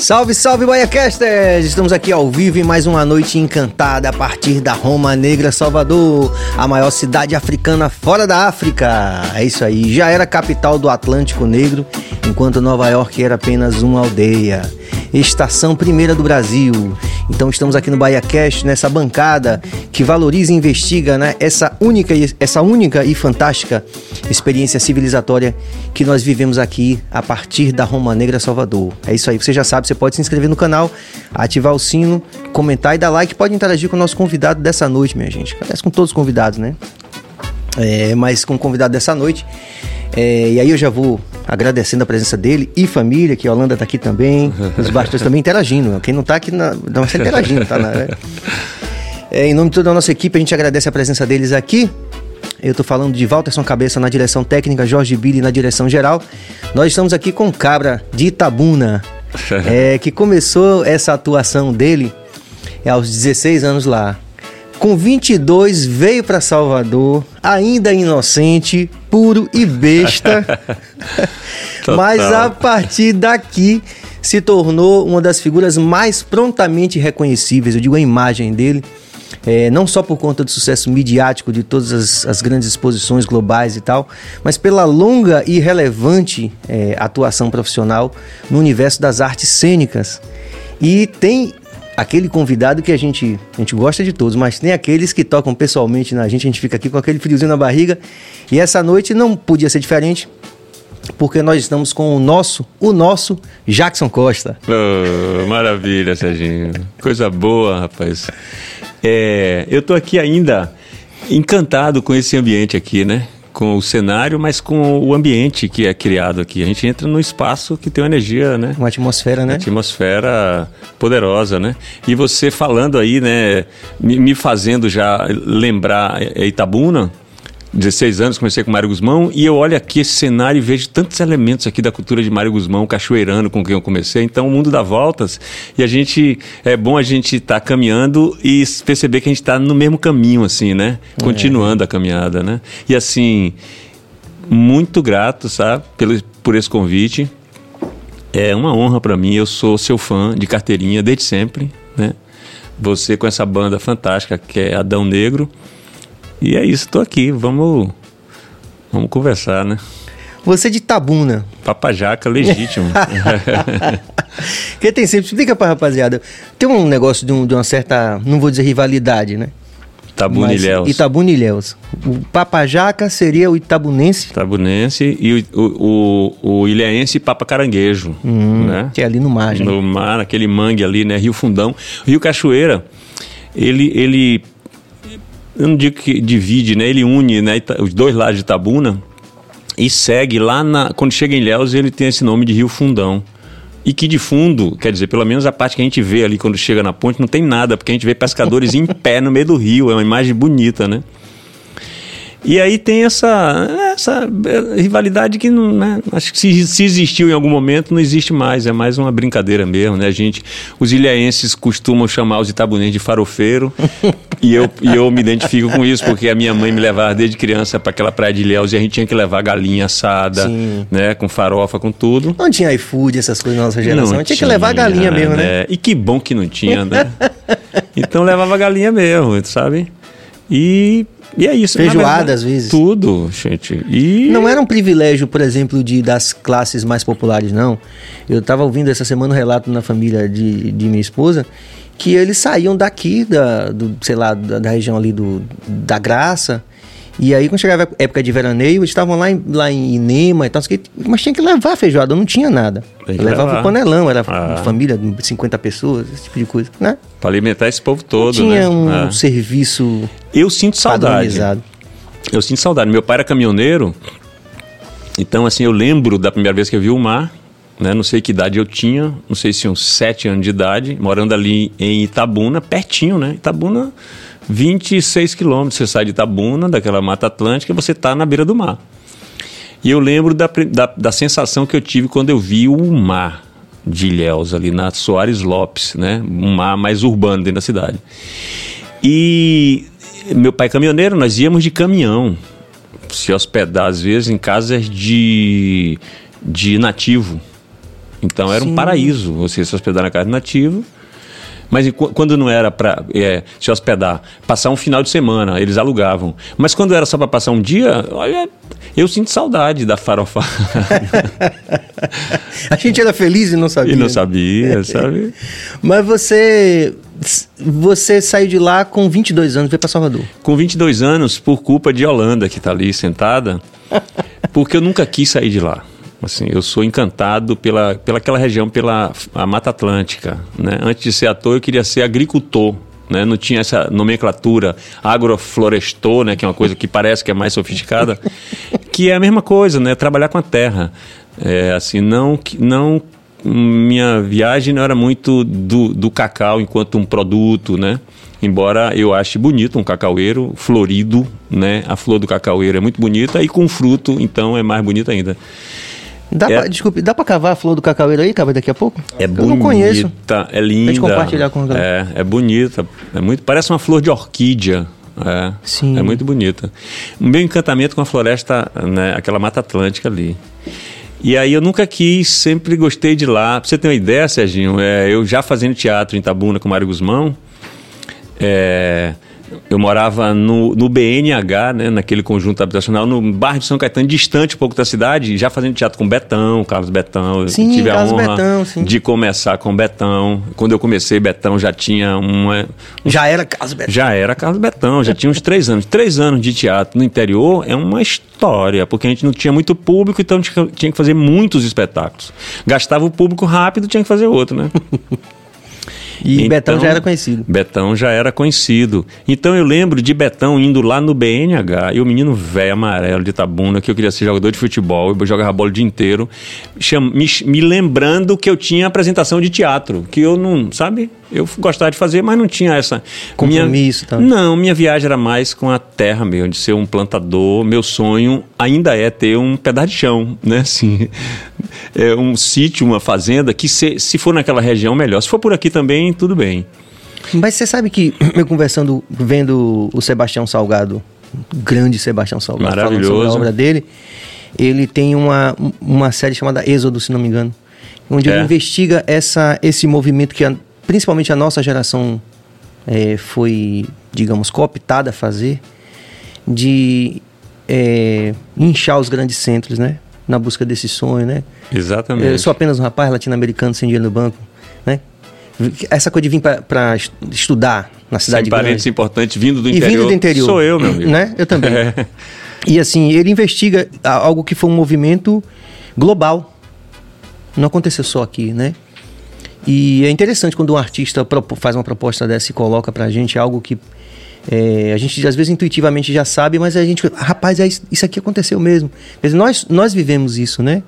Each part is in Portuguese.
Salve, salve, BaiaCasters! Estamos aqui ao vivo em mais uma noite encantada a partir da Roma Negra, Salvador, a maior cidade africana fora da África. É isso aí, já era capital do Atlântico Negro, enquanto Nova York era apenas uma aldeia estação primeira do Brasil. Então estamos aqui no Bahia Cast, nessa bancada que valoriza e investiga né, essa, única, essa única e fantástica experiência civilizatória que nós vivemos aqui a partir da Roma Negra Salvador. É isso aí, você já sabe, você pode se inscrever no canal, ativar o sino, comentar e dar like, pode interagir com o nosso convidado dessa noite, minha gente. Parece com todos os convidados, né? É, mas com o convidado dessa noite. É, e aí eu já vou agradecendo a presença dele e família, que a Holanda tá aqui também, os bastidores também interagindo. Quem não tá aqui, não, não está interagindo, tá? Né? É, em nome de toda a nossa equipe, a gente agradece a presença deles aqui. Eu estou falando de Walterson Cabeça na direção técnica, Jorge Billy na direção geral. Nós estamos aqui com o Cabra de Itabuna, é, que começou essa atuação dele aos 16 anos lá. Com 22 veio para Salvador, ainda inocente, puro e besta. Mas a partir daqui se tornou uma das figuras mais prontamente reconhecíveis. Eu digo a imagem dele. É, não só por conta do sucesso midiático de todas as, as, grandes exposições globais e tal, mas pela longa e relevante é, atuação profissional no universo das artes cênicas. E tem aquele convidado que a gente, a gente gosta de todos, mas tem aqueles que tocam pessoalmente na gente, a gente fica aqui com aquele friozinho na barriga. E essa noite não podia ser diferente, porque nós estamos com o nosso, o nosso Jackson Costa. Oh, maravilha, Serginho. Coisa boa, rapaz. É, eu tô aqui ainda encantado com esse ambiente aqui, né? Com o cenário, mas com o ambiente que é criado aqui. A gente entra num espaço que tem uma energia, né? Uma atmosfera, né? Uma atmosfera poderosa, né? E você falando aí, né? Me, fazendo já lembrar Itabuna, 16 anos, comecei com Mário Guzmão e eu olho aqui esse cenário e vejo tantos elementos aqui da cultura de Mário Guzmão, cachoeirano com quem eu comecei. Então o mundo dá voltas e a gente é bom a gente estar tá caminhando e perceber que a gente está no mesmo caminho, assim, né? É. Continuando a caminhada, né? E assim, muito grato, sabe, pelo, por esse convite. É uma honra para mim. Eu sou seu fã de carteirinha desde sempre, né? Você com essa banda fantástica que é Adão Negro. E é isso, tô aqui, vamos, vamos conversar, né? Você é de Tabuna. Papajaca legítimo. que tem sempre, explica pra rapaziada. Tem um negócio de, um, de uma certa, não vou dizer rivalidade, né? Itabuna Ilhéus. Itabuna Ilhéus. O Papajaca seria o itabunense? Itabunense e o, o, o, o ilhéense Papa Caranguejo. Hum, né? Que é ali no mar, né? No mar, aquele mangue ali, né? Rio Fundão. Rio Cachoeira, ele, ele eu não digo que divide, né? Ele une né, os dois lados de Tabuna e segue lá na. Quando chega em Léus, ele tem esse nome de Rio Fundão. E que de fundo, quer dizer, pelo menos a parte que a gente vê ali quando chega na ponte, não tem nada, porque a gente vê pescadores em pé no meio do rio. É uma imagem bonita, né? E aí tem essa, essa rivalidade que não, né, acho que se, se, existiu em algum momento não existe mais, é mais uma brincadeira mesmo, né? A gente, os ilhaenses costumam chamar os itabunenses de farofeiro e, eu, e eu me identifico com isso porque a minha mãe me levava desde criança para aquela praia de Ilhéus e a gente tinha que levar galinha assada, Sim. né, com farofa, com tudo. Não tinha iFood, essas coisas na nossa geração, não tinha, tinha que levar galinha mesmo, né? né? E que bom que não tinha, né? então levava galinha mesmo, sabe? E e é isso. Feijoada, às vezes. Tudo, gente. E... Não era um privilégio, por exemplo, de das classes mais populares, não. Eu estava ouvindo essa semana um relato na família de, de minha esposa que eles saíam daqui, da, do, sei lá, da, da região ali do, da Graça, e aí, quando chegava a época de veraneio, eles estavam lá em, lá em Inema e tal, mas tinha que levar feijoada, não tinha nada. levava o panelão, era ah. família de 50 pessoas, esse tipo de coisa, né? Para alimentar esse povo todo, não tinha né? um ah. serviço Eu sinto saudade. Eu sinto saudade. Meu pai era caminhoneiro, então assim, eu lembro da primeira vez que eu vi o mar, né? Não sei que idade eu tinha, não sei se uns 7 anos de idade, morando ali em Itabuna, pertinho, né? Itabuna 26 quilômetros. Você sai de Itabuna, daquela Mata Atlântica, e você está na beira do mar. E eu lembro da, da, da, sensação que eu tive quando eu vi o mar de Ilhéus, ali na Soares Lopes, né? Um mar mais urbano dentro da cidade. E meu pai caminhoneiro, nós íamos de caminhão se hospedar, às vezes, em casas de, de nativo. Então era Sim. um paraíso você se hospedar na casa do nativo. Mas qu- quando não era para se hospedar, passar um final de semana, eles alugavam. Mas quando era só para passar um dia, olha, eu sinto saudade da farofa. A gente era feliz e não sabia. e não né? sabia, sabe? Mas você você saiu de lá com 22 anos, veio para Salvador. Com 22 anos, por culpa de Holanda, que está ali sentada, porque eu nunca quis sair de lá. Assim, eu sou encantado pela, pela aquela região, pela a Mata Atlântica. Né? Antes de ser ator, eu queria ser agricultor. Né? Não tinha essa nomenclatura agroflorestor, né? que é uma coisa que parece que é mais sofisticada, que é a mesma coisa, né? trabalhar com a terra. É, assim, não, não minha viagem não era muito do, do cacau enquanto um produto, né? Embora eu ache bonito um cacaueiro florido, né? A flor do cacaueiro é muito bonita e com fruto, então é mais bonita ainda. Dá É. pra, desculpe, dá pra cavar a flor do cacaueiro aí, cabe daqui a pouco? É Eu bonita, não conheço. é linda. gente compartilhar com a galera. É, é bonita, é muito, parece uma flor de orquídea. É, Sim. é muito bonita. O meu encantamento com a floresta, né, aquela mata atlântica ali. E aí eu nunca quis, sempre gostei de lá. Pra você ter uma ideia, Serginho, é, eu já fazendo teatro em Tabuna com Mário Guzmão, é, eu morava no, no BNH, né, naquele conjunto habitacional, no bairro de São Caetano, distante um pouco da cidade, já fazendo teatro com Betão, Carlos Betão. Eu Sim, tive Carlos a honra Betão, de começar com Betão. Quando eu comecei, Betão já tinha uma. Já era Carlos Beto. Já era Carlos Betão, já tinha uns três anos. Três anos de teatro no interior é uma história, porque a gente não tinha muito público, então tinha que fazer muitos espetáculos. Gastava o público rápido, tinha que fazer outro, né? E Betão Então, já era conhecido. Betão já era conhecido. Então eu lembro de Betão indo lá no BNH, e o menino velho amarelo de Tabuna, que eu queria ser jogador de futebol, eu jogava bola o dia inteiro, me, me lembrando que eu tinha apresentação de teatro, que eu não, sabe? Eu gostava de fazer, mas não tinha essa. Compromisso, tá? Não, minha viagem era mais com a terra mesmo, de ser um plantador. Meu sonho ainda é ter um pedaço de chão, né? Assim, é um sítio, uma fazenda, que se, se for naquela região, melhor. Se for por aqui também, tudo bem. Mas você sabe que eu conversando, vendo o Sebastião Salgado, o grande Sebastião Salgado, falando sobre a obra dele, ele tem uma, uma série chamada Êxodo, se não me engano, onde ele É. investiga essa, esse movimento que principalmente a nossa geração eh, foi, digamos, cooptada a fazer, de eh, inchar os grandes centros, né? Na busca desse sonho, né? Exatamente. Eu sou apenas um rapaz latino-americano sem dinheiro no banco, né? Essa coisa de vir para estudar na cidade Sem parentes grande. importantes vindo do E interior. vindo do interior. Sou eu, meu amigo. Né? Eu também. É. E assim, ele investiga algo que foi um movimento global. Não aconteceu só aqui, né? E é interessante quando um artista faz uma proposta dessa e coloca pra gente algo que é, a gente às vezes intuitivamente já sabe, mas a gente, rapaz, é isso, isso aqui aconteceu mesmo. Dizer, nós, nós vivemos isso, né?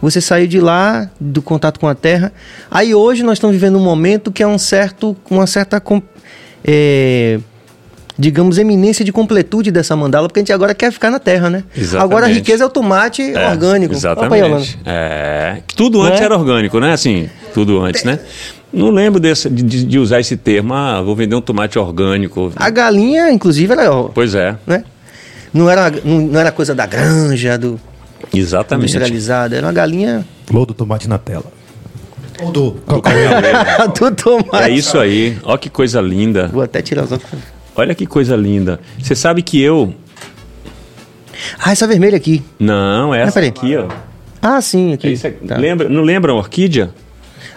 Você saiu de lá, do contato com a terra. Aí hoje nós estamos vivendo um momento que é um certo, uma certa, é, digamos, eminência de completude dessa mandala, porque a gente agora quer ficar na terra, né? Exatamente. Agora a riqueza é o tomate É, orgânico. Opa. Exatamente. É, tudo antes Né? era orgânico, né? Assim, tudo antes, né? Não lembro desse, de, de- usar esse termo. Ah, vou vender um tomate orgânico. A galinha, inclusive, era, Pois é, né? Não era, não, não era coisa da granja, do exatamente. industrializada, era uma galinha Ou do tomate na tela. Ou do do tomate. É isso aí. Olha que coisa linda. Vou até tirar os óculos. Olha que coisa linda. Você sabe que eu. Ah, essa vermelha aqui. Não, essa peraí. aqui, ó. Ah, sim, aqui. É isso aqui. Tá. Lembra, não lembra a orquídea?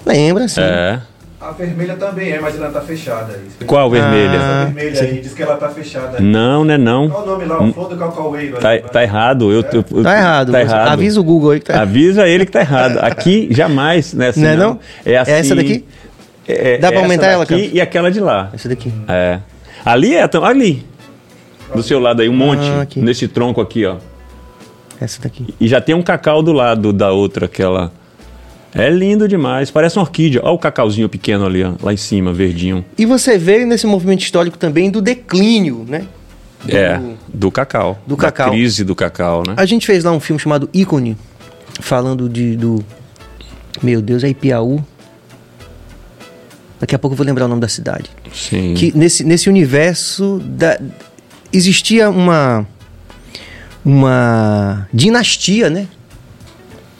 Lembra, sim. É. A vermelha também é, mas ela tá fechada. aí. Qual vermelha? Ah, Essa vermelha aí diz que ela tá fechada. Não, né? Não. Qual o nome lá? O flor do. Tá, tá errado. Eu, eu- eu- Tá errado. Tá errado. Avisa o Google aí que tá Avisa ele que tá errado. Aqui, jamais, né? Assim, Não é não? É assim. É essa daqui? É, Dá pra essa aumentar ela, cara? E aquela de lá. Essa daqui. É. Ali é, tam- ali. Do seu lado aí, um monte. Ah, aqui. Nesse tronco aqui, ó. Essa daqui. E já tem um cacau do lado da outra, aquela. É lindo demais. Parece uma orquídea. Olha o cacauzinho pequeno ali, ó, lá em cima, verdinho. E você veio nesse movimento histórico também do declínio, né? Do- É, do cacau. Do da cacau. crise do cacau, né? A gente fez lá um filme chamado Ícone, falando de do. Meu Deus, é Ipiaú. Daqui a pouco eu vou lembrar o nome da cidade. Sim. Que nesse, nesse universo da, existia uma uma dinastia, né?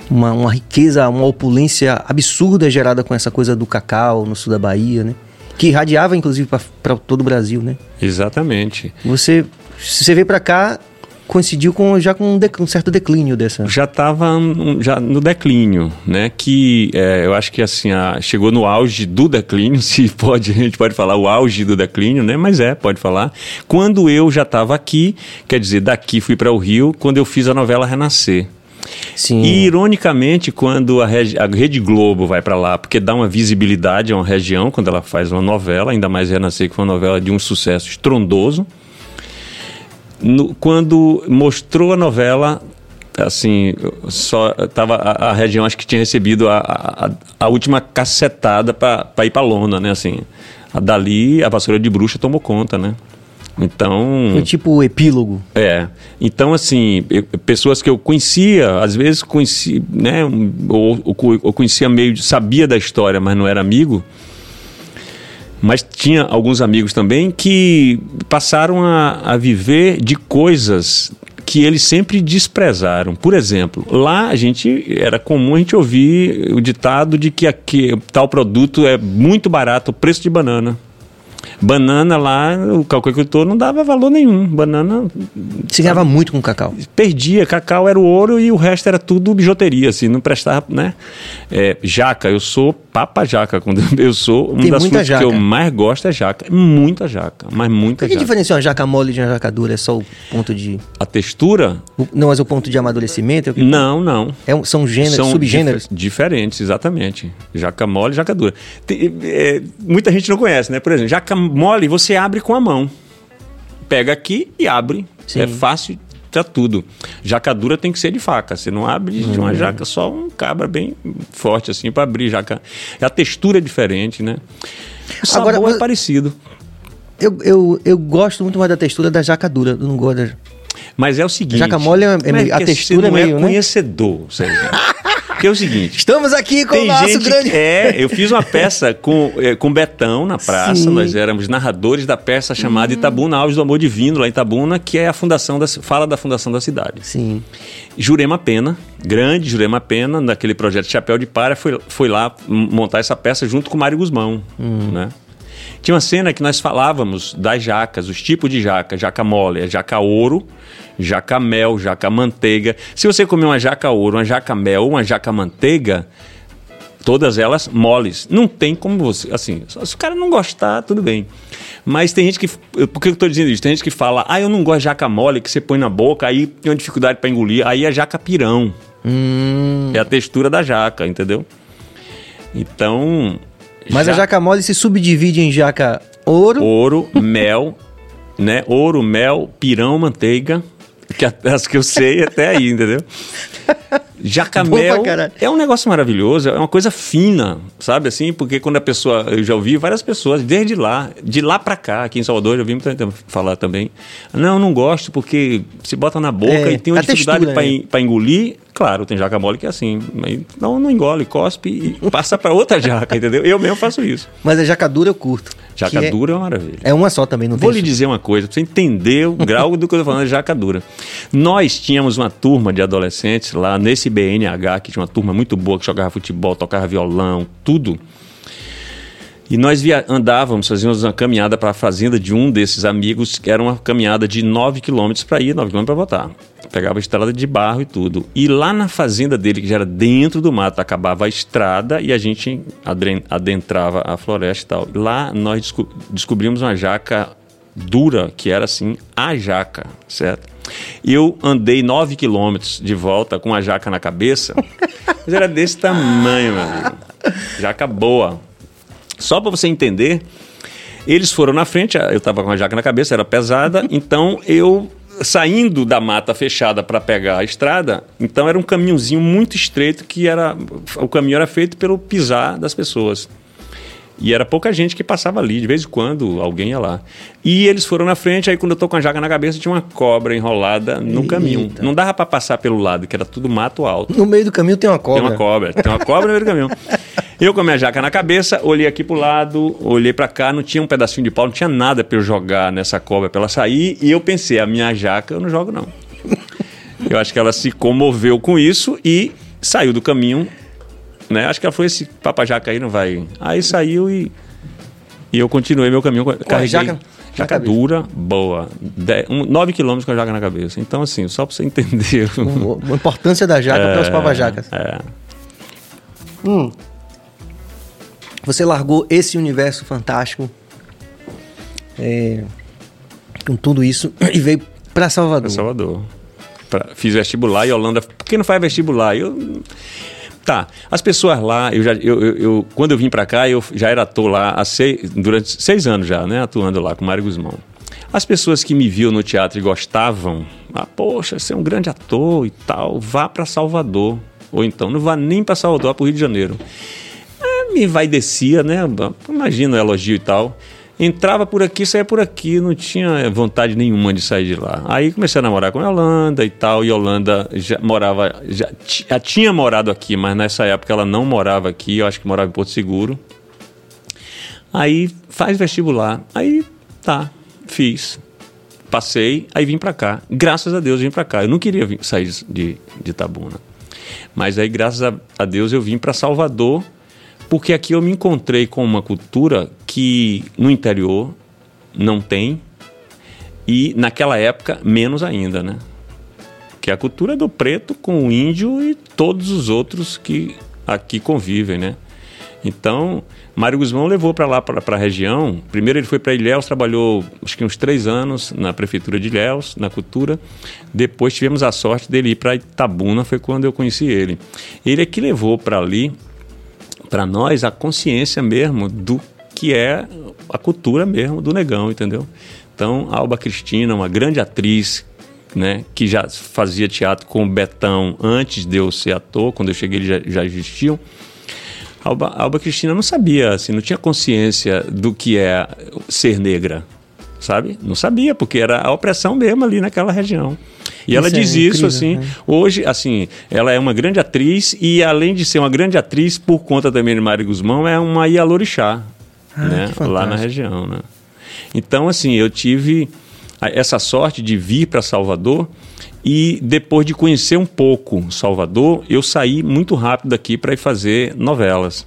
uma, uma riqueza, uma opulência absurda gerada com essa coisa do cacau no sul da Bahia, né? Que irradiava, inclusive, para todo o Brasil, né? Exatamente. Você, se você veio para cá, coincidiu com já com um, dec- um certo declínio dessa. já estava já no declínio, né? Que é, eu acho que assim a- chegou no auge do declínio, se pode a gente pode falar o auge do declínio, né? Mas é pode falar. Quando eu já estava aqui, quer dizer daqui fui para o Rio, quando eu fiz a novela Renascer. Sim. E ironicamente, quando a, a Rede Globo vai para lá, porque dá uma visibilidade a uma região quando ela faz uma novela, ainda mais Renascer, que foi uma novela de um sucesso estrondoso. No- quando mostrou a novela, assim, só tava a, a região acho que tinha recebido a, a, a última cacetada para ir para lona, né? Assim, a dali a vassoura de bruxa tomou conta, né? Então Foi tipo o epílogo. é. Então, assim, eu- pessoas que eu conhecia, às vezes conheci, né? Ou, ou, ou conhecia meio, sabia da história, mas não era amigo. Mas tinha alguns amigos também que passaram a, a viver de coisas que eles sempre desprezaram. Por exemplo, lá a gente era comum a gente ouvir o ditado de que aqui, tal produto é muito barato, o preço de banana. Banana lá, o calculator não dava valor nenhum. Banana Se ganhava muito com cacau. perdia, cacau era o ouro e o resto era tudo bijuteria, assim, não prestava, né? É, jaca, eu sou papa jaca, quando eu sou, uma Tem das frutas que eu jaca. mais gosto é jaca, muita jaca, mas muita O que jaca. diferencia uma jaca mole de uma jaca dura? É só o ponto de. A textura? o- Não, mas o ponto de amadurecimento? É o que- Não, não. É um- são gêneros, São subgêneros. dif- diferentes, exatamente. Jaca mole e jaca dura. Tem- é, muita gente não conhece, né? Por exemplo, jaca mole você abre com a mão. Pega aqui e abre. Sim. É fácil pra tudo. Jaca dura tem que ser de faca. Você não abre de Uhum. uma jaca só um cabra bem forte assim para abrir jaca. A textura é diferente, né? O sabor Agora, é parecido. Eu, eu, eu gosto muito mais da textura da jaca dura. Não gosto da... Mas é o seguinte. Jaca mole é- é meio- a textura você é não meio, é né? conhecedor, Sérgio. Porque é o seguinte. Estamos aqui com o nosso grande. É, eu fiz uma peça com, eh, com Betão na praça. Sim. Hum. Nós éramos narradores da peça chamada Itabuna Alves do Amor Divino, lá em Itabuna, que é a fundação da, fala da fundação da cidade. Sim. Jurema Pena, grande Jurema Pena, naquele projeto Chapéu de Palha, foi, foi lá montar essa peça junto com Mário Guzmão, Hum. né? Tinha uma cena que nós falávamos das jacas, os tipos de jaca, jaca mole, é jaca ouro, jaca mel, jaca manteiga. Se você comer uma jaca ouro, uma jaca mel, uma jaca manteiga, todas elas moles. Não tem como você, assim, se o cara não gostar, tudo bem. Mas tem gente que, por que eu tô dizendo isso? Tem gente que fala, ah, eu não gosto de jaca mole, que você põe na boca, aí tem uma dificuldade para engolir, aí é jaca pirão. Hum, É a textura da jaca, entendeu? Então. Mas a ja- jaca mole se subdivide em jaca ouro. Ouro, mel, né? Ouro, mel, pirão, manteiga. Que as que eu sei até aí, entendeu? Jaca Bom pra mel caralho. é um negócio maravilhoso, é uma coisa fina, sabe assim? Porque quando a pessoa, eu já ouvi várias pessoas desde lá, de lá pra cá, aqui em Salvador, eu já ouvi muita gente falar também. Não, eu não gosto porque se bota na boca É, e tem uma dificuldade pra né? en- engolir. Claro, tem jaca mole que é assim, mas não, não engole, cospe e passa pra outra jaca, entendeu? Eu mesmo faço isso. Mas a jaca dura eu curto. Jaca é- dura é uma maravilha. É uma só também, não Vou lhe dizer uma coisa, pra você entender o grau do que eu tô falando de jaca dura. Nós tínhamos uma turma de adolescentes lá nesse BNH, que tinha uma turma muito boa, que jogava futebol, tocava violão, tudo. E nós via- andávamos, fazíamos uma caminhada para a fazenda de um desses amigos, que era uma caminhada de 9 quilômetros para ir, 9 quilômetros para voltar. Pegava a estrada de barro e tudo. E lá na fazenda dele, que já era dentro do mato, acabava a estrada e a gente adentrava a floresta e tal. Lá nós desco- descobrimos uma jaca dura, que era assim, a jaca, certo? Eu andei 9 quilômetros de volta com a jaca na cabeça, mas era desse tamanho, meu amigo. Jaca boa. Só para você entender, eles foram na frente, eu estava com a jaca na cabeça, era pesada, então eu saindo da mata fechada para pegar a estrada, então era um caminhozinho muito estreito que era o caminho era feito pelo pisar das pessoas. E era pouca gente que passava ali, de vez em quando alguém ia lá. E eles foram na frente, aí quando eu tô com a jaca na cabeça, tinha uma cobra enrolada no caminho. Não dava para passar pelo lado, que era tudo mato alto. No meio do caminho tem uma cobra. Tem uma cobra, tem uma cobra no meio do caminhão. Eu com a minha jaca na cabeça, olhei aqui pro lado, olhei pra cá, não tinha um pedacinho de pau, não tinha nada pra eu jogar nessa cobra pra ela sair, e eu pensei, a minha jaca eu não jogo não. Eu acho que ela se comoveu com isso e saiu do caminho, né? Acho que ela foi esse papajaca aí não vai. Aí saiu e, e eu continuei meu caminho. Carreguei, jaca dura, boa. 9 quilômetros com a jaca na cabeça. Então, assim, só pra você entender. O- A importância da jaca para os pavajacas. É. Você largou esse universo fantástico é, com tudo isso e veio para Salvador. Pra Salvador. Pra- fiz vestibular e Holanda. Por que não faz vestibular? Eu. Tá. As pessoas lá, eu já, eu, eu- eu- quando eu vim pra cá, eu já era ator lá há seis, durante seis anos já, né? Atuando lá com Mário Guzmão. As pessoas que me viam no teatro e gostavam, ah, poxa, você é um grande ator e tal, vá pra Salvador. Ou então, não vá nem pra Salvador, vá pro Rio de Janeiro. É, me vai descia, né? Imagina o elogio e tal. Entrava por aqui, saía por aqui, não tinha vontade nenhuma de sair de lá. Aí comecei a namorar com a Yolanda e tal, e Yolanda já morava, já, já tinha morado aqui, mas nessa época ela não morava aqui, eu acho que morava em Porto Seguro. Aí faz vestibular, aí tá, fiz. Passei, aí vim pra cá. Graças a Deus vim pra cá. Eu não queria vir- sair de, de Itabuna. Mas aí, graças a, a Deus, eu vim para Salvador, porque aqui eu me encontrei com uma cultura que no interior não tem e naquela época menos ainda, né? Que é a cultura do preto com o índio e todos os outros que aqui convivem, né? Então, Mário Guzmão levou para lá, para a região. Primeiro ele foi para Ilhéus, trabalhou acho que uns três anos na prefeitura de Ilhéus, na cultura. Depois tivemos a sorte dele ir para Itabuna, foi quando eu conheci ele. Ele é que levou para ali, para nós, a consciência mesmo do que é a cultura mesmo do negão, entendeu? Então, Alba Cristina, uma grande atriz, né, que já fazia teatro com o Betão antes de eu ser ator, quando eu cheguei eles já, já existiam. Alba, Alba Cristina não sabia, assim, não tinha consciência do que é ser negra, sabe? Não sabia, porque era a opressão mesmo ali naquela região. E ela Isso é diz isso, incrível, assim. né? Hoje, assim, ela é uma grande atriz e, além de ser uma grande atriz, por conta também de Mário Guzmão, é uma Ialorixá, Ah, né? Lá na região, né? Então, assim, eu tive essa sorte de vir para Salvador e depois de conhecer um pouco Salvador, eu saí muito rápido daqui para ir fazer novelas.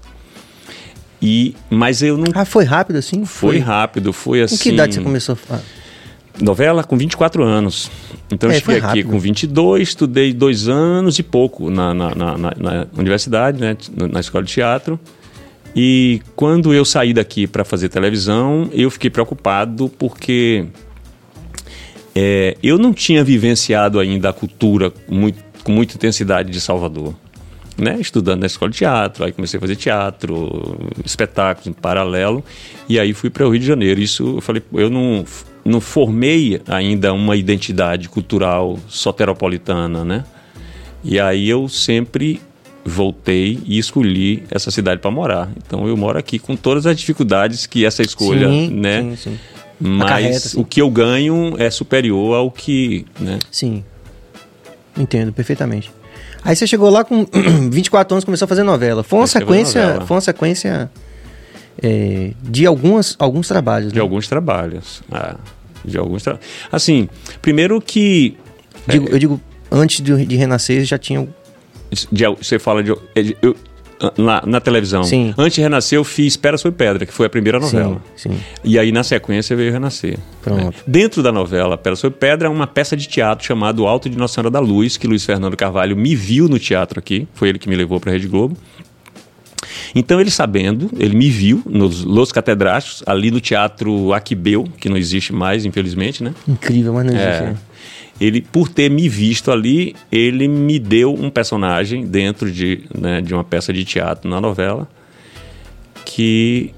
E, mas eu não Ah, foi rápido assim? foi rápido, foi assim. que idade você começou a falar? Novela com 24 anos. Então É, eu cheguei aqui rápido. com 22, estudei dois anos e pouco na, na, na, na- na universidade, né, na escola de teatro. E quando eu saí daqui para fazer televisão, eu fiquei preocupado porque é, eu não tinha vivenciado ainda a cultura muito- com muita intensidade de Salvador. Né? Estudando na escola de teatro, aí comecei a fazer teatro, espetáculos em paralelo, e aí fui para o Rio de Janeiro. Isso eu falei, eu não, não formei ainda uma identidade cultural soteropolitana, né? E aí eu sempre voltei e escolhi essa cidade para morar. Então eu moro aqui com todas as dificuldades que essa escolha, Sim, né? sim, sim. Mas Acarreta, o que eu ganho é superior ao que, né? Sim. Entendo perfeitamente. Aí você chegou lá com 24 anos e começou a fazer novela. Foi uma sequência, novela. foi uma sequência é, de algumas, alguns trabalhos. De né? alguns trabalhos. Ah, de alguns. Assim, primeiro que Digo- eu digo, antes de, de renascer já tinha. de- você fala de, é de- eu, na, na televisão. Sim. Antes de renascer, eu fiz Pedras foi Pedra, que foi a primeira novela. Sim, sim. E aí, na sequência, veio Renascer. Pronto. né? Dentro da novela Pedra sobre Pedra, é uma peça de teatro chamada Alto de Nossa Senhora da Luz, que Luiz Fernando Carvalho me viu no teatro aqui. Foi ele que me levou para a Rede Globo. Então, ele sabendo, ele me viu nos Los Catedráticos, ali no Teatro Aquibeu, que não existe mais, infelizmente, né? Incrível, mas não existe. É. né? Ele, por ter me visto ali, ele me deu um personagem dentro de, né, de uma peça de teatro na novela, que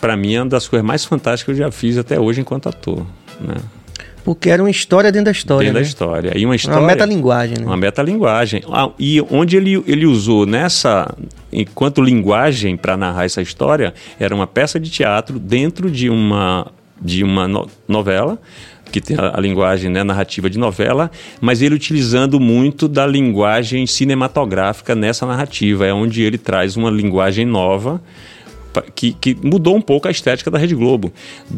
para mim é uma das coisas mais fantásticas que eu já fiz até hoje enquanto ator. Né? Porque era uma história dentro da história. Dentro né? da história. E uma história. Uma metalinguagem, né? Uma metalinguagem. Ah, E onde ele, ele usou nessa. Enquanto linguagem para narrar essa história, era uma peça de teatro dentro de uma, de uma no- novela, que tem a, a linguagem né, narrativa de novela, mas ele utilizando muito da linguagem cinematográfica nessa narrativa. É onde ele traz uma linguagem nova que, que mudou um pouco a estética da Rede Globo.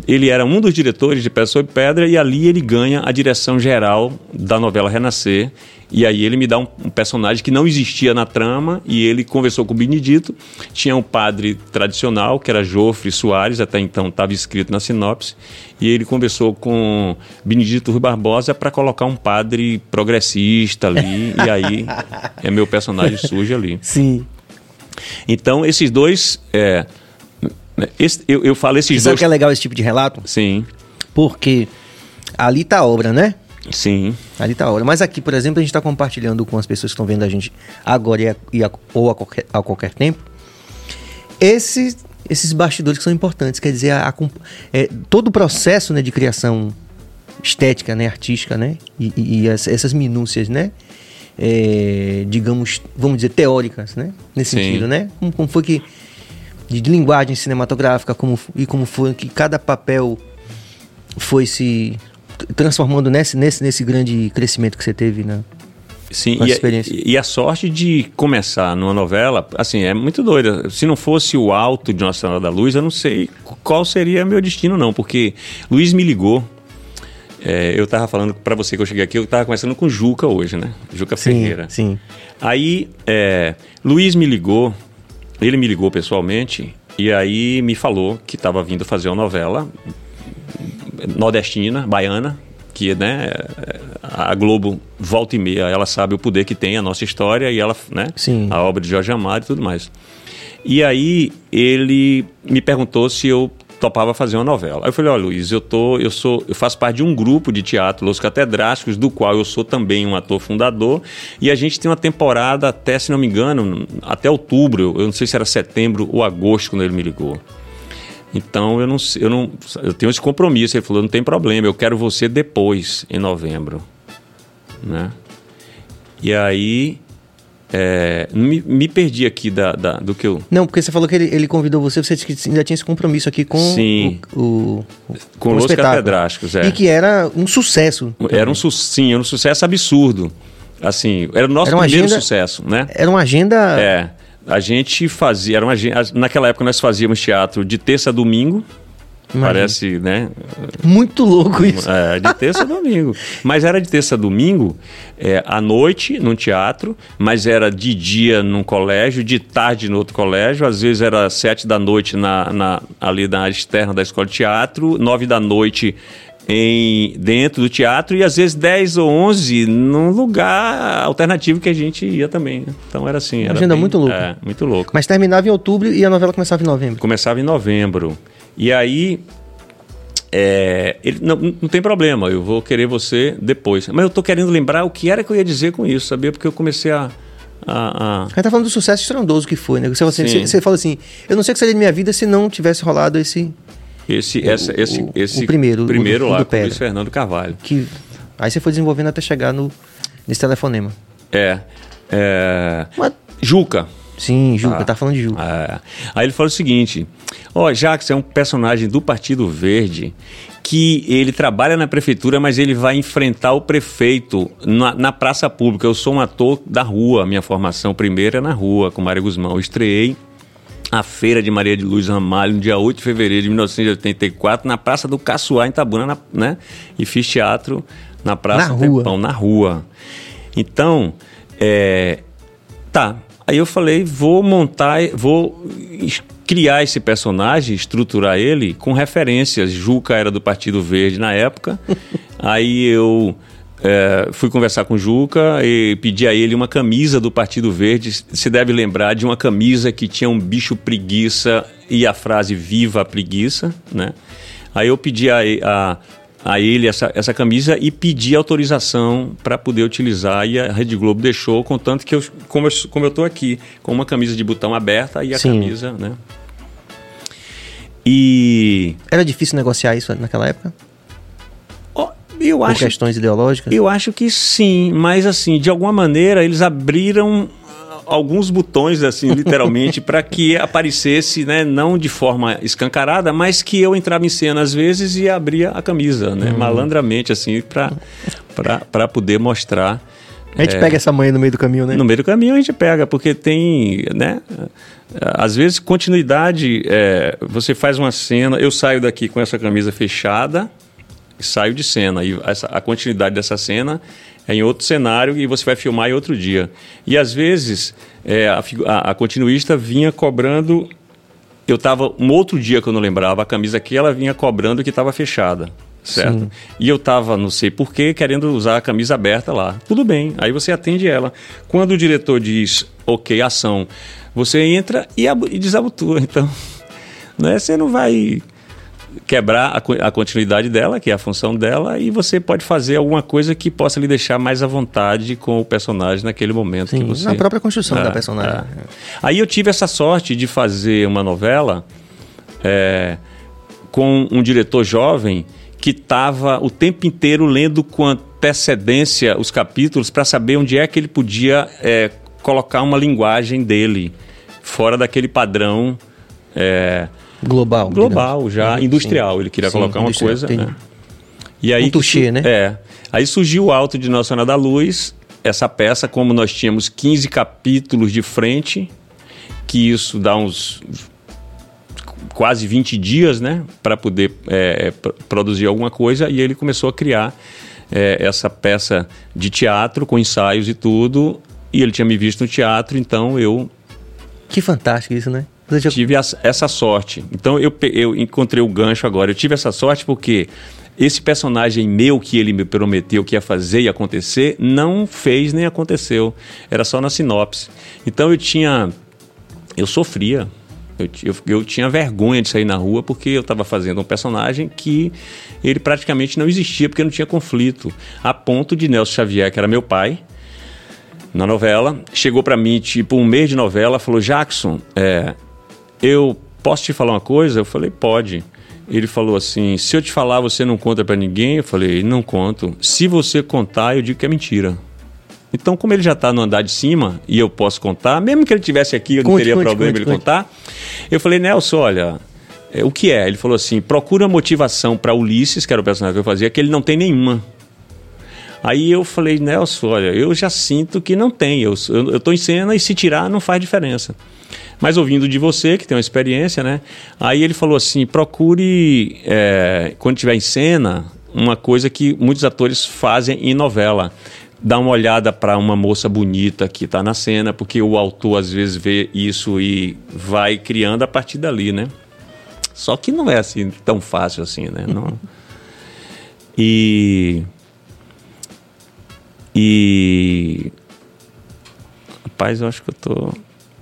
Ele era um dos diretores de Pedra sobre Pedra e ali ele ganha a direção geral da novela Renascer. E aí ele me dá um, um personagem que não existia na trama e ele conversou com o Benedito. Tinha um padre tradicional, que era Jofre Soares, até então estava escrito na sinopse. E ele conversou com Benedito Rui Barbosa para colocar um padre progressista ali. e aí é meu personagem surge ali. Sim. Então, esses dois. É, esse- eu, eu falo esses sabe dois. que é legal esse tipo de relato? Sim, Porque ali tá a obra, né? sim, Ali tá a obra. Mas aqui, por exemplo, a gente tá compartilhando com as pessoas que estão vendo a gente agora e a, e a- ou a qualquer, a qualquer tempo. Esses, esses bastidores que são importantes. Quer dizer, a- a é, todo o processo né, de criação estética, né, artística, né? E, e- e as- essas minúcias, né? é, digamos, vamos dizer, teóricas, né? Nesse Sim. sentido, né? Como, como foi que. De, linguagem cinematográfica, como, e como foi que cada papel foi se transformando nesse, nesse, nesse grande crescimento que você teve, né? sim. Com a E, experiência. e- e a sorte de começar numa novela, assim, é muito doida. Se não fosse o alto de Nossa Senhora da Luz, eu não sei qual seria meu destino, não, porque Luiz me ligou. é, eu tava falando para você que eu cheguei aqui, eu tava conversando com Juca hoje, né? Juca Ferreira. Sim. Aí, é, Luiz me ligou, ele me ligou pessoalmente, e aí me falou que estava vindo fazer uma novela nordestina, baiana, que né, a Globo volta e meia, ela sabe o poder que tem a nossa história e ela, né, Sim. a obra de Jorge Amado e tudo mais. E aí ele me perguntou se eu topava fazer uma novela. Aí eu falei, olha Luiz, eu tô, eu sou, eu faço parte de um grupo de teatro Los Catedráticos, do qual eu sou também um ator fundador, e a gente tem uma temporada até, se não me engano, até outubro, eu não sei se era setembro ou agosto quando ele me ligou. Então eu não, eu não, eu tenho esse compromisso. Ele falou, não tem problema, eu quero você depois, em novembro, né? E aí é, me, me perdi aqui da, da- do que eu Não, porque você falou que ele, ele convidou você, você disse que ainda tinha esse compromisso aqui com Sim. o, o, com o os espetáculo. catedráticos, é. E que era um sucesso. Era um, sim, era um sucesso absurdo. Assim, era o nosso Era primeiro agenda- sucesso, né? Era uma agenda É. A gente fazia, era uma, naquela época nós fazíamos teatro de terça a domingo. Imagina. Parece, né? muito louco isso. É, de terça a domingo. Mas era de terça a domingo, é, à noite num teatro, mas era de dia num colégio, de tarde no outro colégio, às vezes era sete da noite na, na- ali na área externa da escola de teatro, nove da noite em, dentro do teatro e às vezes 10 ou 11 num lugar alternativo que a gente ia também. né? Então era assim. Era agenda bem- muito louca. É, muito louco. Mas terminava em outubro e a novela começava em novembro. Começava em novembro. E aí. é, ele, não, não tem problema, eu vou querer você depois. Mas eu tô querendo lembrar o que era que eu ia dizer com isso, sabia? Porque eu comecei a. a- a- gente tá falando do sucesso estrondoso que foi, né? Você, você, Sim. você, você fala assim, eu não sei o que seria de minha vida se não tivesse rolado esse... esse, essa, esse, o- esse o primeiro, o primeiro do- o lá do com o Luiz. Fernando Carvalho. que Aí você foi desenvolvendo até chegar no, nesse telefonema. É. é Mas- Juca. Sim, Juca, Ah. tá falando de Juca. É. Aí ele falou o seguinte: Ó, Jacques é um personagem do Partido Verde que ele trabalha na prefeitura, mas ele vai enfrentar o prefeito na, na praça pública. Eu sou um ator da rua, minha formação primeira é na rua, com Mário Guzmão. Eu estreiei a Feira de Maria de Luz Ramalho, no dia 8 de fevereiro de 1984, na Praça do Caçoar, em Itabuna, na- né? E fiz teatro na Praça Na rua. Tempão, na rua. Então, é, tá. Aí eu falei, vou montar, vou criar esse personagem, estruturar ele com referências. Juca era do Partido Verde na época. Aí eu é, fui conversar com o Juca e pedi a ele uma camisa do Partido Verde. Se deve lembrar de uma camisa que tinha um bicho preguiça e a frase Viva a preguiça, né? Aí eu pedi a, a, a ele essa, essa camisa e pedi autorização para poder utilizar e a Rede Globo deixou, contanto que eu, como eu, como eu tô aqui, com uma camisa de botão aberta e a Sim. camisa, né? E Era difícil negociar isso naquela época? eu Por acho questões ideológicas? Eu acho que sim, mas assim, de alguma maneira eles abriram alguns botões, assim, literalmente, para que aparecesse, né, não de forma escancarada, mas que eu entrava em cena às vezes e abria a camisa, né, malandramente, assim, para poder mostrar A gente pega essa manhã no meio do caminho, né? No meio do caminho a gente pega, porque tem, né? Às vezes, continuidade, é, você faz uma cena, eu saio daqui com essa camisa fechada, saio de cena, e essa, a continuidade dessa cena é em outro cenário e você vai filmar em outro dia. E às vezes, é, a, a, continuista vinha cobrando. Eu estava um outro dia que eu não lembrava, a camisa aqui ela vinha cobrando que estava fechada. Certo? E eu estava, não sei porquê, querendo usar a camisa aberta lá. Tudo bem, aí você atende ela. Quando o diretor diz, ok, ação, você entra e, e desabotua. Então, né, você não vai quebrar a, a continuidade dela, que é a função dela, e você pode fazer alguma coisa que possa lhe deixar mais à vontade com o personagem naquele momento Sim, que você... na própria construção É, da personagem. é. Aí eu tive essa sorte de fazer uma novela é, com um diretor jovem que estava o tempo inteiro lendo com antecedência os capítulos para saber onde é que ele podia é, colocar uma linguagem dele fora daquele padrão é, Global. global, digamos. já industrial. sim. Ele queria Sim, colocar uma coisa. né? E aí Um touché, né? É. Aí surgiu o Alto de Nossa Senhora da Luz, essa peça, como nós tínhamos 15 capítulos de frente, que isso dá uns quase 20 dias, né, para poder é, pr- produzir alguma coisa, e ele começou a criar é, essa peça de teatro com ensaios e tudo, e ele tinha me visto no teatro, então eu Que fantástico isso, né? Já- tive essa sorte. Então eu, eu encontrei o gancho agora. Eu tive essa sorte porque esse personagem meu que ele me prometeu que ia fazer e acontecer, não fez nem aconteceu. Era só na sinopse. Então eu tinha. Eu sofria. Eu, eu, eu tinha vergonha de sair na rua porque eu estava fazendo um personagem que ele praticamente não existia porque não tinha conflito. A ponto de Nelson Xavier, que era meu pai, na novela, chegou pra mim, tipo, um mês de novela, falou: Jackson, é, eu posso te falar uma coisa? Eu falei: pode. Ele falou assim: se eu te falar, você não conta pra ninguém? Eu falei: não conto. Se você contar, eu digo que é mentira. Então, como ele já tá no andar de cima e eu posso contar, mesmo que ele tivesse aqui, eu não Conte, teria conte, problema conte, ele contar. Eu falei: Nelson, olha. é, o que é? Ele falou assim: procura motivação pra Ulisses, que era o personagem que eu fazia, que ele não tem nenhuma. Aí eu falei, Nelson, olha, eu já sinto que não tem. Eu, tô em cena e se tirar não faz diferença. Mas ouvindo de você, que tem uma experiência, né? Aí ele falou assim: procure, é, quando estiver em cena, uma coisa que muitos atores fazem em novela. Dá uma olhada para uma moça bonita que está na cena, porque o autor às vezes vê isso e vai criando a partir dali, né? Só que não é assim tão fácil assim, né? Não... E e. Rapaz, eu acho que eu tô.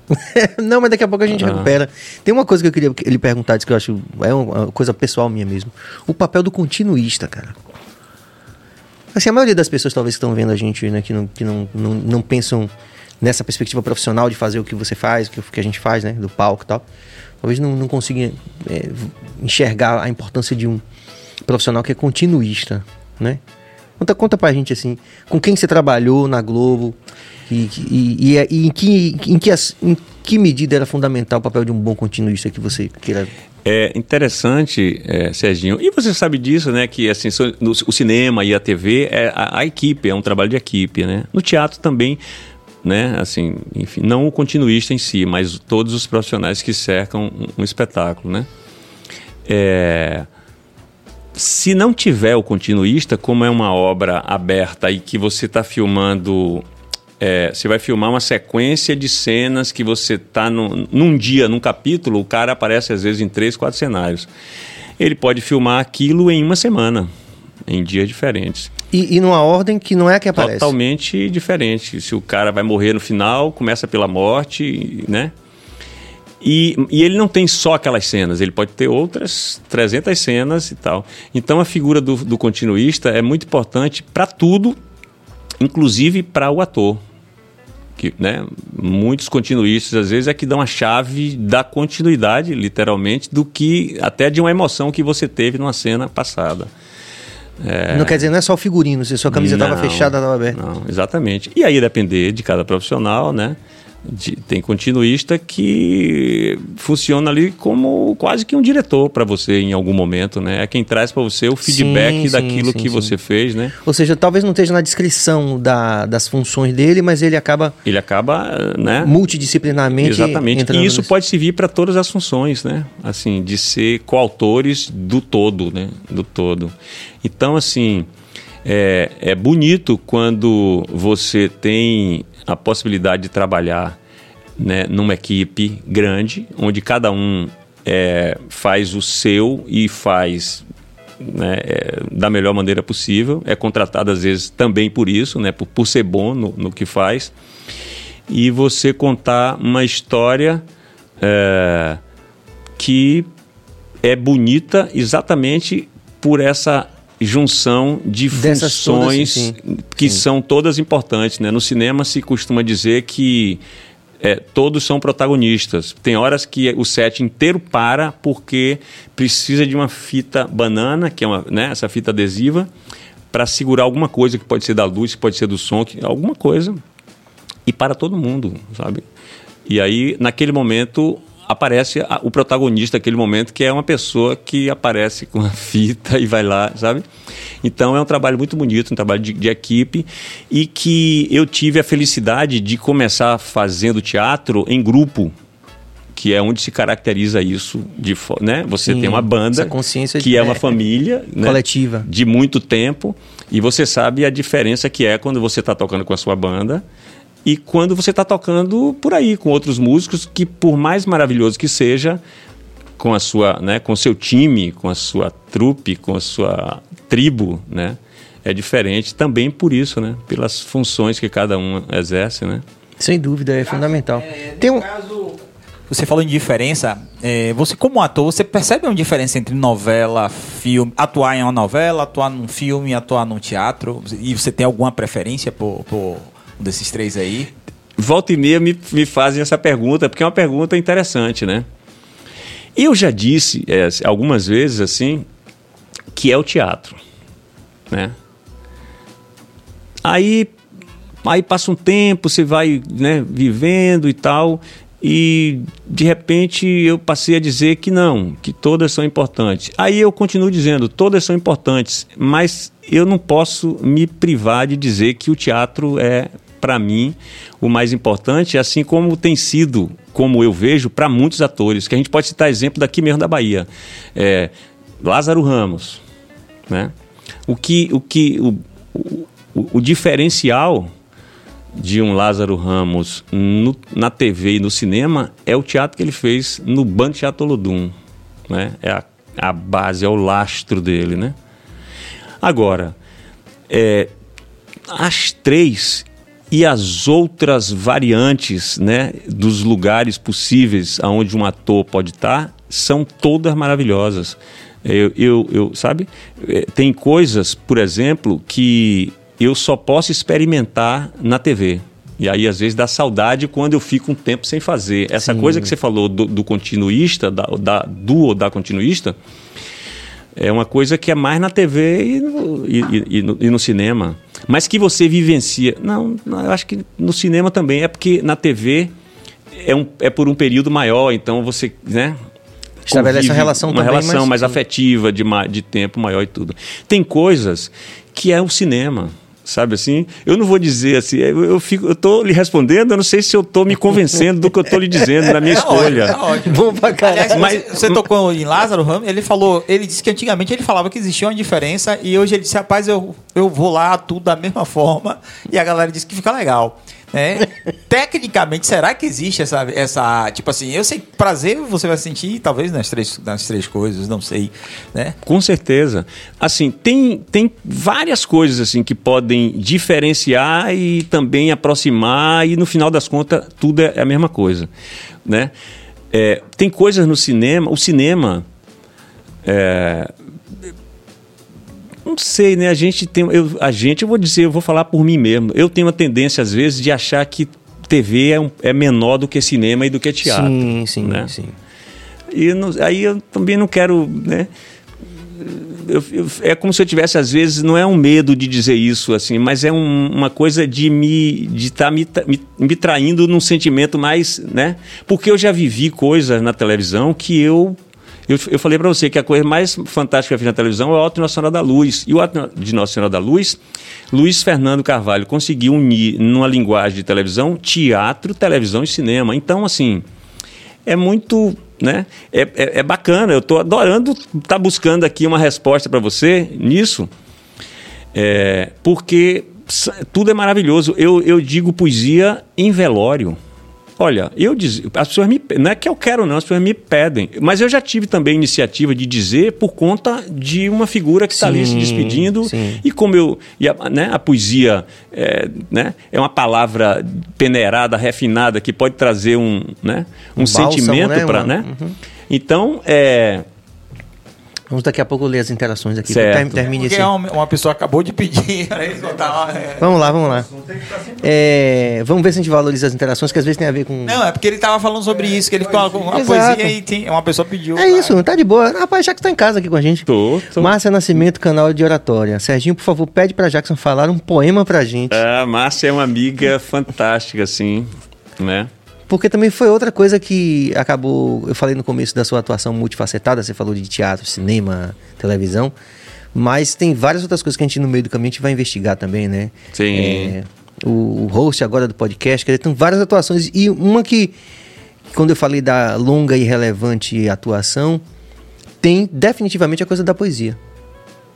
não, mas daqui a pouco a gente Ah. recupera. Tem uma coisa que eu queria lhe perguntar, que eu acho é uma coisa pessoal minha mesmo. O papel do continuista, cara. Assim, a maioria das pessoas talvez que estão vendo a gente, né, que, não, que não, não, não pensam nessa perspectiva profissional de fazer o que você faz, o que, que a gente faz, né, do palco e tal, talvez não, não consiga é, enxergar a importância de um profissional que é continuista, né? Conta, conta pra gente, assim, com quem você trabalhou na Globo e, e, e, é- e em, que, em, que, em que medida era fundamental o papel de um bom continuista que você queira... É interessante, é, Serginho, e você sabe disso, né? Que assim, no- o cinema e a TV é a, a equipe, é um trabalho de equipe, né? No teatro também, né? Assim, enfim, não o continuista em si, mas todos os profissionais que cercam um, um espetáculo, né? É, se não tiver o continuista, como é uma obra aberta e que você está filmando, é, você vai filmar uma sequência de cenas que você está num dia, num capítulo, o cara aparece às vezes em três, quatro cenários. Ele pode filmar aquilo em uma semana, em dias diferentes. E, e numa ordem que não é a que aparece. Totalmente diferente. Se o cara vai morrer no final, começa pela morte, né? E, e ele não tem só aquelas cenas, ele pode ter outras 300 cenas e tal. Então a figura do, do continuista é muito importante para tudo, inclusive para o ator. Que, né, muitos continuistas às vezes é que dão a chave da continuidade, literalmente, do que até de uma emoção que você teve numa cena passada. Não quer dizer, não é só o figurino, se a sua camisa estava fechada, estava aberta. Não, exatamente. E aí depender de cada profissional, né? De- tem continuista que funciona ali como quase que um diretor para você em algum momento, né? É quem traz para você o feedback Sim, sim, daquilo sim, que você fez, né? Ou seja, talvez não esteja na descrição da- das funções dele, mas ele acaba Ele acaba, né? multidisciplinarmente. Exatamente. E isso nesse- pode servir para todas as funções, né? Assim, de ser coautores do todo, né? Do todo. Então, assim, é, é bonito quando você tem a possibilidade de trabalhar né, numa equipe grande, onde cada um é, faz o seu e faz né, é, da melhor maneira possível. É contratado, às vezes, também por isso, né, por, por ser bom no, no que faz. E você contar uma história é, que é bonita exatamente por essa junção de Dessas todas, funções sim, que sim. são todas importantes. Né? No cinema se costuma dizer que é, todos são protagonistas. Tem horas que o set inteiro para porque precisa de uma fita banana, que é uma, né, essa fita adesiva, para segurar alguma coisa que pode ser da luz, que pode ser do som, que, alguma coisa. E para todo mundo, sabe? E aí, naquele momento, aparece o protagonista daquele momento, que é uma pessoa que aparece com a fita e vai lá, sabe? Então é um trabalho muito bonito, um trabalho de, de equipe e que eu tive a felicidade de começar fazendo teatro em grupo, que é onde se caracteriza isso de né? Você Sim, tem uma banda que de- é uma é, família né? coletiva. de muito tempo e você sabe a diferença que é quando você está tocando com a sua banda e quando você está tocando por aí com outros músicos que por mais maravilhoso que seja com a sua né com seu time com a sua trupe com a sua tribo né é diferente também por isso né pelas funções que cada um exerce né Sem dúvida, é fundamental. Tem um. Você falou em diferença. é, você, como ator, você percebe uma diferença entre novela, filme, atuar em uma novela, atuar num filme, atuar num teatro? E você tem alguma preferência por, por desses três aí? volta e meia me, me fazem essa pergunta, porque é uma pergunta interessante, né? Eu já disse é, algumas vezes assim que é o teatro, né? Aí, aí passa um tempo, você vai né, vivendo e tal, e de repente eu passei a dizer que não, que todas são importantes. Aí eu continuo dizendo, todas são importantes, mas eu não posso me privar de dizer que o teatro é, para mim, o mais importante, assim como tem sido, como eu vejo, para muitos atores, que a gente pode citar exemplo daqui mesmo da Bahia. É, Lázaro Ramos, né? O que, o que, o, o, o diferencial de um Lázaro Ramos no- na TV e no cinema é o teatro que ele fez no Banco Teatro né? É a, a base, é o lastro dele, né? Agora, é, as três e as outras variantes né, dos lugares possíveis aonde um ator pode estar são todas maravilhosas. Eu, eu, eu- sabe? Eh, Tem coisas, por exemplo, que eu só posso experimentar na TV. E aí, às vezes, dá saudade quando eu fico um tempo sem fazer. Essa coisa que você falou do, do continuista, da, da, do ou da continuista, é uma coisa que é mais na TV e no, e- e- e no, e no cinema. Mas que você vivencia. Não, eu acho que no cinema também. É porque na TV é, um, é por um período maior, então você. Né, Estabelece uma convive- relação uma também relação mais- mais afetiva, de, de tempo maior e tudo. Tem coisas que é o cinema. Sabe assim? Eu não vou dizer assim, eu, eu fico, eu tô lhe respondendo, eu não sei se eu tô me convencendo do que eu tô lhe dizendo na minha escolha. Bom pra caralho. Mas- você, você tocou em Lázaro Ramos, ele falou, ele disse que antigamente ele falava que existia uma diferença e hoje ele disse, rapaz, eu, eu vou lá tudo da mesma forma e a galera disse que fica legal. Né? Tecnicamente, será que existe essa, essa. Tipo assim, eu sei prazer você vai sentir, talvez nas três, nas três coisas, não sei. Né? Com certeza. Assim, tem, tem várias coisas assim que podem diferenciar e também aproximar e no final das contas tudo é a mesma coisa, né? É, tem coisas no cinema, o cinema é, não sei, né? A gente tem, eu, a gente, eu vou dizer, eu vou falar por mim mesmo. Eu tenho uma tendência às vezes de achar que TV é, um- é menor do que cinema e do que teatro. Sim, sim, né? sim. E não- aí eu também não quero, né? eu- eu- é como se eu tivesse, às vezes, não é um medo de dizer isso, assim, mas é um- uma coisa de me de estar me, tra- me, me traindo num sentimento mais, né? Porque eu já vivi coisas na televisão que eu. Eu, eu falei para você que a coisa mais fantástica que eu fiz na televisão é o Alto Nossa Senhora da Luz. E o Alto de Nossa Senhora da Luz, Luiz Fernando Carvalho conseguiu unir, numa linguagem de televisão, teatro, televisão e cinema. Então, assim, é muito, né? É, é, é bacana. Eu estou adorando estar buscando aqui uma resposta para você nisso, é, porque tudo é maravilhoso. Eu, eu digo poesia em velório. Olha, eu diz, as pessoas me não é que eu quero não, as pessoas me pedem, mas eu já tive também iniciativa de dizer por conta de uma figura que está ali se despedindo sim. e como eu e a, né, a poesia é, né, é uma palavra peneirada, refinada que pode trazer um, né, um, bálsamo, sentimento né, para, uma- né? Então é Vamos daqui a pouco ler as interações aqui. Certo. Term- Termine Porque esse. uma, uma pessoa acabou de pedir para é. Vamos lá, vamos lá. É, vamos ver se a gente valoriza as interações, que às vezes tem a ver com. Não, é porque ele tava falando sobre isso, que ele ficou com uma Exato. poesia e tem, uma pessoa pediu. É isso, tá de boa. Rapaz, Jackson tá em casa aqui com a gente. Tô, tô. Márcia Nascimento, canal de oratória. Serginho, por favor, pede pra Jackson falar um poema pra gente. a Márcia é uma amiga fantástica assim, né? Porque também foi outra coisa que acabou. Eu falei no começo da sua atuação multifacetada, você falou de teatro, cinema, televisão. Mas tem várias outras coisas que a gente no meio do caminho a gente vai investigar também, né? Sim. É, o, o host agora do podcast, quer dizer, tem várias atuações. E uma que, quando eu falei da longa e relevante atuação, tem definitivamente a coisa da poesia,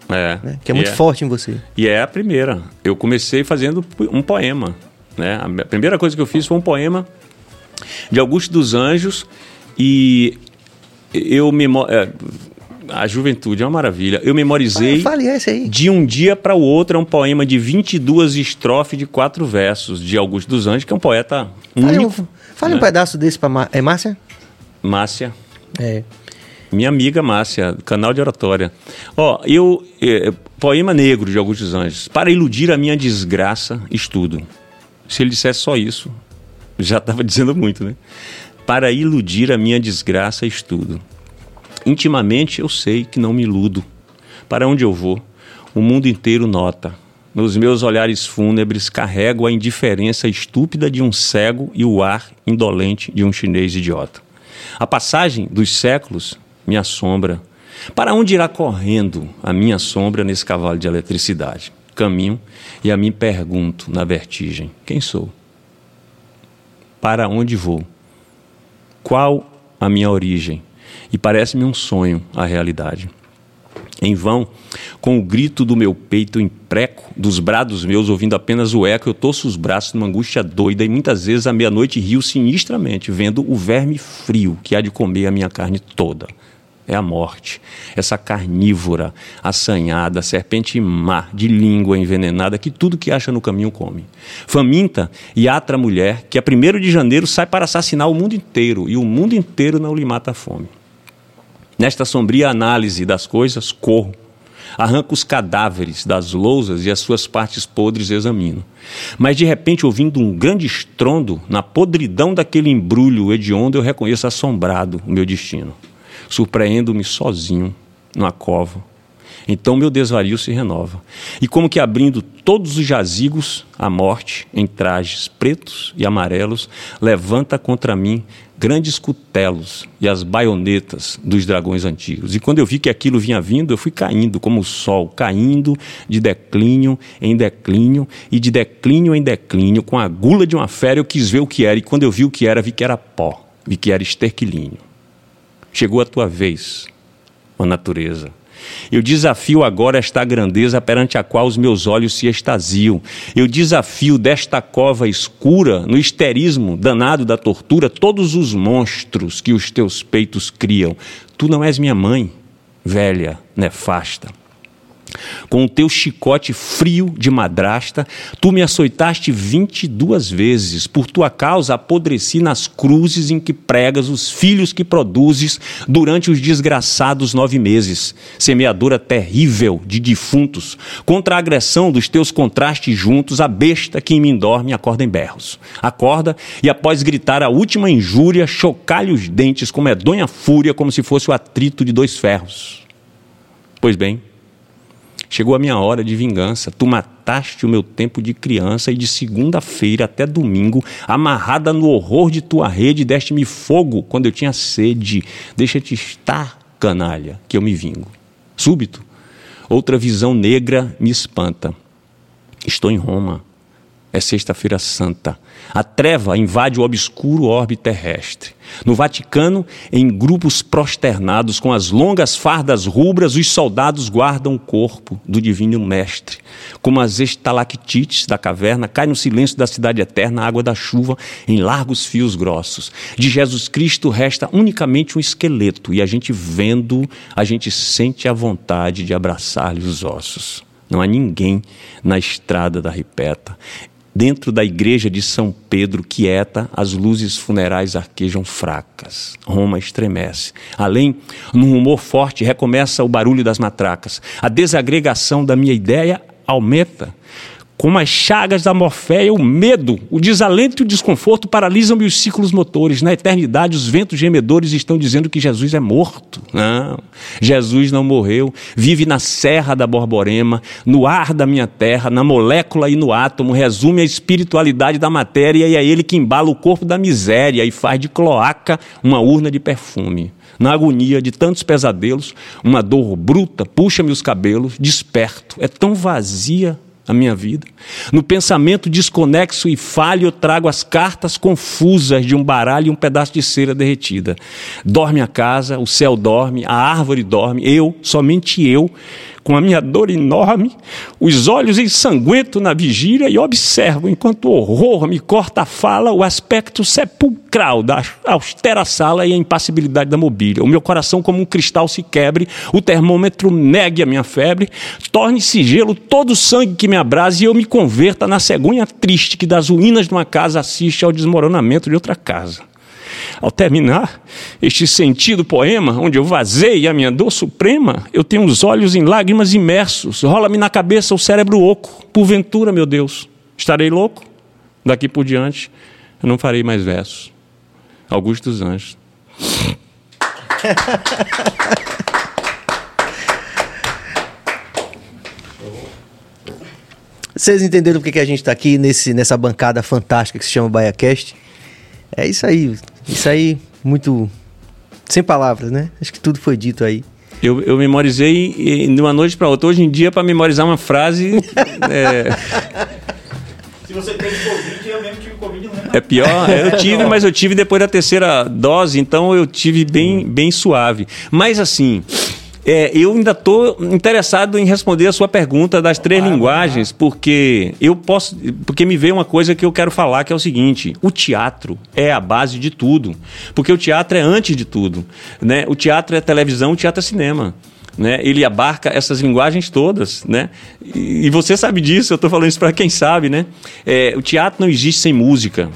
É, né? Que é muito forte em você. E é a primeira. Eu comecei fazendo um poema. Né? A primeira coisa que eu fiz foi um poema de Augusto dos Anjos e eu memo... é, a juventude é uma maravilha. Eu memorizei fale aí. de um dia para o outro é um poema de 22 estrofes de quatro versos de Augusto dos Anjos, que é um poeta Fale, um, fale um né? pedaço desse Má- é Márcia? Márcia. É. Minha amiga Márcia, canal de oratória. Ó, eu. eh, poema negro de Augusto dos Anjos. Para iludir a minha desgraça, estudo. Se ele dissesse só isso, já estava dizendo muito, né? Para iludir a minha desgraça, estudo. Intimamente eu sei que não me iludo. Para onde eu vou, o mundo inteiro nota. Nos meus olhares fúnebres carrego a indiferença estúpida de um cego e o ar indolente de um chinês idiota. A passagem dos séculos me assombra. Para onde irá correndo a minha sombra nesse cavalo de eletricidade? Caminho e a mim pergunto, na vertigem: quem sou? Para onde vou? Qual a minha origem? E parece-me um sonho a realidade. Em vão, com o grito do meu peito impreco, dos brados meus ouvindo apenas o eco, eu torço os braços numa angústia doida e muitas vezes à meia-noite rio sinistramente, vendo o verme frio que há de comer a minha carne toda. É a morte, essa carnívora, assanhada, serpente má, de língua envenenada, que tudo que acha no caminho come. Faminta e atra mulher, que a 1 de janeiro sai para assassinar o mundo inteiro, e o mundo inteiro não lhe mata a fome. Nesta sombria análise das coisas, corro. Arranco os cadáveres das lousas e as suas partes podres examino. Mas de repente, ouvindo um grande estrondo, na podridão daquele embrulho hediondo, eu reconheço assombrado o meu destino. Surpreendo-me sozinho, numa cova. Então meu desvario se renova. E como que abrindo todos os jazigos, a morte, em trajes pretos e amarelos, levanta contra mim grandes cutelos e as baionetas dos dragões antigos. E quando eu vi que aquilo vinha vindo, eu fui caindo como o sol, caindo de declínio em declínio e de declínio em declínio, com a gula de uma fera eu quis ver o que era, e quando eu vi o que era, vi que era pó, vi que era esterquilínio. Chegou a tua vez, ó natureza. Eu desafio agora esta grandeza perante a qual os meus olhos se extasiam. Eu desafio desta cova escura, no histerismo danado da tortura, todos os monstros que os teus peitos criam. Tu não és minha mãe, velha, nefasta. Com o teu chicote frio de madrasta, tu me açoitaste vinte e duas vezes. Por tua causa apodreci nas cruzes em que pregas os filhos que produzes durante os desgraçados nove meses. Semeadora terrível de defuntos, contra a agressão dos teus contrastes juntos, a besta que em mim dorme acorda em berros. Acorda e, após gritar a última injúria, chocalhe os dentes com medonha fúria, como se fosse o atrito de dois ferros. Pois bem, Chegou a minha hora de vingança. Tu mataste o meu tempo de criança e de segunda-feira até domingo, amarrada no horror de tua rede, deste-me fogo quando eu tinha sede. Deixa-te estar, canalha, que eu me vingo. Súbito, outra visão negra me espanta. Estou em Roma. É Sexta-feira Santa. A treva invade o obscuro orbe terrestre. No Vaticano, em grupos prosternados com as longas fardas rubras, os soldados guardam o corpo do divino mestre. Como as estalactites da caverna, cai no silêncio da cidade eterna a água da chuva em largos fios grossos. De Jesus Cristo resta unicamente um esqueleto e a gente vendo, a gente sente a vontade de abraçar-lhe os ossos. Não há ninguém na estrada da ripeta. Dentro da igreja de São Pedro, quieta, as luzes funerais arquejam fracas. Roma estremece. Além, num rumor forte, recomeça o barulho das matracas. A desagregação da minha ideia aumenta. Como as chagas da morféia, o medo, o desalento e o desconforto paralisam-me os ciclos motores. Na eternidade, os ventos gemedores estão dizendo que Jesus é morto. Não, Jesus não morreu. Vive na serra da Borborema, no ar da minha terra, na molécula e no átomo. Resume a espiritualidade da matéria e é ele que embala o corpo da miséria e faz de cloaca uma urna de perfume. Na agonia de tantos pesadelos, uma dor bruta puxa-me os cabelos, desperto. É tão vazia a minha vida. No pensamento desconexo e falho, eu trago as cartas confusas de um baralho e um pedaço de cera derretida. Dorme a casa, o céu dorme, a árvore dorme, eu, somente eu, com a minha dor enorme, os olhos ensanguentos na vigília e observo, enquanto o horror me corta a fala, o aspecto sepulcral da austera sala e a impassibilidade da mobília. O meu coração, como um cristal, se quebre, o termômetro negue a minha febre, torne-se gelo todo o sangue que me abrase e eu me converta na cegonha triste que das ruínas de uma casa assiste ao desmoronamento de outra casa. Ao terminar este sentido poema, onde eu vazei a minha dor suprema, eu tenho os olhos em lágrimas imersos, rola-me na cabeça o cérebro oco. Porventura, meu Deus, estarei louco? Daqui por diante, eu não farei mais versos. Augusto dos Anjos. Vocês entenderam por que a gente está aqui nesse, nessa bancada fantástica que se chama BaiaCast? É isso aí. Isso aí, muito. Sem palavras, né? Acho que tudo foi dito aí. Eu, eu memorizei de uma noite para outra. Hoje em dia, para memorizar uma frase. é, Se você tem Covid, eu mesmo tive Covid, não lembro. É pior, eu tive, mas eu tive depois da terceira dose, então eu tive bem, bem suave. Mas assim, é, eu ainda estou interessado em responder a sua pergunta das três linguagens, porque eu posso. Porque me veio uma coisa que eu quero falar, que é o seguinte: o teatro é a base de tudo. Porque o teatro é antes de tudo. Né? O teatro é televisão, o teatro é cinema. Né? Ele abarca essas linguagens todas, né? E, e você sabe disso. Eu estou falando isso para quem sabe, né? É, o teatro não existe sem música.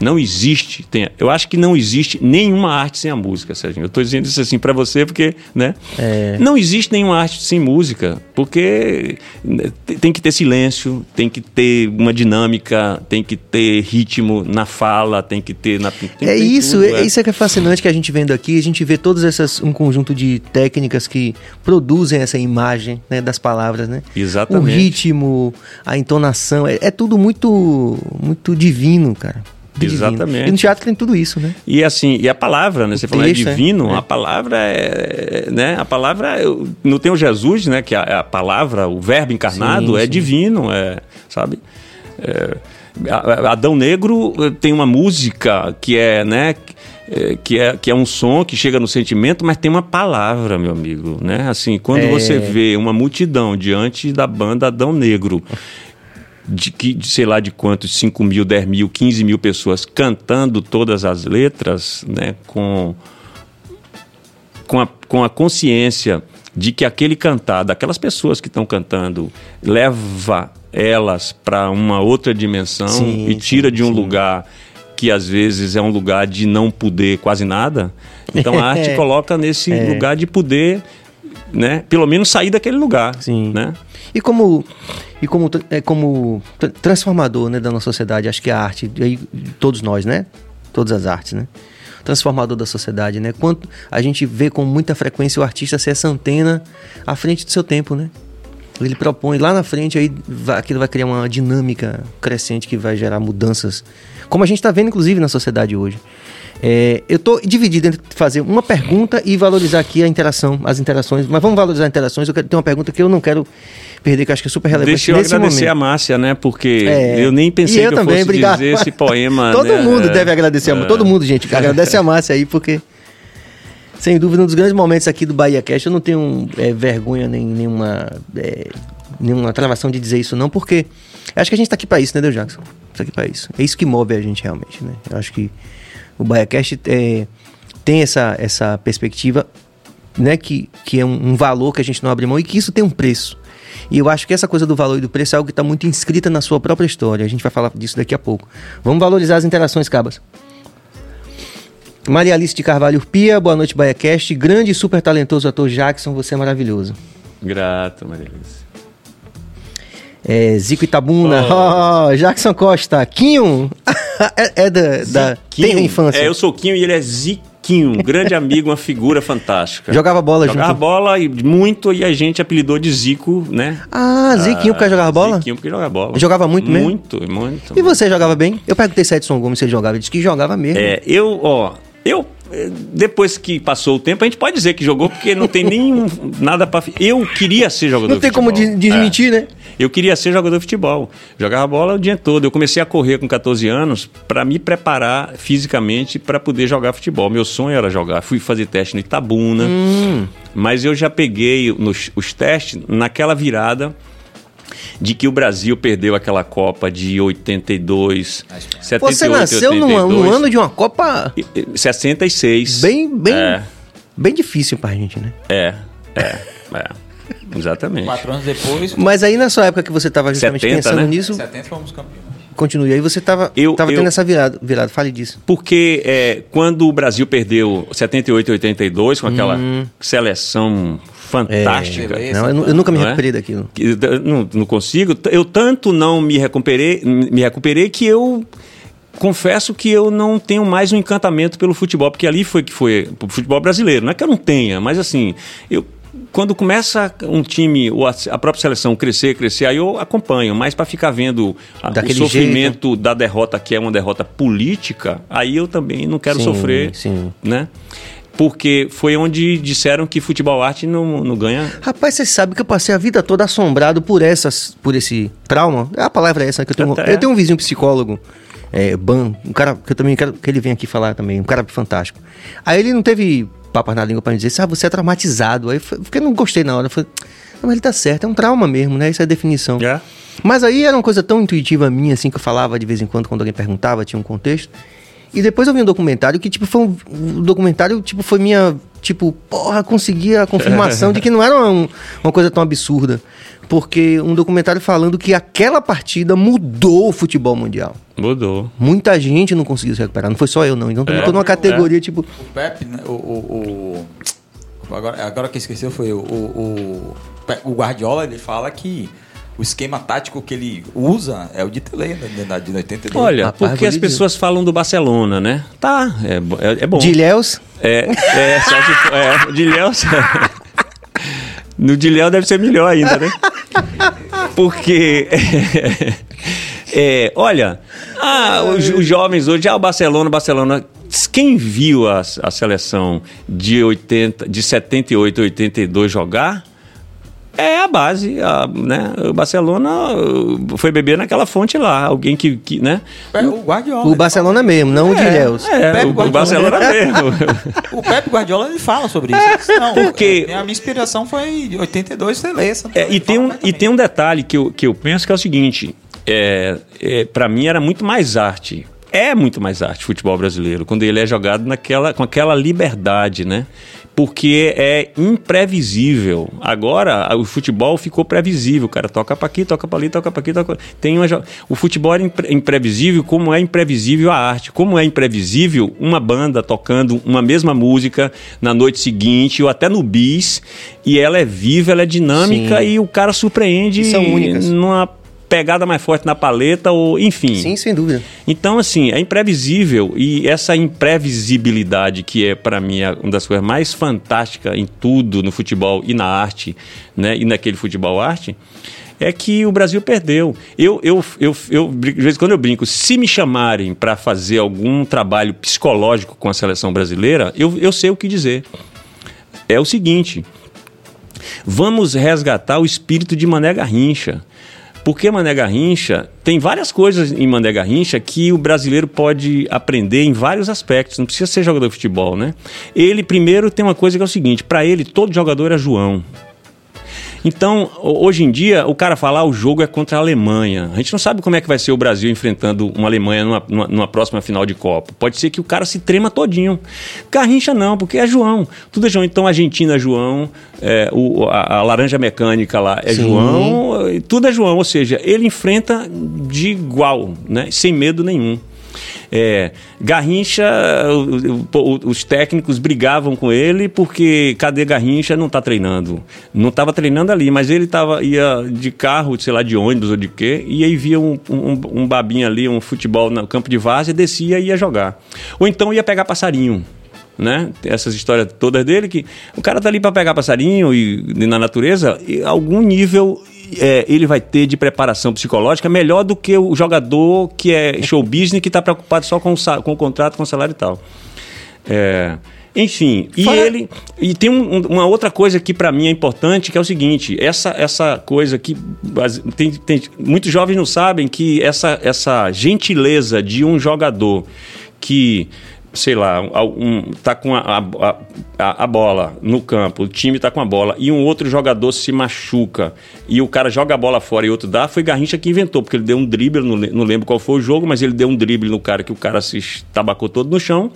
Não existe, tem, eu acho que não existe nenhuma arte sem a música, Serginho. Eu estou dizendo isso assim para você porque, né? É. Não existe nenhuma arte sem música, porque né, tem que ter silêncio, tem que ter uma dinâmica, tem que ter ritmo na fala, tem que ter na tem, É tem isso, tudo, é isso é que é fascinante que a gente vendo aqui, a gente vê todas essas um conjunto de técnicas que produzem essa imagem, né, das palavras, né? Exatamente. O ritmo, a entonação, é, é tudo muito muito divino, cara. Divino. Exatamente. E no teatro tem tudo isso, né? E assim, e a palavra, né? Você falou é texto, é. divino, É. a palavra é, né? A palavra não tem o Jesus, né? Que a, a palavra, o verbo encarnado Sim, é sim. divino, é, sabe? É, Adão Negro eh, tem uma música que é, né? eh, Que é, que é um som que chega no sentimento, mas tem uma palavra, meu amigo, né? Assim, quando É. você vê uma multidão diante da banda Adão Negro, de que, de sei lá de quantos, 5 mil, 10 mil, 15 mil pessoas cantando todas as letras, né, com, com, a, com a consciência de que aquele cantar, daquelas pessoas que estão cantando, leva elas para uma outra dimensão Sim, e tira sim, de um sim. lugar que às vezes é um lugar de não poder quase nada. Então a arte coloca nesse É. lugar de poder, né, pelo menos sair daquele lugar, Sim. né? E como e como é como tra- transformador, né, da nossa sociedade, acho que a arte, aí, todos nós, né? Todas as artes, né? Transformador da sociedade, né? Quanto a gente vê com muita frequência o artista ser essa antena à frente do seu tempo, né? ele propõe lá na frente, aí vai- aquilo vai criar uma dinâmica crescente que vai gerar mudanças, como a gente está vendo, inclusive, na sociedade hoje. É, eu estou dividido entre fazer uma pergunta e valorizar aqui a interação, as interações, mas vamos valorizar as interações. Eu quero ter uma pergunta que eu não quero perder, que eu acho que é super relevante Deixa eu nesse agradecer momento. a Márcia, né? Porque É, eu nem pensei eu que também, eu fosse obrigado. dizer esse poema. Todo né? mundo É, deve agradecer, a é. todo mundo, gente. Agradece a Márcia aí, porque, sem dúvida, um dos grandes momentos aqui do Bahia Cast, eu não tenho é, vergonha nem nenhuma, é, nenhuma travação de dizer isso, não, porque acho que a gente tá aqui pra isso, entendeu, Jackson? Tá aqui pra isso. É isso que move a gente realmente, né? Eu acho que o Bahia Cast é, tem essa, essa perspectiva, né, que, que é um, um valor que a gente não abre mão e que isso tem um preço. E eu acho que essa coisa do valor e do preço é algo que está muito inscrita na sua própria história. A gente vai falar disso daqui a pouco. Vamos valorizar as interações, Cabas. Maria Alice de Carvalho Pia, boa noite, BaiaCast. Grande e super talentoso ator Jackson, você é maravilhoso. Grato, Maria Alice. É, Zico Itabuna, oh. Jackson Costa, Quinho, é, é da, da tem infância. É, eu sou Quinho e ele é Ziquinho, um grande amigo, uma figura fantástica. Jogava bola Jogava junto. bola e muito e a gente apelidou de Zico, né? Ah, Ziquinho porque jogava bola? Ziquinho porque jogava bola. Jogava muito mesmo? Muito, muito. E você jogava bem? Eu perguntei se Edson Gomes se ele jogava, ele disse que jogava mesmo. É, eu, ó, eu eh, depois que passou o tempo, a gente pode dizer que jogou porque não tem nem nada para Eu queria ser jogador Não tem como desmentir, né? Eu queria ser jogador de futebol. Jogava bola o dia todo. Eu comecei a correr com 14 anos para me preparar fisicamente para poder jogar futebol. Meu sonho era jogar. Fui fazer teste no Itabuna. Hum. Mas eu já peguei nos, os testes naquela virada de que o Brasil perdeu aquela Copa de 82, 78, Você nasceu num, 82, num ano de uma Copa e- e- 66. bem, bem, É, bem difícil pra gente, né? é, é, é. Exatamente. Quatro anos depois, Mas aí na sua época que você tava justamente 70, pensando né? nisso, 70 fomos campeões. continue. Aí você tava, Eu- tava eu- tendo essa virada, virada, fale disso. Porque é, quando o Brasil perdeu 78 e 82 com aquela seleção fantástica. É. Não, eu, eu nunca me Não é? recuperei daquilo. que eu não, não consigo. Eu tanto não me recuperei, me recuperei que eu confesso que eu não tenho mais um encantamento pelo futebol, porque ali foi que foi o futebol brasileiro. Não é que eu não tenha, mas assim, eu quando começa um time ou a, a própria seleção crescer, crescer, aí eu acompanho, mas para ficar vendo a- o Daquele sofrimento da derrota que é uma derrota política, aí eu também não quero Sim, sofrer, sim. né? Porque foi onde disseram que futebol arte não, não ganha Rapaz, você sabe que eu passei a vida toda assombrado por essas, por esse trauma. A palavra é essa que eu tenho. Até. Eu tenho um vizinho psicólogo, é, Ban, um cara que eu também quero que ele venha aqui falar também, um cara fantástico. Aí ele não teve papas na língua pra me dizer, ah, você é traumatizado. Aí porque eu não gostei na hora. Eu falei, não, mas ele tá certo, é um trauma mesmo, né? Isso é a definição. É. Mas aí era uma coisa tão intuitiva minha, assim, que eu falava de vez em quando, quando alguém perguntava, tinha um contexto. E depois eu vi um documentário que, tipo, foi um, um documentário, tipo, foi minha, tipo, porra, consegui a confirmação de que não era um- uma coisa tão absurda. Porque um documentário falando que aquela partida mudou o futebol mundial. Mudou. Muita gente não conseguiu se recuperar, não foi só eu não. Então também É. tô numa categoria, tipo, O Pepe, né, o, o, o- agora, agora que esqueceu foi o, o, o, o Guardiola, ele fala que o esquema tático que ele usa é o de Tele, né, da- de 82. Olha, Rapaz, porque as pessoas falam do Barcelona, né? Tá, é, é, é bom. de Ilhéus, É, é, só que, é, o Dilhéu... No Dilhéu deve ser melhor ainda, né? Porque... é, olha, ah, os, os jovens hoje, ah, o Barcelona, o Barcelona... Quem viu a, a seleção de, 80, de 78 e 82 jogar... É a base, a, né? O Barcelona uh, foi beber naquela fonte lá. Alguém que, que né? É, o Guardiola. o Barcelona mesmo, não o de Ilhéus. É, Pepe o, o Guardiola. Barcelona mesmo. fala- O Pepe Guardiola ele fala sobre isso. Diz, Não, Porque- é, a minha inspiração foi de 82 Tele. É, e, tem um, e tem um detalhe que eu, que eu penso que é o seguinte: é, é, para mim era muito mais arte. É muito mais arte o futebol brasileiro, quando ele é jogado naquela, com aquela liberdade, né? Porque é imprevisível. Agora, o futebol ficou previsível. O cara toca para aqui, toca para ali, toca para aqui, toca. Tem uma, o futebol é impre- imprevisível, como é imprevisível a arte. Como é imprevisível uma banda tocando uma mesma música na noite seguinte, ou até no bis, e ela é viva, ela é dinâmica Sim. e o cara surpreende E são únicas. numa pegada mais forte na paleta, ou enfim. Sim, sem dúvida. Então, assim, é imprevisível e essa imprevisibilidade que é, para mim, uma das coisas mais fantásticas em tudo, no futebol e na arte, né, e naquele futebol arte, é que o Brasil perdeu. Eu, eu, eu, eu, de vez em quando eu brinco, se me chamarem para fazer algum trabalho psicológico com a seleção brasileira, eu, eu sei o que dizer. É o seguinte, vamos resgatar o espírito de Mané Garrincha. Porque Mané Garrincha tem várias coisas em Mané Garrincha que o brasileiro pode aprender em vários aspectos. Não precisa ser jogador de futebol, né? Ele primeiro tem uma coisa que é o seguinte: para ele todo jogador é João. Então, ho- hoje em dia, o cara falar o jogo é contra a Alemanha. A gente não sabe como é que vai ser o Brasil enfrentando uma Alemanha numa, numa- numa próxima final de Copa. Pode ser que o cara se trema todinho. Garrincha não, porque é João. Tudo é João. Então, a Argentina é João, é, o- a, a laranja mecânica lá é Sim. João, tudo é João. Ou seja, ele enfrenta de igual, né? sem medo nenhum. É, Garrincha, o- o- os técnicos brigavam com ele porque cadê Garrincha? Não está treinando. Não estava treinando ali, mas ele tava, ia de carro, sei lá, de ônibus ou de quê, e aí via um, um, um babinho ali, um futebol no campo de várzea, descia e ia jogar. Ou então ia pegar passarinho. Né? Essas histórias todas dele que o cara tá ali para pegar passarinho e, e na natureza, e algum nível é, ele vai ter de preparação psicológica melhor do que o jogador que é show business que está preocupado só com o, com o contrato, com o salário e tal. É, enfim, e Fora- ele. E tem um- um- uma outra coisa que para mim é importante, que é o seguinte: essa, essa coisa que tem, tem- muitos jovens não sabem que essa, essa gentileza de um jogador que sei lá, um, tá com a, a, a, bola no campo, o time tá com a bola e um outro jogador se machuca e o cara joga a bola fora e outro dá, foi Garrincha que inventou, porque ele deu um drible, não, não lembro qual foi o jogo, mas ele deu um drible no cara que o cara se tabacou todo no chão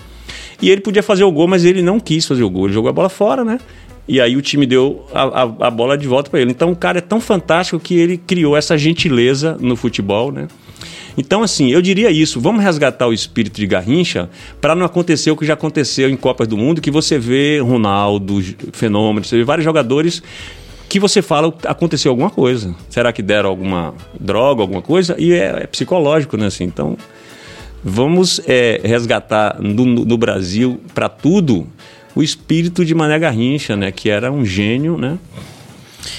e ele podia fazer o gol, mas ele não quis fazer o gol, ele jogou a bola fora, né? E aí o time deu a, a, a bola de volta para ele. Então o cara é tão fantástico que ele criou essa gentileza no futebol, né? Então, assim, eu diria isso. Vamos resgatar o espírito de Garrincha para não acontecer o que já aconteceu em Copas do Mundo, que você vê Ronaldo, Fenômeno, você vê vários jogadores que você fala aconteceu alguma coisa. Será que deram alguma droga, alguma coisa? E é, é psicológico, né? Assim, então, vamos é, resgatar no, no Brasil, para tudo, o espírito de Mané Garrincha, né? Que era um gênio, né?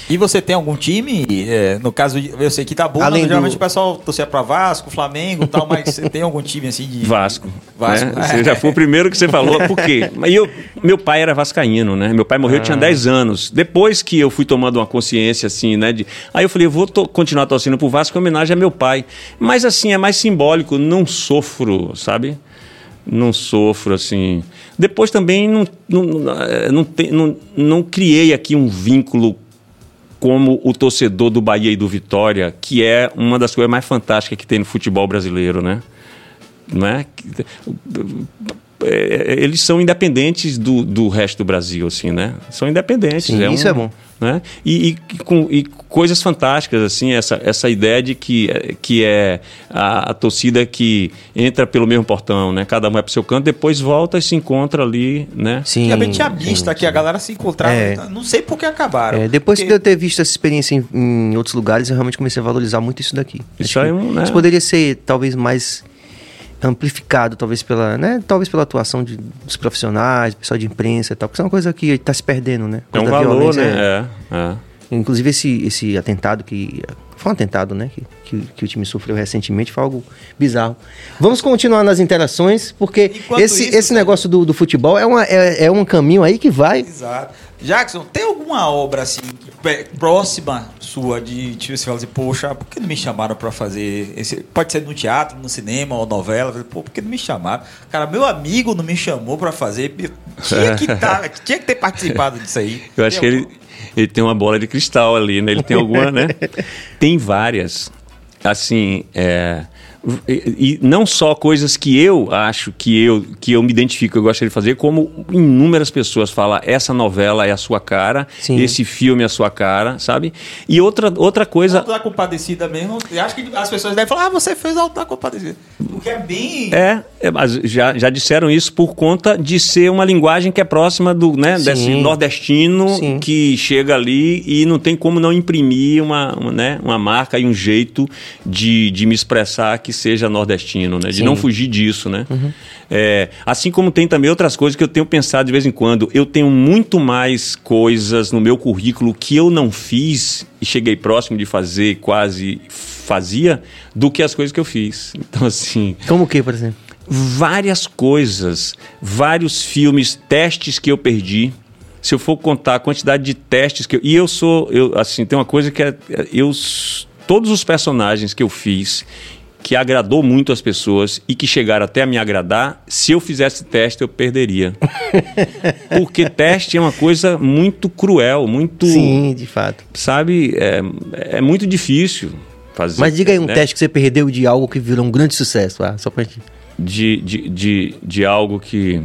E você tem algum time? é, no caso, eu sei que tá bom, Além do- geralmente o pessoal torcia pra Vasco, Flamengo e tal, mas você tem algum time assim de. Vasco. Vasco. né? Você já foi o primeiro que você falou. Por quê? Mas eu, meu pai era vascaíno, né? Meu pai morreu, eu Ah. tinha 10 anos. Depois que eu fui tomando uma consciência, assim, né? De... Aí eu falei, eu vou to- continuar torcendo pro Vasco em homenagem a meu pai. Mas, assim, é mais simbólico. Não sofro, sabe? Não sofro, assim. Depois também não, não, eh, não, não, não criei aqui um vínculo como o torcedor do Bahia e do Vitória, que é uma das coisas mais fantásticas que tem no futebol brasileiro, né? Não é? É, Eles são independentes do, do resto do Brasil, assim, né? São independentes. Sim, isso é bom. Né? E, e com e coisas fantásticas, assim, essa, essa ideia de que, que é a, a torcida que entra pelo mesmo portão, né? Cada um vai pro seu canto, depois volta e se encontra ali, né? Sim. Antigamente tinha sim. que a galera se encontrava. É. Não sei por que acabaram. É, depois Porque- de eu ter visto essa experiência em, em outros lugares, eu realmente comecei a valorizar muito isso daqui. Isso aí é que um, né? Isso poderia ser talvez mais amplificado, talvez pela, né, talvez pela atuação de, dos profissionais, pessoal de imprensa e tal, porque isso é uma coisa que está se perdendo, né? É um valor, violência, é. né? É, é. Inclusive esse, esse atentado que. Foi um atentado, né? Que, que, que o time sofreu recentemente, foi algo bizarro. Vamos continuar nas interações, porque Enquanto esse, isso, esse negócio do, do futebol é, uma, é, é um caminho aí que vai. Exato. Jackson, tem alguma obra assim próxima sua de tipo, você fala assim, poxa, por que não me chamaram pra fazer esse? Pode ser no teatro, no cinema ou novela. Pô, por que não me chamaram? Cara, meu amigo não me chamou pra fazer. Tinha que, tá, tinha que ter participado disso aí. Eu acho que ele, ele tem uma bola de cristal ali, né? Ele tem alguma, né? Tem várias. Assim, é, E, e não só coisas que eu acho que eu, que eu me identifico, eu gostaria de fazer, como inúmeras pessoas falam, essa novela é a sua cara, Sim. esse filme é a sua cara, sabe? E outra, outra coisa. Alto da Compadecida mesmo, eu acho que as pessoas devem falar, ah, você fez Alto da Compadecida. Porque é bem... É, é, mas já, já disseram isso por conta de ser uma linguagem que é próxima do, né, Sim. desse nordestino Sim. que chega ali e não tem como não imprimir uma, uma, né, uma marca e um jeito de, de me expressar que seja nordestino, né, de Sim. Uhum. não fugir disso, né. É, assim como tem também outras coisas que eu tenho pensado de vez em quando. Eu tenho muito mais coisas no meu currículo que eu não fiz e cheguei próximo de fazer, quase fazia, do que as coisas que eu fiz. Então, assim, Como o que, por exemplo? várias coisas, vários filmes, testes que eu perdi. Se eu for contar a quantidade de testes que eu. E eu sou. Eu, assim, tem uma coisa que é. Eu, s- todos os personagens que eu fiz, que agradou muito as pessoas e que chegaram até a me agradar, se eu fizesse teste, eu perderia. Porque teste é uma coisa muito cruel, muito. Sim, de fato. Sabe? É, é muito difícil fazer. Mas diga aí um né? teste que você perdeu de algo que virou um grande sucesso, ah, só pra gente. de, de, de, de algo que.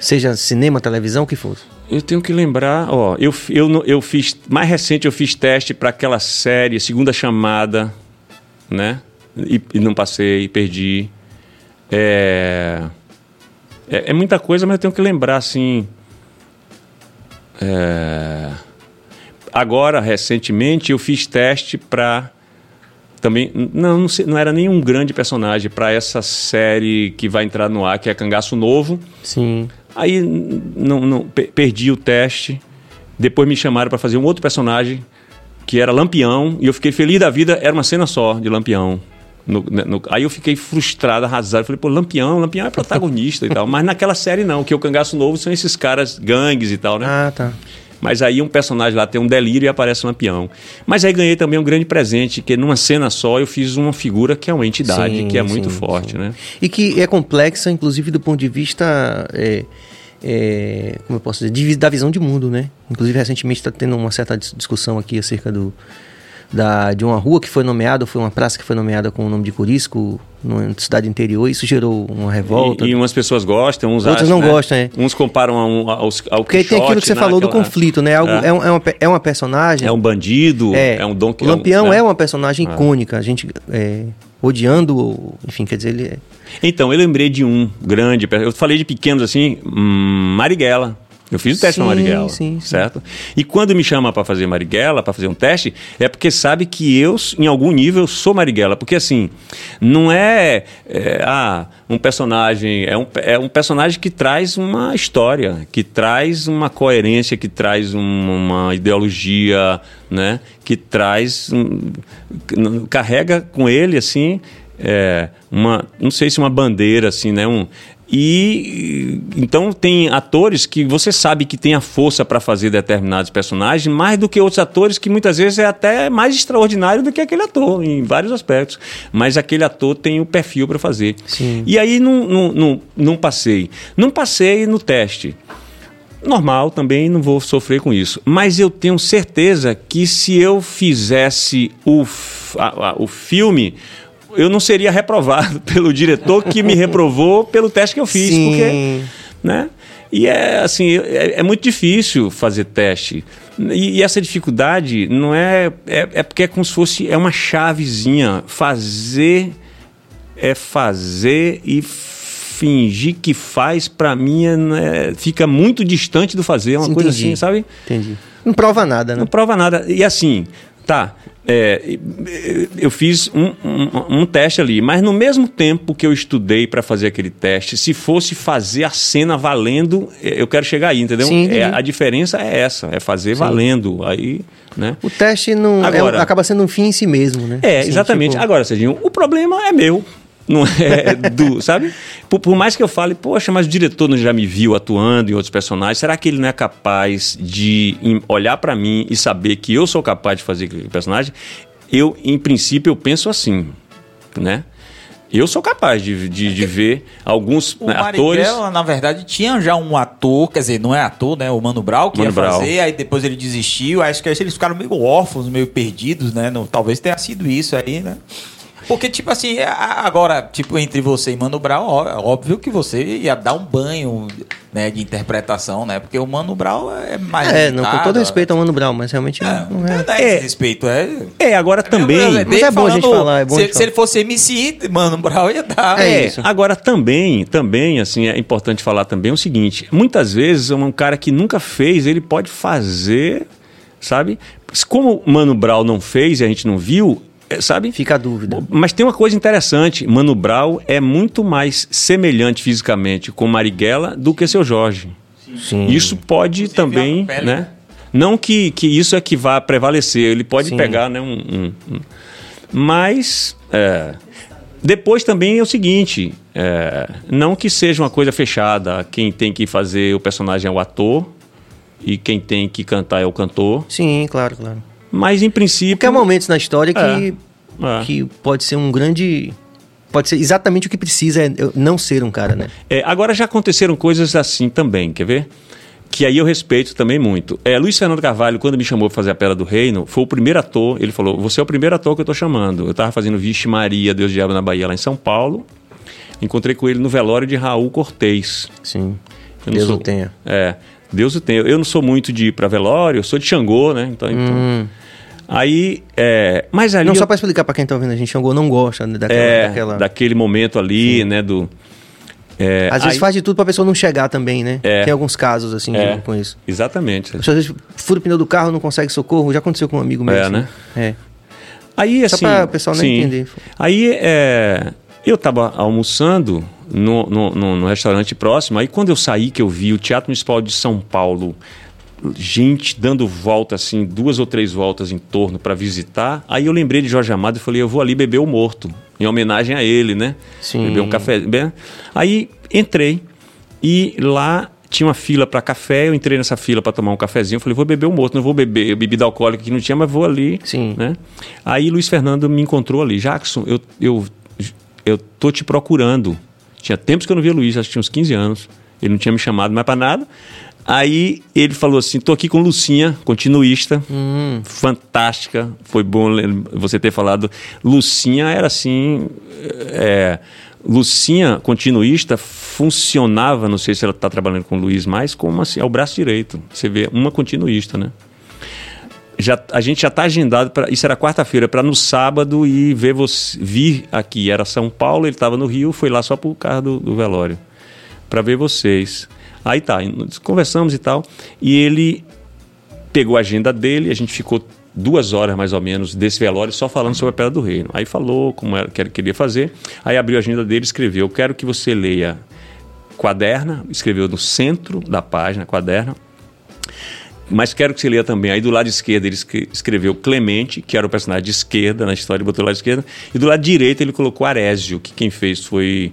Seja cinema, televisão, o que for. Eu tenho que lembrar, ó, eu, eu, eu fiz, mais recente eu fiz teste para aquela série, Segunda Chamada, né? E, e não passei, perdi. É, é, é muita coisa, mas eu tenho que lembrar, assim. É, agora, recentemente, eu fiz teste para também não não, sei- não era nenhum grande personagem para essa série que vai entrar no ar que é Cangaço Novo Sim. Aí não, não- pe- perdi o teste. Depois me chamaram para fazer um outro personagem que era Lampião e eu fiquei feliz da vida. Era uma cena só de Lampião. No- né, no- aí eu fiquei frustrado, arrasado. Falei, pô, Lampião, Lampião é protagonista e tal. Mas naquela série não, que o Cangaço Novo são esses caras gangues e tal, né? Ah, tá. Mas aí um personagem lá tem um delírio e aparece um lampião. Mas aí ganhei também um grande presente, que numa cena só eu fiz uma figura que é uma entidade, Sim, que é muito sim, forte, sim. né? E que é complexa, inclusive, do ponto de vista. é, é, como eu posso dizer? da visão de mundo, né? Inclusive, recentemente está tendo uma certa dis- discussão aqui acerca do. Da, de uma rua que foi nomeada, foi uma praça que foi nomeada com o nome de Curisco, numa cidade interior, isso gerou uma revolta. E, e umas pessoas gostam, uns Outras acham, não né? gostam, é. Uns comparam a um- aos, ao Porque aí tem aquilo que você Quixote, falou do naquela- conflito, né? Algo, É. é. um- é uma, é uma personagem. É um bandido, é, um Don O Lampião né? é uma personagem icônica. A gente é, odiando, enfim, quer dizer, ele é. Então, eu lembrei de um grande. Eu falei de pequenos assim, hum, Marighella. Eu fiz o teste Sim, na Marighella, sim, sim. certo? E quando me chama para fazer Marighella, para fazer um teste, é porque sabe que eu, em algum nível, sou Marighella. Porque assim, não é, é, ah, um personagem, é um, é um personagem que traz uma história, que traz uma coerência, que traz um- uma ideologia, né? Que traz, um, carrega com ele assim, é, uma, não sei se uma bandeira assim, né? Um, e então tem atores que você sabe que tem a força para fazer determinados personagens, mais do que outros atores que muitas vezes é até mais extraordinário do que aquele ator em vários aspectos. Mas aquele ator tem o perfil para fazer. Sim. E aí não, não, não, não passei. Não passei no teste. Normal, também não vou sofrer com isso. Mas eu tenho certeza que se eu fizesse o, a- a- o filme, eu não seria reprovado pelo diretor que me reprovou pelo teste que eu fiz. Sim. Porque, né? E é assim, é, é muito difícil fazer teste. E, e essa dificuldade não é, é. É porque é como se fosse é uma chavezinha. Fazer é fazer e fingir que faz, pra mim, é, né, fica muito distante do fazer. É uma coisa Entendi. assim, sabe? Entendi. Não prova nada, né? Não prova nada. E assim, tá. É, eu fiz um, um- um teste ali, mas no mesmo tempo que eu estudei para fazer aquele teste, se fosse fazer a cena valendo, é, eu quero chegar aí, entendeu? Sim. É, a diferença é essa, é fazer valendo. Aí, né? O teste não é Agora- um- acaba sendo um fim em si mesmo, né? É, Assim, exatamente. tipo, Agora, Serginho, o problema é meu. Não é do, sabe? Por, por mais que eu fale, poxa, mas o diretor não já me viu atuando em outros personagens, será que ele não é capaz de olhar pra mim e saber que eu sou capaz de fazer aquele personagem? Eu, em princípio, eu penso assim, né? Eu sou capaz de, de, de ver alguns O né, atores. Marighella, na verdade, tinha já um ator, quer dizer, não é ator, né? O Mano Brown que Mano ia Brown. fazer, aí depois ele desistiu. Acho que eles ficaram meio órfãos, meio perdidos, né? Não, talvez tenha sido isso aí, né? Porque, tipo assim, a- agora, tipo, entre você e Mano Brown, é óbvio que você ia dar um banho né, de interpretação, né? Porque o Mano Brown é mais. É, não, com todo limitado, respeito ao Mano Brown, mas realmente É, não, não é, é. não é respeito, é. É, agora também. Eu- eu- Mas é bom a gente falar, é bom se, gente se falar. ele fosse MC, Mano Brown ia dar. É É, isso. agora também, também, assim, é importante falar também o seguinte: muitas vezes um cara que nunca fez, ele pode fazer, sabe? Como o Mano Brown não fez e a gente não viu, é, sabe? Fica a dúvida. Mas tem uma coisa interessante: Mano Brown é muito mais semelhante fisicamente com Marighella do que seu Jorge. Sim. Isso pode Inclusive, também, né? né? Não que, que isso é que vá prevalecer, ele pode Sim. pegar, né? Um, um- um- Mas é, depois também é o seguinte, é, não que seja uma coisa fechada, quem tem que fazer o personagem é o ator e quem tem que cantar é o cantor, Sim, claro, claro. Mas em princípio Porque há momentos na história que, É. que pode ser um grande. Pode ser exatamente o que precisa é não ser um cara, né? É, agora já aconteceram coisas assim também, quer ver? Que aí eu respeito também muito. É, Luiz Fernando Carvalho, quando me chamou para fazer a Pedra do Reino, foi o primeiro ator. Ele falou: Você é o primeiro ator que eu estou chamando. Eu estava fazendo Vixe Maria, Deus Diabo na Bahia, lá em São Paulo. Encontrei com ele no velório de Raul Cortez. Sim. Deus sou- o tenha. É, Deus o tenha. Eu não sou muito de ir para velório, eu sou de Xangô, né? Então. então- Aí. É, mas ali. Não, eu- só pra explicar pra quem tá ouvindo, a gente Xangô não gosta né, daquela. é, daquela- daquele momento ali, né? Do. é, Às vezes aí- faz de tudo pra pessoa não chegar também, né? É. Tem alguns casos assim É. com isso. Exatamente. A às vezes fura o pneu do carro, não consegue socorro. Já aconteceu com um amigo meu. É, assim. né? É. Aí, Só assim, pra o pessoal sim. entender. Aí é, eu estava almoçando no, no, no- no restaurante próximo. Aí quando eu saí, que eu vi o Teatro Municipal de São Paulo, gente dando volta assim, duas ou três voltas em torno para visitar. Aí eu lembrei de Jorge Amado e falei, eu vou ali beber o morto, em homenagem a ele, né? Sim. Beber um café. bem- Aí entrei e lá tinha uma fila para café. Eu entrei nessa fila para tomar um cafezinho. Eu falei, vou beber o morto, não vou beber bebida alcoólica que não tinha, mas vou ali. Sim. Né? Aí Luiz Fernando me encontrou ali. Jackson, eu, eu, eu tô te procurando. Tinha tempos que eu não via Luiz, acho que tinha uns 15 anos. Ele não tinha me chamado mais para nada. Aí ele falou assim: tô aqui com Lucinha, continuista, fantástica. Foi bom você ter falado. Lucinha era assim. é, Lucinha, continuista, funcionava, não sei se ela está trabalhando com o Luiz mais, como assim, é o braço direito. Você vê, uma continuista, né? já, a gente já está agendado para isso era quarta-feira para no sábado e ver você vir aqui era São Paulo ele estava no Rio foi lá só por causa do, do velório para ver vocês aí tá conversamos e tal e ele pegou a agenda dele a gente ficou duas horas mais ou menos desse velório só falando sobre a Pedra do Reino aí falou como era que ele queria fazer aí abriu a agenda dele e escreveu quero que você leia quaderna escreveu no centro da página quaderna mas quero que você leia também. Aí do lado esquerdo ele escre- escreveu Clemente, que era o personagem de esquerda na história, ele botou do lado esquerdo. E do lado direito ele colocou Arésio, que quem fez foi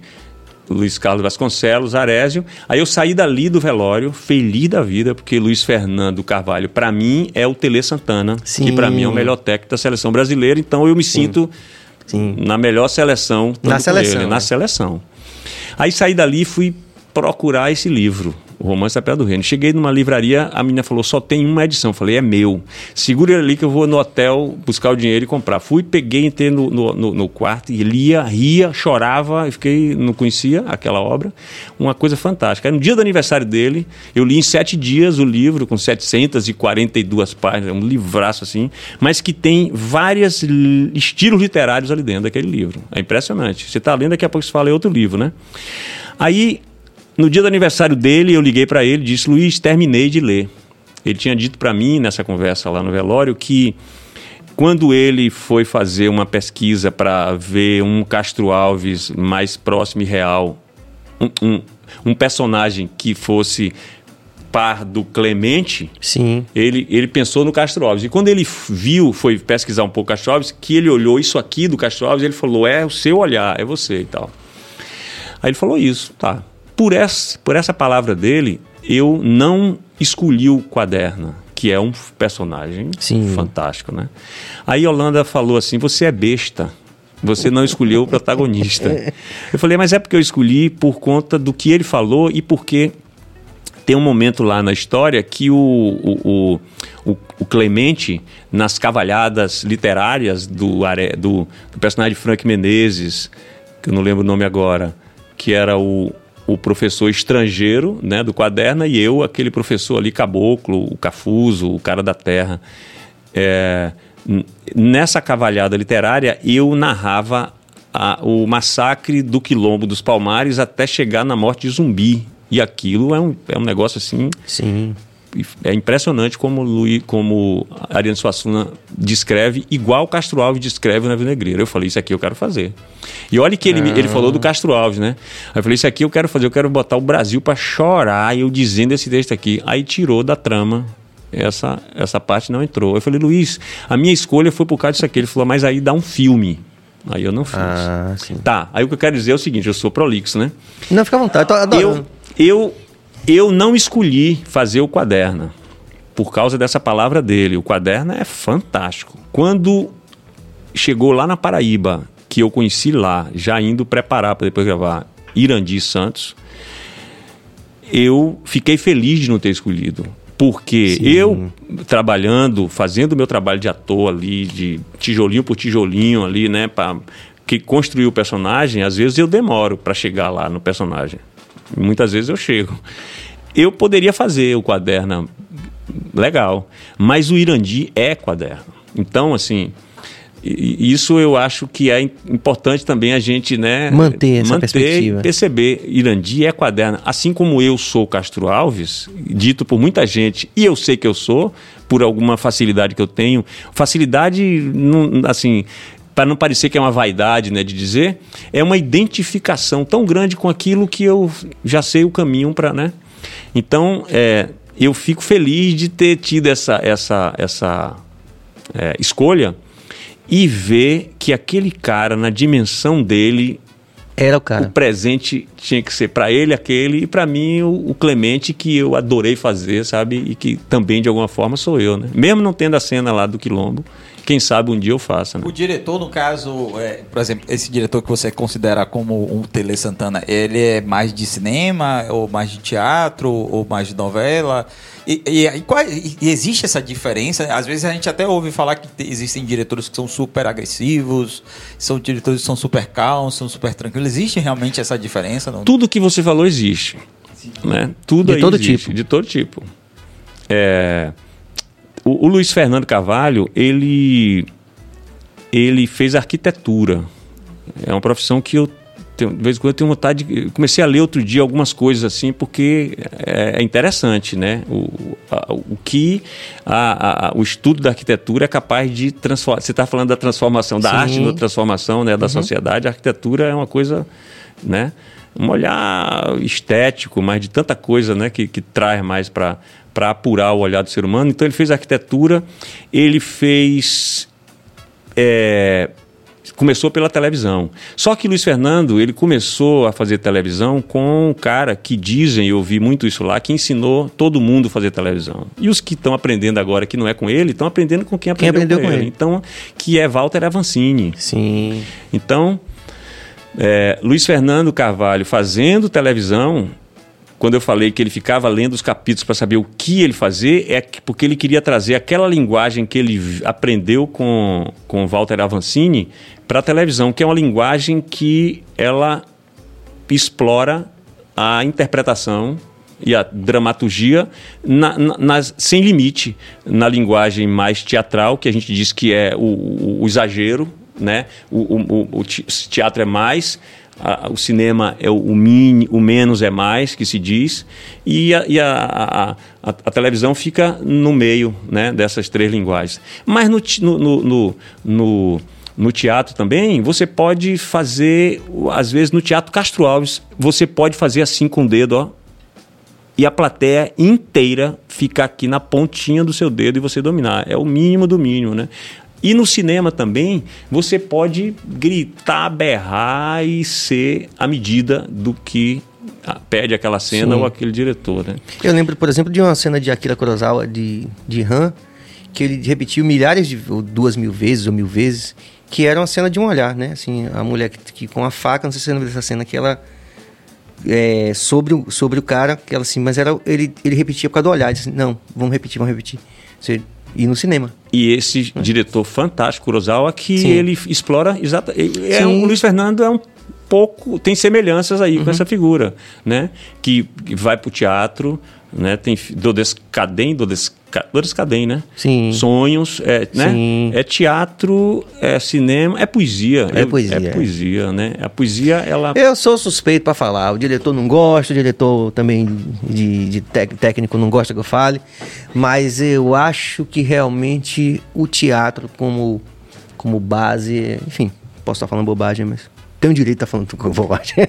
Luiz Carlos Vasconcelos, Arésio. Aí eu saí dali do velório, feliz da vida, porque Luiz Fernando Carvalho, para mim, é o Tele Santana, que Sim. para mim é o melhor técnico da seleção brasileira. Então eu me sinto Sim. na melhor seleção. Na seleção, ele, né? na seleção. Aí saí dali e fui procurar esse livro, O Romance da Pedra do Reino. Cheguei numa livraria, a menina falou, só tem uma edição. Eu falei, é meu. Segura ali que eu vou no hotel buscar o dinheiro e comprar. Fui, peguei, entrei no, no, no- quarto e lia, ria, chorava, e fiquei, não conhecia aquela obra. Uma coisa fantástica. Aí, no dia do aniversário dele, eu li em sete dias o livro, com 742 páginas, um livraço assim, mas que tem vários estilos literários ali dentro daquele livro. É impressionante. Você está lendo, daqui a pouco você fala, é outro livro, né? Aí, no dia do aniversário dele, eu liguei para ele e disse: Luiz, terminei de ler. Ele tinha dito para mim, nessa conversa lá no velório, que quando ele foi fazer uma pesquisa para ver um Castro Alves mais próximo e real, um, um, um personagem que fosse par do Clemente, Sim. ele, ele pensou no Castro Alves. E quando ele viu, foi pesquisar um pouco o Castro Alves, que ele olhou isso aqui do Castro Alves, ele falou: é o seu olhar, é você e tal. Aí ele falou isso, tá. Por essa, por essa palavra dele, eu não escolhi o Quaderna, que é um personagem Sim. fantástico, né? Aí Holanda falou assim: você é besta. Você não escolheu o protagonista. Eu falei, mas é porque eu escolhi por conta do que ele falou e porque tem um momento lá na história que o, o, o, o, Clemente, nas cavalhadas literárias do, do, do personagem Frank Menezes, que eu não lembro o nome agora, que era o, o professor estrangeiro né, do Quaderna, e eu, aquele professor ali, caboclo, o cafuso, o cara da terra. É, nessa cavalhada literária, eu narrava a- o massacre do Quilombo dos Palmares até chegar na morte de Zumbi. E aquilo é um, é um negócio assim. Sim. É impressionante como, Luí, como Ariano Suassuna descreve, igual Castro Alves descreve na Vinegreira. Eu falei, isso aqui eu quero fazer. E olha que ele, me- ele falou do Castro Alves, né? Aí eu falei, isso aqui eu quero fazer, eu quero botar o Brasil para chorar, eu dizendo esse texto aqui. Aí tirou da trama. Essa, essa parte não entrou. Eu falei, Luiz, a minha escolha foi por causa disso aqui. Ele falou, mas aí dá um filme. Aí eu não fiz. Ah, sim. Tá, aí o que eu quero dizer é o seguinte: eu sou prolixo, né? Não, fica à vontade. Adorando. Eu, eu, eu não escolhi fazer o quaderno por causa dessa palavra dele. O quaderno é fantástico. Quando chegou lá na Paraíba, que eu conheci lá, já indo preparar para depois gravar Irandi Santos, eu fiquei feliz de não ter escolhido. Porque eu, trabalhando, fazendo o meu trabalho de ator ali, de tijolinho por tijolinho ali, né, para que construir o personagem, às vezes eu demoro para chegar lá no personagem. Muitas vezes eu chego. Eu poderia fazer o quaderno legal, mas o Irandi é quaderno. Então, assim, isso eu acho que é im- importante também a gente, né, Manter essa manter perspectiva. e perceber. Irandi é quaderno. Assim como eu sou Castro Alves, dito por muita gente, e eu sei que eu sou, por alguma facilidade que eu tenho. Facilidade, assim, para não parecer que é uma vaidade, né, de dizer, é uma identificação tão grande com aquilo que eu já sei o caminho para, né? Então, é, eu fico feliz de ter tido essa, essa, essa é, escolha e ver que aquele cara, na dimensão dele, Era o o cara. presente tinha que ser para ele aquele e para mim o, o Clemente que eu adorei fazer, sabe? E que também de alguma forma sou eu, né? Mesmo não tendo a cena lá do Quilombo, quem sabe um dia eu faça, né? O diretor, no caso, é, por exemplo, esse diretor que você considera como um Tele Santana, ele é mais de cinema, ou mais de teatro, ou mais de novela? E, e, e qual- e existe essa diferença? Às vezes a gente até ouve falar que te- existem diretores que são super agressivos, são diretores que são super calmos, são super tranquilos. Existe realmente essa diferença? Não? Tudo que você falou existe, né? Tudo De todo existe, tipo. de todo tipo. É, o, o Luiz Fernando Carvalho, ele ele fez arquitetura. É uma profissão que eu tenho, de vez em quando eu tenho vontade de, comecei a ler outro dia algumas coisas assim porque é, é interessante, né? O, a- o que a- a- o estudo da arquitetura é capaz de transformar. Você está falando da transformação da Sim. arte, da transformação, né, da sociedade. A arquitetura é uma coisa, né? Um olhar estético, mas de tanta coisa, né, que, que traz mais para para apurar o olhar do ser humano. Então ele fez arquitetura, ele fez é, começou pela televisão. Só que Luiz Fernando, ele começou a fazer televisão com um cara que dizem, eu ouvi muito isso lá, que ensinou todo mundo a fazer televisão. E os que estão aprendendo agora, que não é com ele, estão aprendendo com quem aprendeu, aprendeu com, com ele. ele. Então, que é Walter Avancini. Sim. Então, é, Luiz Fernando Carvalho fazendo televisão, quando eu falei que ele ficava lendo os capítulos para saber o que ele fazer, é que- porque ele queria trazer aquela linguagem que ele aprendeu com, com Walter Avancini para a televisão, que é uma linguagem que ela explora a interpretação e a dramaturgia na- na- nas- sem limite, na linguagem mais teatral, que a gente diz que é o, o- o exagero, né? O, o- o- o te- teatro é mais, a- o cinema é o, o, mini, o menos é mais, que se diz, e a, e a- a- a- televisão fica no meio né, dessas três linguagens. Mas no, no, no, no- no- teatro também, você pode fazer, às vezes no Teatro Castro Alves, você pode fazer assim com o dedo, ó, e a plateia inteira ficar aqui na pontinha do seu dedo e você dominar. É o mínimo do mínimo, né? E no cinema também, você pode gritar, berrar e ser a medida do que ah, pede aquela cena Sim. ou aquele diretor, né? Eu lembro, por exemplo, de uma cena de Akira Kurosawa, de, de Han, que ele repetiu milhares de ou duas mil vezes ou mil vezes, que era uma cena de um olhar, né? Assim, a mulher que, que com a faca, não sei se você lembra dessa cena, que ela é, sobre, o, sobre o cara, que ela assim, mas era, ele, ele repetia por causa do olhar. Disse, não, vamos repetir, vamos repetir. Você, e no cinema. E esse diretor fantástico, Kurosawa, que Sim. ele explora exata. É Sim. um, o Luiz Fernando é um pouco tem semelhanças aí com essa figura, né? Que, que vai pro teatro, né? Tem Dodescaden, Dodesca, Dodescaden, né? Sim. Sonhos, é, né? Sim. É teatro, é cinema, é poesia. É poesia, É é. poesia, né? A poesia, ela Eu sou suspeito pra falar. O diretor não gosta, o diretor também de, de técnico não gosta que eu fale. Mas eu acho que realmente o teatro como, como base, enfim, posso estar falando bobagem, mas tenho direito de estar falando tudo bobagem.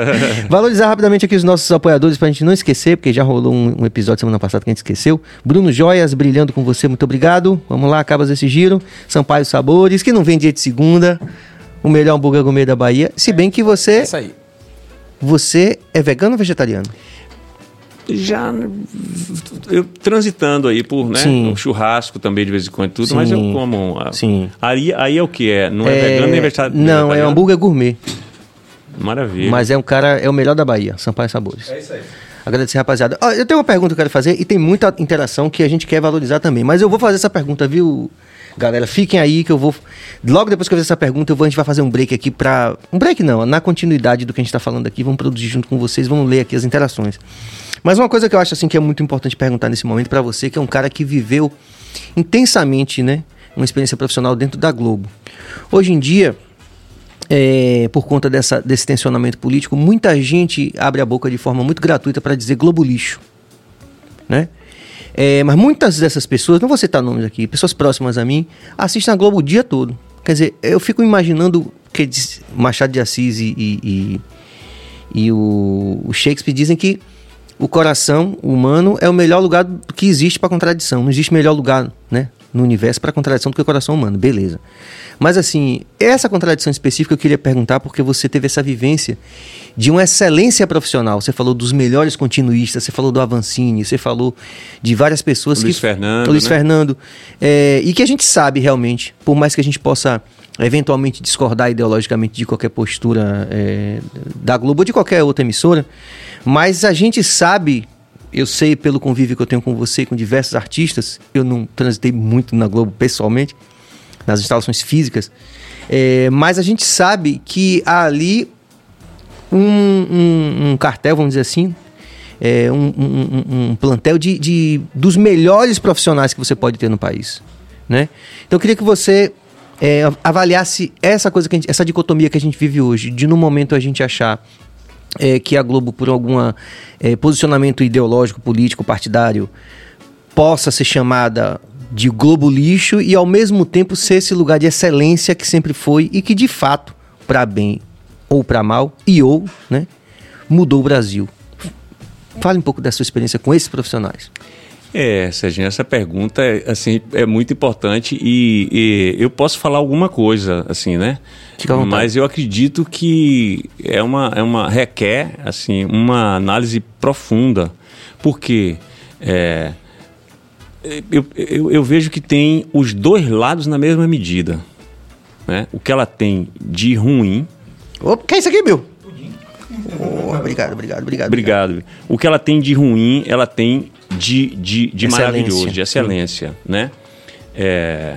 Valorizar rapidamente aqui os nossos apoiadores pra gente não esquecer, porque já rolou um, um episódio semana passada que a gente esqueceu. Bruno Joias, brilhando com você, muito obrigado. Vamos lá, acabas desse giro. Sampaio Sabores, que não vem dia de segunda. O melhor hambúrguer gourmet da Bahia. Se bem que você É isso aí. você é vegano ou vegetariano? Já eu transitando aí por né Sim. um churrasco também de vez em quando tudo Sim. mas eu como ah, Sim. aí aí é o que é não é, vegano nem vegetariano Não, é hambúrguer gourmet. maravilha Mas é um cara, é o melhor da Bahia, Sampaio Sabores. É isso aí. Agradecer, rapaziada. Ó, eu tenho uma pergunta que eu quero fazer e tem muita interação que a gente quer valorizar também. Mas eu vou fazer essa pergunta, viu, galera? Fiquem aí que eu vou. Logo depois que eu fizer essa pergunta, eu vou, a gente vai fazer um break aqui pra. Um break não, na continuidade do que a gente tá falando aqui. Vamos produzir junto com vocês, vamos ler aqui as interações. Mas uma coisa que eu acho assim que é muito importante perguntar nesse momento pra você, que é um cara que viveu intensamente, né? Uma experiência profissional dentro da Globo. Hoje em dia, é, por conta dessa, desse tensionamento político, muita gente abre a boca de forma muito gratuita para dizer Globo lixo. Né? É, mas muitas dessas pessoas, não vou citar nomes aqui, pessoas próximas a mim, assistem a Globo o dia todo. Quer dizer, eu fico imaginando que Machado de Assis e, e, e- e o, o Shakespeare dizem que o coração humano é o melhor lugar que existe para contradição. Não existe melhor lugar né, no universo para contradição do que o coração humano. Beleza. Mas assim, essa contradição específica eu queria perguntar porque você teve essa vivência de uma excelência profissional. Você falou dos melhores continuistas, você falou do Avancini, você falou de várias pessoas Luiz que... Fernando, Luiz né? Fernando. É, e que a gente sabe realmente, por mais que a gente possa eventualmente discordar ideologicamente de qualquer postura é, da Globo ou de qualquer outra emissora, mas a gente sabe, eu sei pelo convívio que eu tenho com você com diversos artistas, eu não transitei muito na Globo pessoalmente, nas instalações físicas, é, mas a gente sabe que há ali um, um- um cartel, vamos dizer assim, é, um, um- plantel de, de- dos melhores profissionais que você pode ter no país. Né? Então eu queria que você é, avaliasse essa coisa, gente- essa dicotomia que a gente vive hoje, de no momento a gente achar é, que a Globo, por algum posicionamento ideológico, político, partidário, possa ser chamada de Globo lixo e ao mesmo tempo ser esse lugar de excelência que sempre foi e que de fato, para bem ou para mal, e ou, né, mudou o Brasil. Fale um pouco da sua experiência com esses profissionais. É, Serginho, essa pergunta é, assim, é muito importante e, e eu posso falar alguma coisa, assim, né? Mas eu acredito que é uma, é uma requer, assim, uma análise profunda, porque é, eu, eu, eu vejo que tem os dois lados na mesma medida, né? O que ela tem de ruim Opa, que é isso aqui, Bill? Oh, obrigado, obrigado, obrigado. Obrigado. O que ela tem de ruim, ela tem de, de, de Excelência. maravilhoso, de excelência, né? É...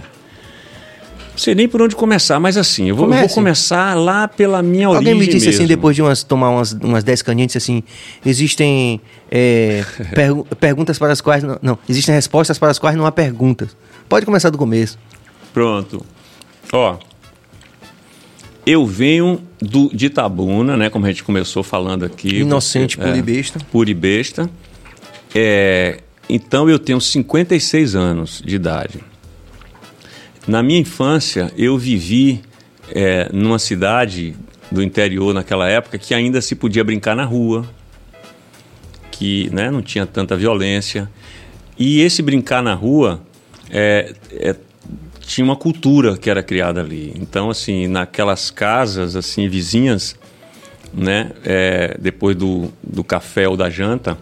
Não sei nem por onde começar, mas assim, eu vou, eu vou começar lá pela minha origem Alguém me disse assim, mesmo. depois de umas, tomar umas, umas 10 caninhas, assim: existem é, pergu- perguntas para as quais. Não, não, existem respostas para as quais não há perguntas. Pode começar do começo. Pronto. Ó, eu venho do, de Itabuna, né? Como a gente começou falando aqui. Inocente, você- pura e besta. É, então eu tenho 56 anos de idade. Na minha infância, eu vivi é, numa cidade do interior naquela época que ainda se podia brincar na rua, que né, não tinha tanta violência. E esse brincar na rua é, é, tinha uma cultura que era criada ali. Então, assim, naquelas casas assim vizinhas, né, é, depois do, do café ou da janta,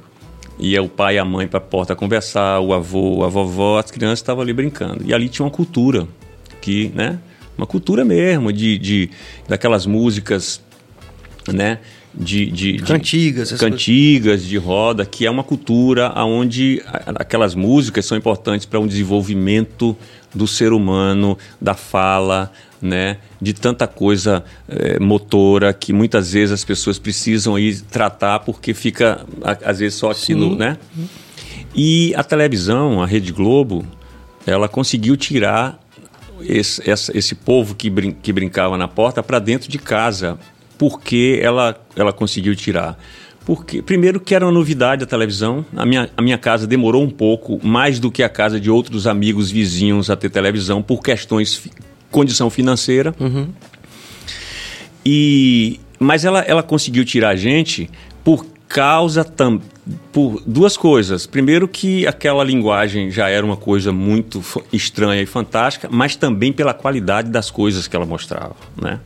ia o pai e a mãe para a porta conversar, o avô, a vovó, as crianças estavam ali brincando. E ali tinha uma cultura, que, né, uma cultura mesmo, de, de daquelas músicas, né, de, de, de Cantigas, cantigas de roda, que é uma cultura onde aquelas músicas são importantes para um desenvolvimento do ser humano, da fala, né, de tanta coisa eh, motora que muitas vezes as pessoas precisam ir tratar porque fica às vezes só aquilo, né? E a televisão, a Rede Globo, ela conseguiu tirar esse, essa- esse povo que, brin- que brincava na porta para dentro de casa. Por que ela, ela conseguiu tirar? Porque, primeiro, que era uma novidade a televisão. A minha, a minha casa demorou um pouco, mais do que a casa de outros amigos vizinhos a ter televisão, por questões, condição financeira. E, mas ela, ela conseguiu tirar a gente por causa tam, por duas coisas. Primeiro que aquela linguagem já era uma coisa muito estranha e fantástica, mas também pela qualidade das coisas que ela mostrava, né?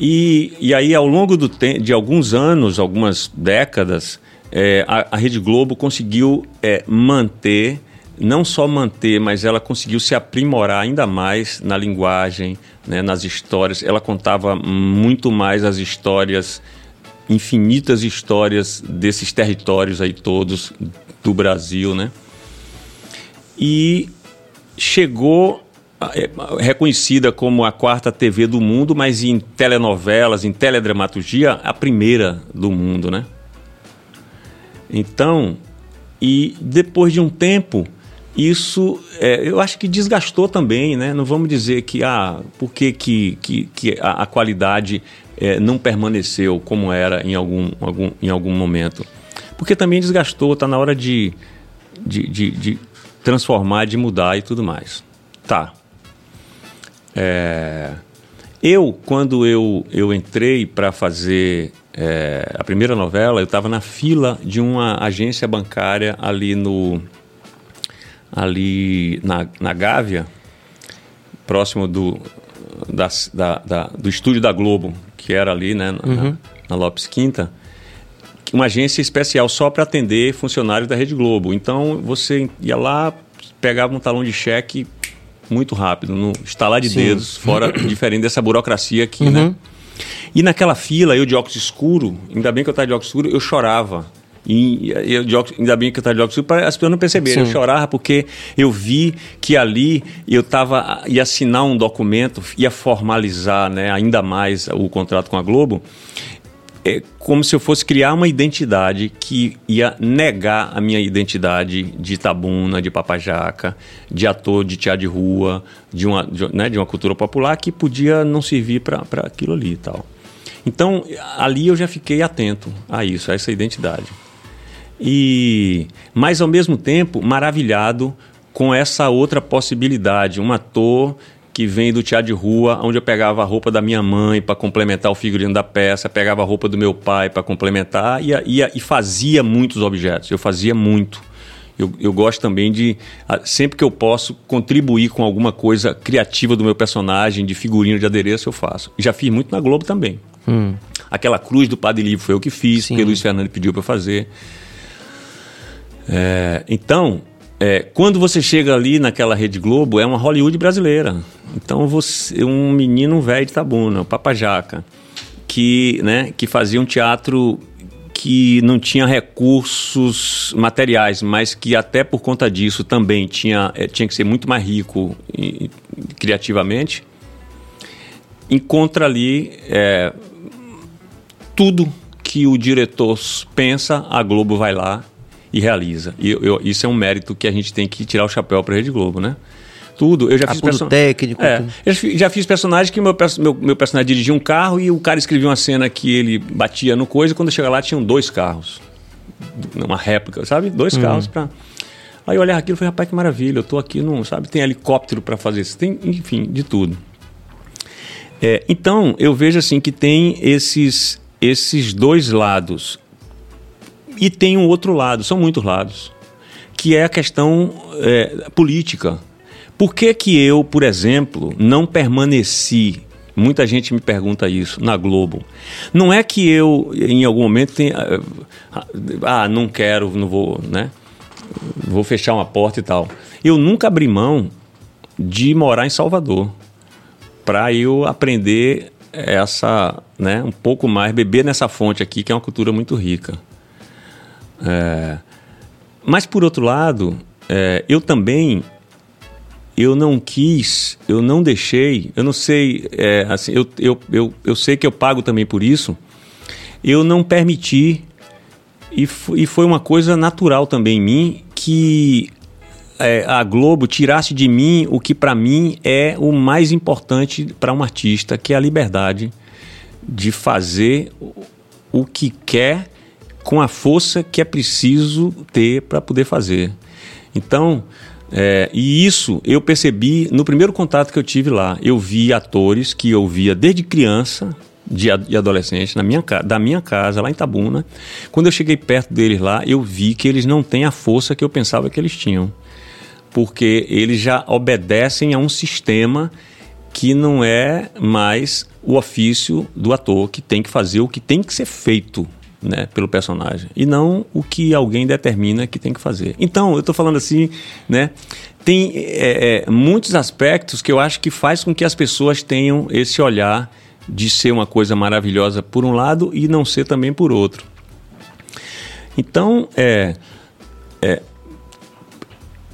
E, e aí, ao longo do de alguns anos, algumas décadas, eh, a, a Rede Globo conseguiu eh, manter, não só manter, mas ela conseguiu se aprimorar ainda mais na linguagem, né, nas histórias. Ela contava muito mais as histórias, infinitas histórias desses territórios aí todos do Brasil, né? E chegou é, reconhecida como a quarta TV do mundo, mas em telenovelas, em teledramaturgia, a primeira do mundo, né? Então, e depois de um tempo, isso é, eu acho que desgastou também, né? Não vamos dizer que ah, por que, que, que, que a, a qualidade é, não permaneceu como era em algum, algum, em algum momento. Porque também desgastou, está na hora de, de, de, de transformar, de mudar e tudo mais. Tá. É, eu, quando eu, eu entrei para fazer é, a primeira novela, eu estava na fila de uma agência bancária ali no ali na, na Gávea, próximo do, da, da- da- do estúdio da Globo, que era ali né, na, na- na Lopes Quinta, uma agência especial só para atender funcionários da Rede Globo. Então você ia lá, pegava um talão de cheque muito rápido, no estalar de dedos, fora diferente dessa burocracia aqui, né? E naquela fila, eu de óculos escuro, ainda bem que eu estava de óculos escuro, eu chorava. E eu de óculos, ainda bem que eu estava de óculos escuro, para as pessoas não perceberem. Eu chorava porque eu vi que ali eu tava, ia assinar um documento, ia formalizar né, ainda mais o contrato com a Globo é como se eu fosse criar uma identidade que ia negar a minha identidade de Itabuna, de Papajaca, de ator de teatro de rua, de uma, de, né, de uma cultura popular que podia não servir para aquilo ali e tal. Então, ali eu já fiquei atento a isso, a essa identidade. E, mas ao mesmo tempo, maravilhado com essa outra possibilidade, um ator que vem do teatro de rua, onde eu pegava a roupa da minha mãe para complementar o figurino da peça, pegava a roupa do meu pai para complementar e, e, e fazia muitos objetos. Eu fazia muito. Eu, eu gosto também de, sempre que eu posso, contribuir com alguma coisa criativa do meu personagem, de figurino, de adereço, eu faço. E já fiz muito na Globo também. Aquela cruz do Padre Livre foi eu que fiz, porque Luiz Fernando pediu para fazer. É, então, é, quando você chega ali naquela Rede Globo, é uma Hollywood brasileira. Então, você, um menino velho de Tabuna, o Papajaca, que, né, que fazia um teatro que não tinha recursos materiais, mas que até por conta disso também tinha, eh, tinha que ser muito mais rico e- criativamente, encontra ali eh, tudo que o diretor pensa, a Globo vai lá e realiza. E eu- isso é um mérito que a gente tem que tirar o chapéu para a Rede Globo, né? Tudo. Eu já fiz Apuro person- técnico, É, eu já fi- já fiz personagem que meu, meu, meu personagem dirigia um carro e o cara escrevia uma cena que ele batia no coisa e quando chega lá tinham dois carros. Uma réplica, sabe? Dois carros para Aí eu olhava aquilo e falei, rapaz, que maravilha, eu tô aqui num, sabe, tem helicóptero para fazer isso, tem, enfim, de tudo. É, então, eu vejo assim que tem esses, esses dois lados. E tem um outro lado, são muitos lados, que é a questão é, política. Por que, que eu, por exemplo, não permaneci? Muita gente me pergunta isso na Globo. Não é que eu, em algum momento, tenha. Ah, não quero, não vou, né? Vou fechar uma porta e tal. Eu nunca abri mão de morar em Salvador para eu aprender essa, né, um pouco mais, beber nessa fonte aqui, que é uma cultura muito rica. É, mas, por outro lado, é, eu também eu não quis, eu não deixei, eu não sei, é, assim, eu, eu, eu, eu sei que eu pago também por isso, eu não permiti, e, e foi uma coisa natural também em mim, que é, a Globo tirasse de mim o que para mim é o mais importante para um artista, que é a liberdade de fazer o que quer com a força que é preciso ter para poder fazer. Então, é, e isso eu percebi no primeiro contato que eu tive lá. Eu vi atores que eu via desde criança de, de adolescente na minha, da minha casa, lá em Tabuna. Quando eu cheguei perto deles lá, eu vi que eles não têm a força que eu pensava que eles tinham porque eles já obedecem a um sistema que não é mais o ofício do ator, que tem que fazer o que tem que ser feito né, pelo personagem, e não o que alguém determina que tem que fazer. Então, eu estou falando assim, né, tem é, é, muitos aspectos que eu acho que faz com que as pessoas tenham esse olhar de ser uma coisa maravilhosa por um lado e não ser também por outro. Então, é,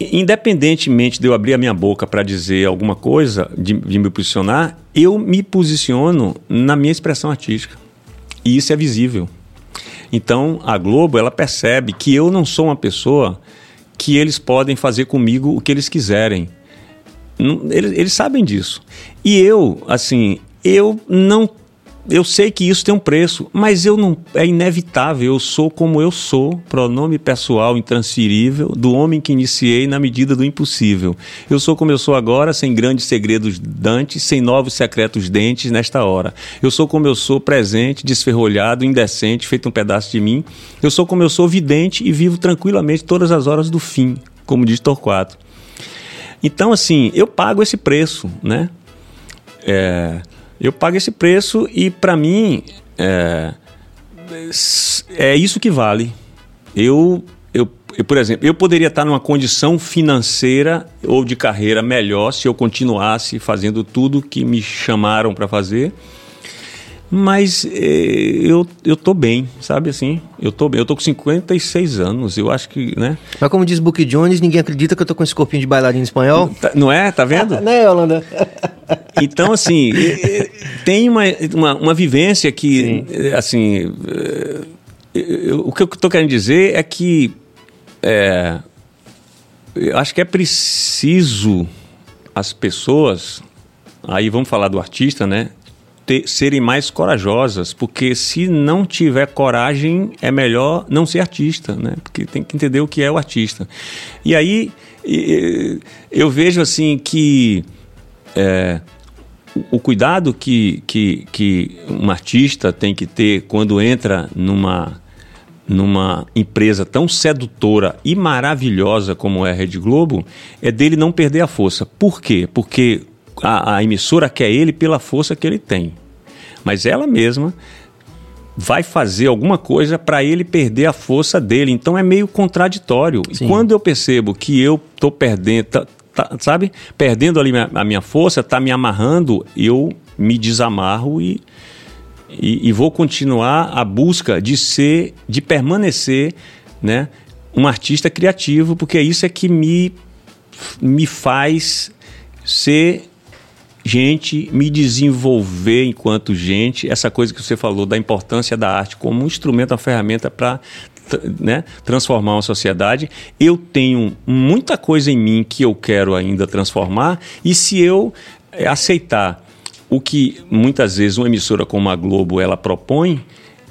independentemente de eu abrir a minha boca para dizer alguma coisa, de, de me posicionar, eu me posiciono na minha expressão artística. E isso é visível. Então, a Globo, ela percebe que eu não sou uma pessoa que eles podem fazer comigo o que eles quiserem. Eles, eles sabem disso. E eu, assim, eu não. Eu sei que isso tem um preço, mas eu não. É inevitável. Eu sou como eu sou, pronome pessoal intransferível, do homem que iniciei na medida do impossível. Eu sou como eu sou agora, sem grandes segredos dantes, sem novos secretos dentes nesta hora. Eu sou como eu sou, presente, desferrolhado, indecente, feito um pedaço de mim. Eu sou como eu sou, vidente e vivo tranquilamente todas as horas do fim, como diz Torquato. Então, assim, eu pago esse preço, né? É, eu pago esse preço e, para mim, é, é isso que vale. Eu, eu, eu, por exemplo, eu poderia estar numa condição financeira ou de carreira melhor se eu continuasse fazendo tudo que me chamaram para fazer. Mas eh, eu, eu tô bem, sabe assim? Eu tô bem. Eu tô com 56 anos, eu acho que, né? Mas como diz Book Jones, ninguém acredita que eu tô com esse corpinho de bailarino espanhol. Tá- não é? Tá vendo? né, Holanda? Então, assim, eh, eh, tem uma, uma, uma vivência que, eh, assim, eu- o que eu estou querendo dizer é que eh, eu acho que é preciso as pessoas, aí vamos falar do artista, né? Ter- serem mais corajosas, porque se não tiver coragem, é melhor não ser artista, né? Porque tem que entender o que é o artista. E aí eu vejo assim que é, o, o cuidado que, que, que um artista tem que ter quando entra numa, numa empresa tão sedutora e maravilhosa como é a Rede Globo é dele não perder a força. Por quê? Porque a, a emissora quer ele pela força que ele tem. Mas ela mesma vai fazer alguma coisa para ele perder a força dele. Então é meio contraditório. Sim. E quando eu percebo que eu tô perdendo, tá- tá- sabe, perdendo ali minha- a minha força, tá me amarrando, eu me desamarro e, e, e vou continuar a busca de ser, de permanecer, né, um artista criativo, porque isso é que me me faz ser gente, me desenvolver enquanto gente, essa coisa que você falou da importância da arte como um instrumento, uma ferramenta para né, transformar uma sociedade. Eu tenho muita coisa em mim que eu quero ainda transformar, e se eu eh, aceitar o que muitas vezes uma emissora como a Globo ela propõe,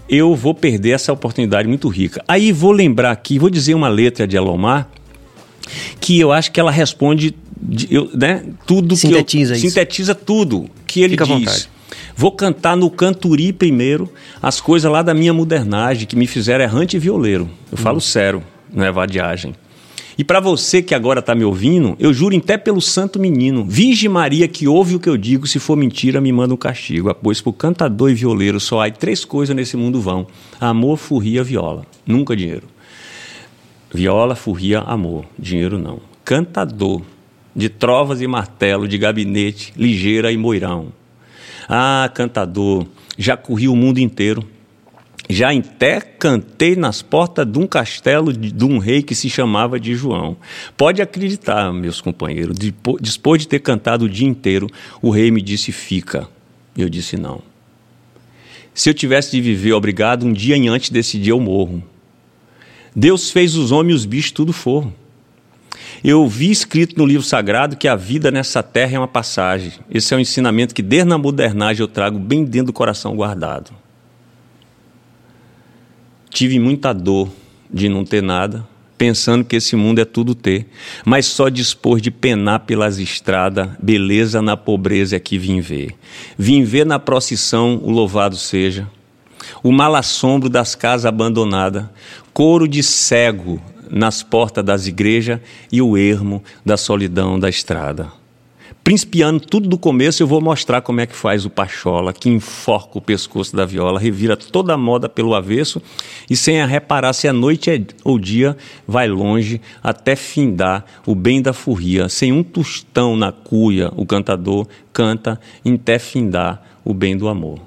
eu vou perder essa oportunidade muito rica. Aí vou lembrar aqui, vou dizer uma letra de Elomar, que eu acho que ela responde de- eu, né, tudo Sintetiza que eu, isso. sintetiza tudo que ele Fica à diz. vontade. Vou cantar no canturi primeiro as coisas lá da minha modernagem que me fizeram errante e violeiro. Eu falo sério, não é vadiagem. E para você que agora está me ouvindo, eu juro pé pelo santo menino, Virgem Maria que ouve o que eu digo, se for mentira me manda um castigo. Pois pro cantador e violeiro só há três coisas nesse mundo vão: amor, furria, viola. Nunca dinheiro. Viola, furria, amor. Dinheiro não. Cantador, de trovas e martelo, de gabinete, ligeira e moirão. Ah, cantador, já corri o mundo inteiro. Já até cantei nas portas de um castelo de, de um rei que se chamava de João. Pode acreditar, meus companheiros, depo- depois de ter cantado o dia inteiro, o rei me disse: fica. Eu disse: não. Se eu tivesse de viver obrigado, um dia em antes desse dia eu morro. Deus fez os homens e os bichos tudo foram. Eu vi escrito no livro sagrado que a vida nessa terra é uma passagem. Esse é um ensinamento que desde a modernagem eu trago bem dentro do coração guardado. Tive muita dor de não ter nada, pensando que esse mundo é tudo ter, mas só dispor de penar pelas estradas, beleza na pobreza é que vim ver. Vim ver na procissão o louvado seja, o mal assombro das casas abandonadas, coro de cego nas portas das igrejas e o ermo da solidão da estrada. Principiando tudo do começo, eu vou mostrar como é que faz o pachola, que enforca o pescoço da viola, revira toda a moda pelo avesso e sem a reparar se a noite é, ou dia, vai longe até findar o bem da furria. Sem um tostão na cuia, o cantador canta até findar o bem do amor.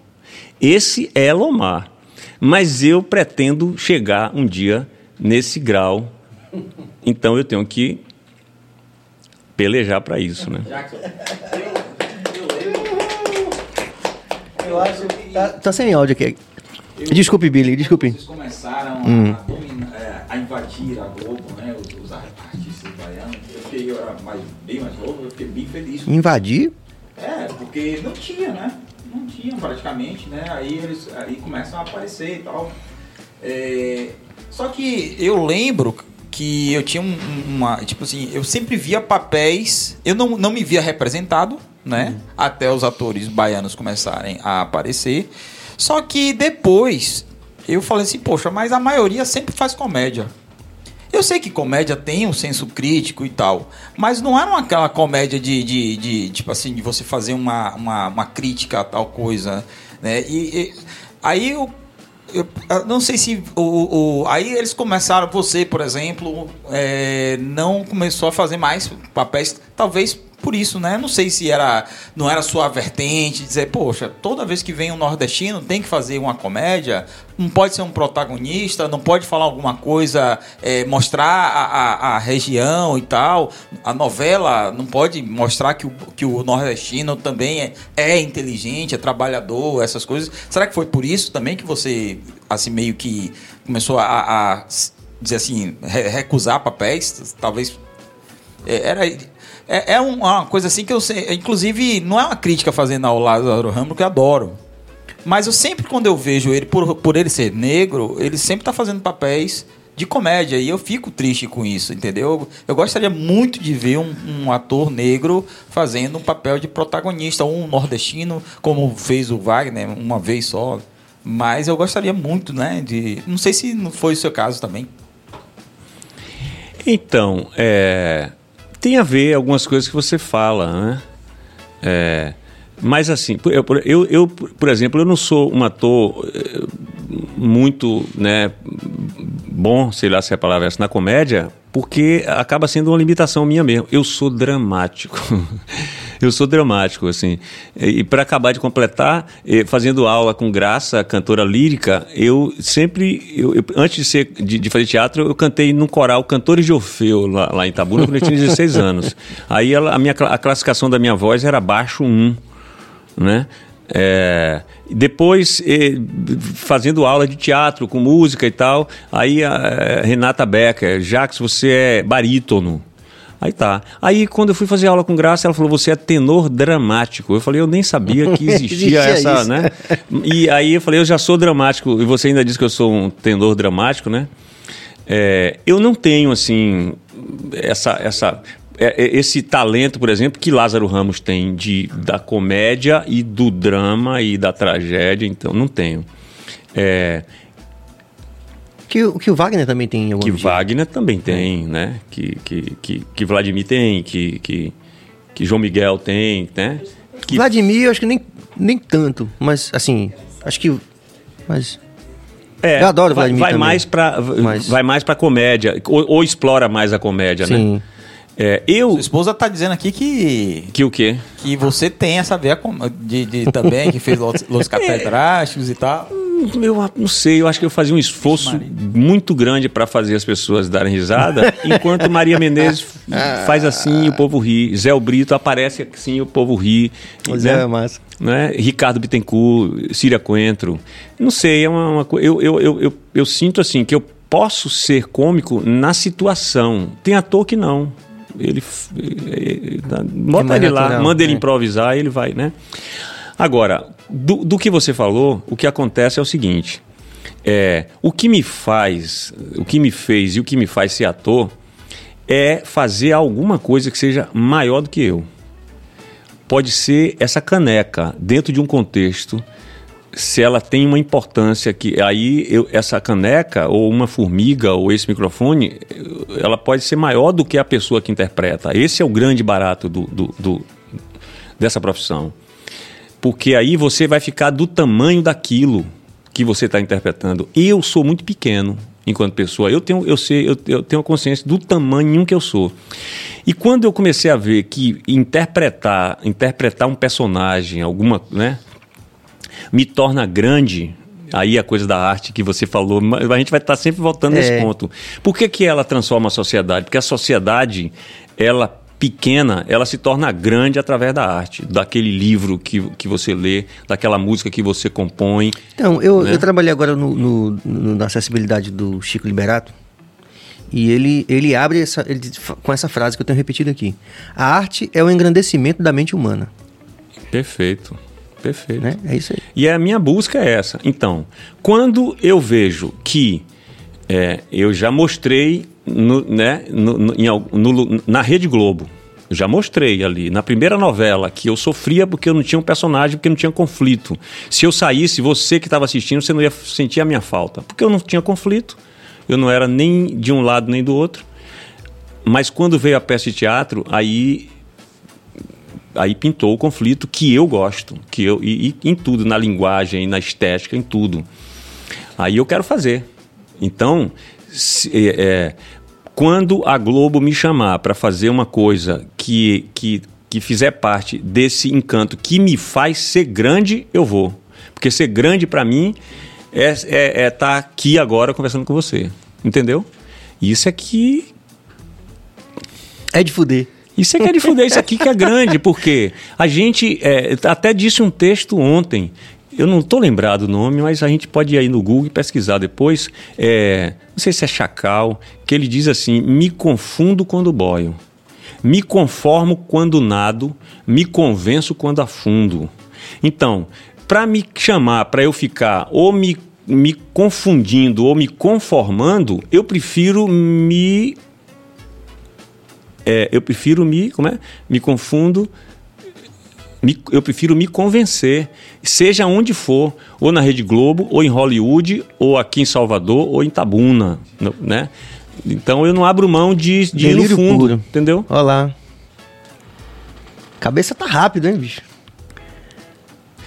Esse é Lomar, mas eu pretendo chegar um dia nesse grau, então eu tenho que pelejar para isso, né? Eu acho que tá, tá sem áudio aqui. Desculpe, Billy, desculpe. Vocês começaram Hum. a, dominar- é, a invadir a Globo, né? Os, os artistas baianos. Eu fiquei eu era mais, bem mais novo, eu fiquei bem feliz. Invadir? É, porque não tinha, né? Não tinha praticamente, né? Aí eles aí começam a aparecer e tal. É, Só que eu lembro que eu tinha um- uma. Tipo assim, eu sempre via papéis. Eu não, não me via representado, né? Até os atores baianos começarem a aparecer. Só que depois eu falei assim, poxa, mas a maioria sempre faz comédia. Eu sei que comédia tem um senso crítico e tal, mas não era uma- aquela comédia de, de, de, tipo assim, de você fazer uma, uma, uma crítica a tal coisa, né? E, e- aí eu, eu, eu não sei se o, o- aí eles começaram, você, por exemplo, é, não começou a fazer mais papéis, talvez por isso, né? Não sei se era não era sua vertente, dizer, poxa, toda vez que vem um nordestino tem que fazer uma comédia, não pode ser um protagonista, não pode falar alguma coisa, é, mostrar a, a, a região e tal. A novela não pode mostrar que o, que o nordestino também é, é inteligente, é trabalhador, essas coisas. Será que foi por isso também que você, assim, meio que começou a, a dizer assim, re- recusar papéis? Talvez é, era é, é um- uma coisa assim que eu sei, inclusive não é uma crítica fazendo ao Lázaro Ramos que eu adoro. Mas eu sempre quando eu vejo ele por, por ele ser negro, ele sempre tá fazendo papéis de comédia e eu fico triste com isso, entendeu? Eu gostaria muito de ver um, um ator negro fazendo um papel de protagonista, um nordestino, como fez o Wagner uma vez só. Mas eu gostaria muito, né? De, não sei se não foi o seu caso também. Então, é, tem a ver algumas coisas que você fala, né? É, mas assim, eu, eu, eu, por exemplo, eu não sou um ator eh, muito, né, bom, sei lá se a palavra é essa, na comédia, porque acaba sendo uma limitação minha mesmo. Eu sou dramático. Eu sou dramático, assim. E para acabar de completar, eh, fazendo aula com Graça, cantora lírica, eu sempre, eu- eu- antes de, ser, de, de fazer teatro, eu cantei num coral Cantores de Orfeu, lá, lá em Itabuna, quando eu tinha 16 anos. Aí ela- a, minha, a classificação da minha voz era baixo 1, né? É, depois, fazendo aula de teatro, com música e tal, aí a eh, Renata Becker, Jax, você é barítono. Aí tá. Aí quando eu fui fazer aula com Graça, ela falou: você é tenor dramático. Eu falei: eu nem sabia que existia essa, isso. né? E aí eu falei: eu já sou dramático. E você ainda diz que eu sou um tenor dramático, né? É, eu não tenho, assim, essa, essa, é, é, esse talento, por exemplo, que Lázaro Ramos tem de, da comédia e do drama e da tragédia, então não tenho. É, Que, o- que o Wagner também tem que medida. Wagner também tem, né? Que, que, que, que Vladimir tem, que, que, que João Miguel tem, né? Que Vladimir, eu acho que nem, nem tanto, mas assim, acho que. Mas. É, Eu adoro vai, Vladimir vai também. mais para Mas- vai mais para comédia ou, ou explora mais a comédia, né? É, eu. Sua esposa tá dizendo aqui que, Que o quê? que você tem essa veia com- de, de também, que fez Los, Los Catedráticos e tal. Eu a- não sei, eu acho que eu fazia um esforço Maria. muito grande para fazer as pessoas darem risada, enquanto Maria Menezes faz assim e o povo ri. Zé Brito aparece assim e o povo ri. O né? É massa. né? Ricardo Bittencourt, Síria Coentro. Não sei, é uma, uma eu, eu, eu, eu, eu sinto assim que eu posso ser cômico na situação. Tem ator que não. Ele, eh, eh, dá- bota mais ele lá, manda ele é. improvisar, ele vai, né? Agora, do, do que você falou, o que acontece é o seguinte: é, o que me faz, o que me fez e o que me faz ser ator é fazer alguma coisa que seja maior do que eu pode ser essa caneca dentro de um contexto se ela tem uma importância que aí eu- essa caneca ou uma formiga ou esse microfone ela pode ser maior do que a pessoa que interpreta esse é o grande barato do, do- do- dessa profissão porque aí você vai ficar do tamanho daquilo que você está interpretando. Eu sou muito pequeno enquanto pessoa. Eu tenho, eu sei, eu, eu tenho consciência do tamanho que eu sou. E quando eu comecei a ver que interpretar, interpretar um personagem, alguma, né, me torna grande. Aí a coisa da arte que você falou, a gente vai estar sempre voltando nesse É. ponto. Por que, que ela transforma a sociedade? Porque a sociedade, ela pequena, ela se torna grande através da arte, daquele livro que, que você lê, daquela música que você compõe. Então, eu, Né? eu trabalhei agora no, no- no- na acessibilidade do Chico Liberato. E ele, ele abre essa, ele com essa frase que eu tenho repetido aqui. A arte é o engrandecimento da mente humana. Perfeito. Perfeito. Né? É isso aí. E a minha busca é essa. Então, quando eu vejo que é, eu já mostrei no, né, no- no- em na Rede Globo, eu já mostrei ali, na primeira novela, que eu sofria porque eu não tinha um personagem, porque não tinha conflito. Se eu saísse, você que estava assistindo, você não ia sentir a minha falta. Porque eu não tinha conflito, eu não era nem de um lado nem do outro. Mas quando veio a peça de teatro, aí aí pintou o conflito que eu gosto, que eu e, e em tudo, na linguagem, na estética, em tudo. Aí eu quero fazer. Então, se- é, é, quando a Globo me chamar para fazer uma coisa que, que, que fizer parte desse encanto que me faz ser grande, eu vou. Porque ser grande para mim é estar é, é tá aqui agora conversando com você. Entendeu? Isso é que É de fuder. Isso é que é isso aqui que é grande, porque a gente é, até disse um texto ontem, eu não estou lembrado o nome, mas a gente pode ir aí no Google e pesquisar depois. é, não sei se é Chacal, que ele diz assim: me confundo quando boio, me conformo quando nado, me convenço quando afundo. Então, para me chamar, para eu ficar ou me, me confundindo ou me conformando, eu prefiro me é, eu prefiro me, como é? Me confundo. me- eu prefiro me convencer, seja onde for, ou na Rede Globo, ou em Hollywood, ou aqui em Salvador, ou em Tabuna, né? Então eu não abro mão de, de ir no fundo, puro. entendeu? Olha lá. Cabeça tá rápido, hein, bicho?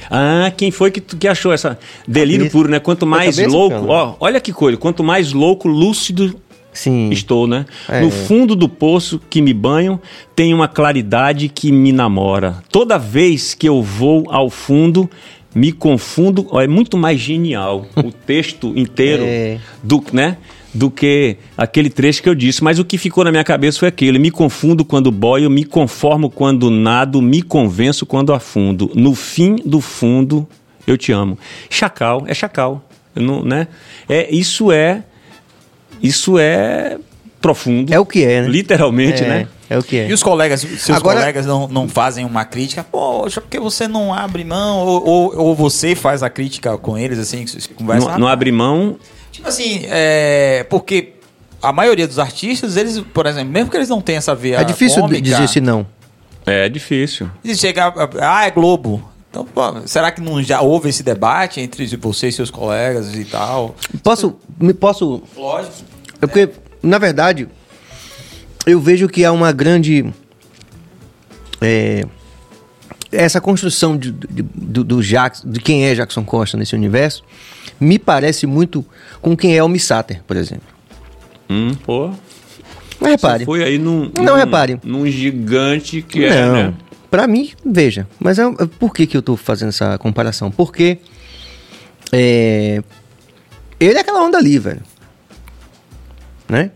Ah, quem foi que, que achou essa delírio Cabeça. puro, né? Quanto mais cabeça, louco, ó, olha que coisa, quanto mais louco, lúcido Sim. estou, né? É. No fundo do poço que me banho, tem uma claridade que me namora. Toda vez que eu vou ao fundo, me confundo. É muito mais genial o texto inteiro É. do, né? Do que aquele trecho que eu disse. Mas o que ficou na minha cabeça foi aquele: me confundo quando boio, me conformo quando nado, me convenço quando afundo. No fim do fundo, eu te amo. Chacal, é chacal. Não, né? É, isso é isso é profundo. É o que é, né? Literalmente, é, né? É o que é. E os colegas, seus Agora- colegas não, não fazem uma crítica? Poxa, porque você não abre mão? Ou, ou, ou você faz a crítica com eles, assim, que você conversa? Não, não abre mão. Tipo assim, é, porque a maioria dos artistas, eles, por exemplo, mesmo que eles não tenham essa veia É difícil cômica, dizer se não. É difícil. eles chegam, ah, é Globo. Então, pô, será que não já houve esse debate entre você e seus colegas e tal? Posso. Me posso. Lógico. É porque, na verdade, eu vejo que há uma grande. é, essa construção de, de- do, do Jackson, de quem é Jackson Costa nesse universo, me parece muito com quem é o Missater, por exemplo. Hum, pô. Mas repare. Você foi aí num, Não num- repare. num gigante que é, não, né? Pra mim, veja. Mas é- por que, que eu tô fazendo essa comparação? Porque é, ele é aquela onda ali, velho. Né?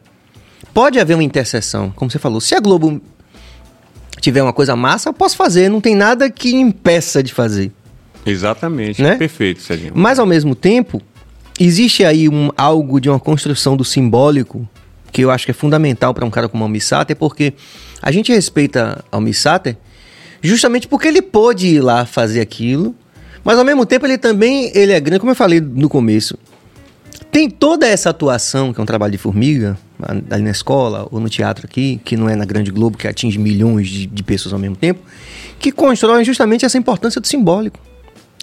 Pode haver uma interseção, como você falou. Se a Globo tiver uma coisa massa, eu posso fazer. Não tem nada que impeça de fazer. Exatamente. Né? Perfeito, Serginho. Mas ao mesmo tempo, existe aí um, algo de uma construção do simbólico que eu acho que é fundamental para um cara como Almi Sater, porque a gente respeita Almi Sater justamente porque ele pôde ir lá fazer aquilo, mas ao mesmo tempo ele também ele é grande, como eu falei no começo. Tem toda essa atuação, que é um trabalho de formiga, ali na escola ou no teatro aqui, que não é na Grande Globo, que atinge milhões de, de pessoas ao mesmo tempo, que constrói justamente essa importância do simbólico.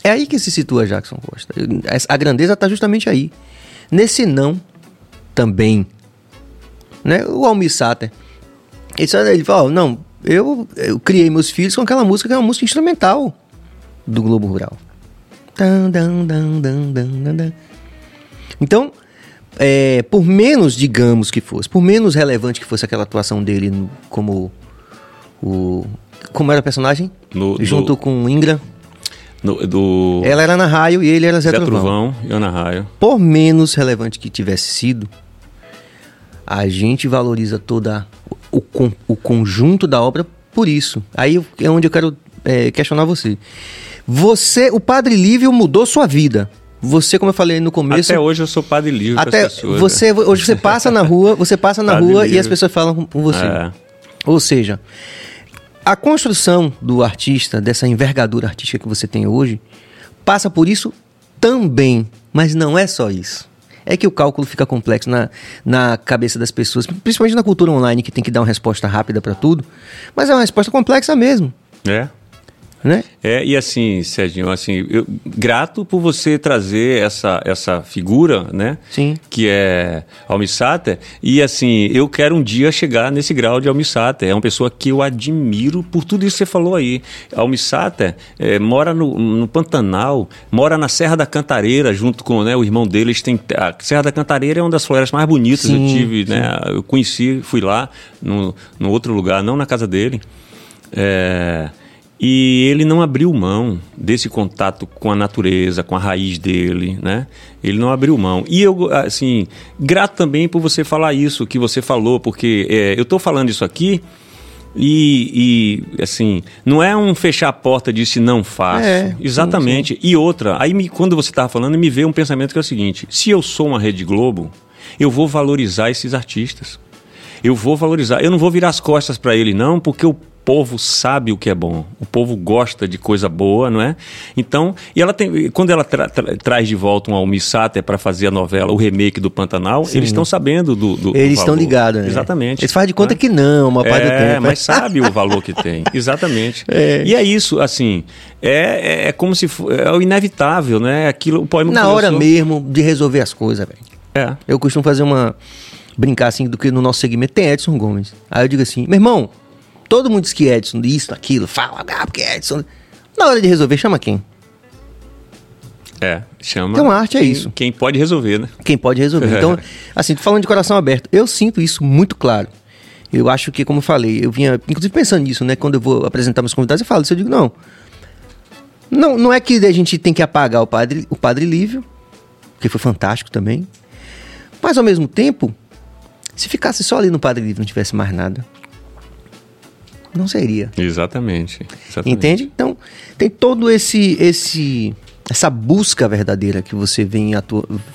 É aí que se situa Jackson Costa. A grandeza está justamente aí. Nesse não também. Né? O Almir Sater. Ele, fala, não, eu, eu criei meus filhos com aquela música que é uma música instrumental do Globo Rural. Então, é, por menos, digamos que fosse, por menos relevante que fosse aquela atuação dele no- como o... Como era o personagem? No- Junto no- com Ingram. No- do Ela era Ana Raio e ele era Zé, Zé Trovão. Trovão e Ana Raio. Por menos relevante que tivesse sido, a gente valoriza toda o, con- o conjunto da obra por isso. Aí é onde eu quero é, questionar você. Você, o Padre Lívio mudou sua vida. Você, como eu falei no começo, Até hoje eu sou padre livre até né? você hoje você passa na rua, você passa na Padre rua e Lívio. as pessoas falam com- com você. É. Ou seja, a construção do artista, dessa envergadura artística que você tem hoje, passa por isso também, mas não é só isso. É que o cálculo fica complexo na, na cabeça das pessoas, principalmente na cultura online, que tem que dar uma resposta rápida para tudo, mas é uma resposta complexa mesmo, É. né? É, e assim, Serginho, assim, eu, grato por você trazer essa, essa figura, né? Sim. Que é Almissater. E assim, eu quero um dia chegar nesse grau de Almissater. É uma pessoa que eu admiro por tudo isso que você falou aí. Almissater é, mora no, no Pantanal, mora na Serra da Cantareira, junto com né, o irmão dele. Eles têm, a Serra da Cantareira é uma das florestas mais bonitas. Sim, eu tive, né? Eu conheci, fui lá, no, no outro lugar, não na casa dele. É, e ele não abriu mão desse contato com a natureza, com a raiz dele, né? Ele não abriu mão. E eu, assim, grato também por você falar isso que você falou, porque é, eu estou falando isso aqui e, e, assim, não é um fechar a porta de se não faço. É, Exatamente. E outra, aí me- quando você estava falando, me veio um pensamento que é o seguinte: se eu sou uma Rede Globo, eu vou valorizar esses artistas. Eu vou valorizar. Eu não vou virar as costas para ele, não, porque o povo sabe o que é bom. O povo gosta de coisa boa, não é? Então, e ela tem, quando ela tra- tra- traz de volta um Almir Sater para fazer a novela, o remake do Pantanal, eles estão sabendo do, do do Eles estão ligados, né? Exatamente. Eles fazem de conta Né? que não, uma parte do É, tempo. mas sabe o valor que tem. Exatamente. É. E é isso, assim, é, é, é como se fo- é o inevitável, né? Aquilo, o poema Na começou- hora mesmo de resolver as coisas, velho. É. Eu costumo fazer uma. brincar assim do que no nosso segmento tem Edson Gomes. Aí eu digo assim, meu irmão, todo mundo diz que Edson, isso, aquilo, fala, ah, porque Edson. Na hora de resolver, chama quem? É, chama. Então, a arte é quem- isso. Quem pode resolver, né? Quem pode resolver. Então, assim, falando de coração aberto. Eu sinto isso muito claro. Eu acho que, como eu falei, eu vinha, inclusive pensando nisso, né? Quando eu vou apresentar meus convidados, eu falo isso, eu digo, não. Não, não é que a gente tem que apagar o padre, o padre Lívio, que foi fantástico também. Mas ao mesmo tempo, se ficasse só ali no Padre Lívio e não tivesse mais nada, não seria. Exatamente. exatamente. Entende? Então, tem todo esse esse essa busca verdadeira que você vem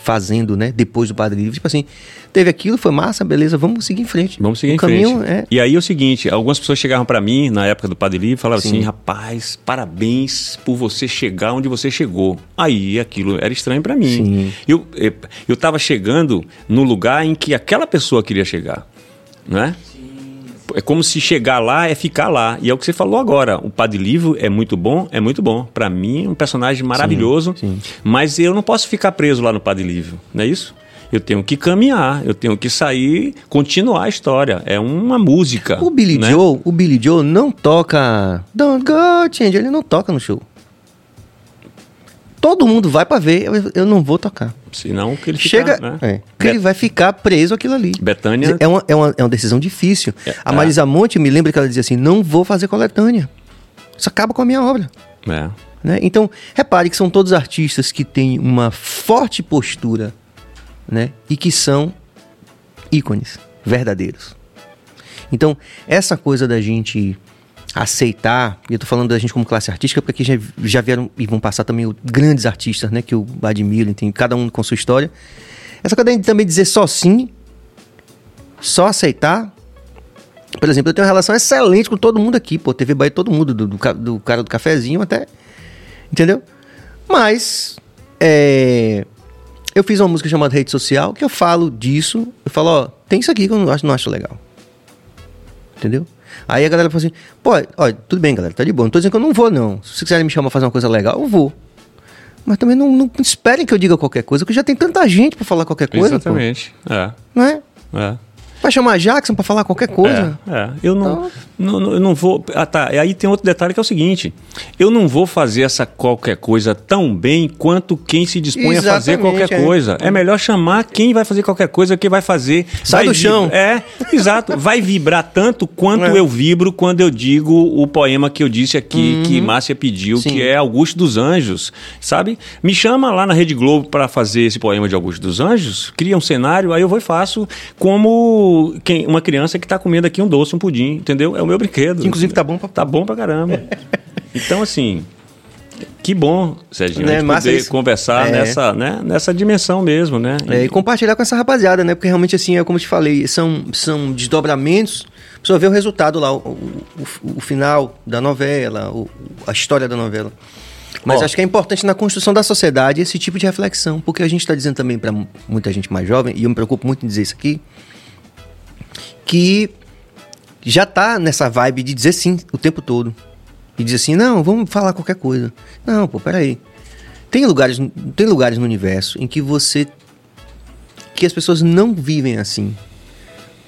fazendo, né, depois do Padre Livre, tipo assim, teve aquilo, foi massa, beleza, vamos seguir em frente. Vamos seguir o em caminho frente. é E aí é o seguinte, algumas pessoas chegavam para mim na época do Padre Livre e falavam Sim. assim, rapaz, parabéns por você chegar onde você chegou. Aí aquilo era estranho para mim. Sim. Eu eh, eu estava chegando no lugar em que aquela pessoa queria chegar, não é? Como se chegar lá é ficar lá. E é o que você falou agora. O Padre Livro é muito bom, é muito bom. Para mim, é um personagem maravilhoso. sim. Mas eu não posso ficar preso lá no Padre Livro, não é isso? Eu tenho que caminhar, eu tenho que sair, continuar a história. É uma música. o Billy né? Joe, o Billy Joe não toca Don't Go Change, ele não toca no show. Todo mundo vai pra ver, eu, eu não vou tocar. Senão que ele fica, Chega, né? é, que ele vai ficar preso aquilo ali. Betânia- É uma, é uma, é uma decisão difícil. É, a Marisa Monte me lembra que ela dizia assim: não vou fazer coletânea. Isso acaba com a minha obra. É. né? Então, repare que são todos artistas que têm uma forte postura né? e que são ícones verdadeiros. Então, essa coisa da gente aceitar, e eu tô falando da gente como classe artística, porque aqui já, já vieram e vão passar também o- grandes artistas, né? Que eu admiro, tem cada um com sua história. Essa coisa de também dizer só sim, só aceitar. Por exemplo, eu tenho uma relação excelente com todo mundo aqui, pô. TV Bahia, todo mundo, do, do, do cara do cafezinho até. Entendeu? Mas. É, eu fiz uma música chamada Rede Social que eu falo disso. Eu falo, ó, tem isso aqui que eu não acho, não acho legal. Entendeu? Aí a galera fala assim, pô, ó, tudo bem, galera, tá de boa. Não tô dizendo que eu não vou, não. Se vocês quiserem me chamar pra fazer uma coisa legal, eu vou. Mas também não, não esperem que eu diga qualquer coisa, porque já tem tanta gente pra falar qualquer coisa. pô. Exatamente. É. Não é? É. Vai chamar Jackson pra falar qualquer coisa. É, é. eu não, Então- não, eu não vou. Ah, tá. E aí tem outro detalhe que é o seguinte: eu não vou fazer essa qualquer coisa tão bem quanto quem se dispõe a fazer Exatamente, qualquer é. coisa. É melhor chamar quem vai fazer qualquer coisa, que vai fazer. Sai vai do chão. É, exato. Vai vibrar tanto quanto É. eu vibro quando eu digo o poema que eu disse aqui, que Márcia pediu, Uhum. Sim. que é Augusto dos Anjos, sabe? Me chama lá na Rede Globo para fazer esse poema de Augusto dos Anjos, cria um cenário, aí eu vou e faço como quem, uma criança que tá comendo aqui um doce, um pudim, entendeu? É o meu brinquedo. Inclusive tá bom pra- Tá bom pra caramba. Então, assim, que bom, Serginho, Né, a gente massa poder isso. conversar É. nessa, né, nessa dimensão mesmo, né? É, e compartilhar com essa rapaziada, né? Porque realmente, assim, é como eu te falei, são, são desdobramentos. A pessoa vê o resultado lá, o, o, o- final da novela, o- a história da novela. Mas Ó. acho que é importante na construção da sociedade esse tipo de reflexão, porque a gente está dizendo também para muita gente mais jovem, e eu me preocupo muito em dizer isso aqui, que já tá nessa vibe de dizer sim o tempo todo. E dizer assim, não, vamos falar qualquer coisa. Não, pô, peraí. Tem lugares, tem lugares no universo em que você. que as pessoas não vivem assim.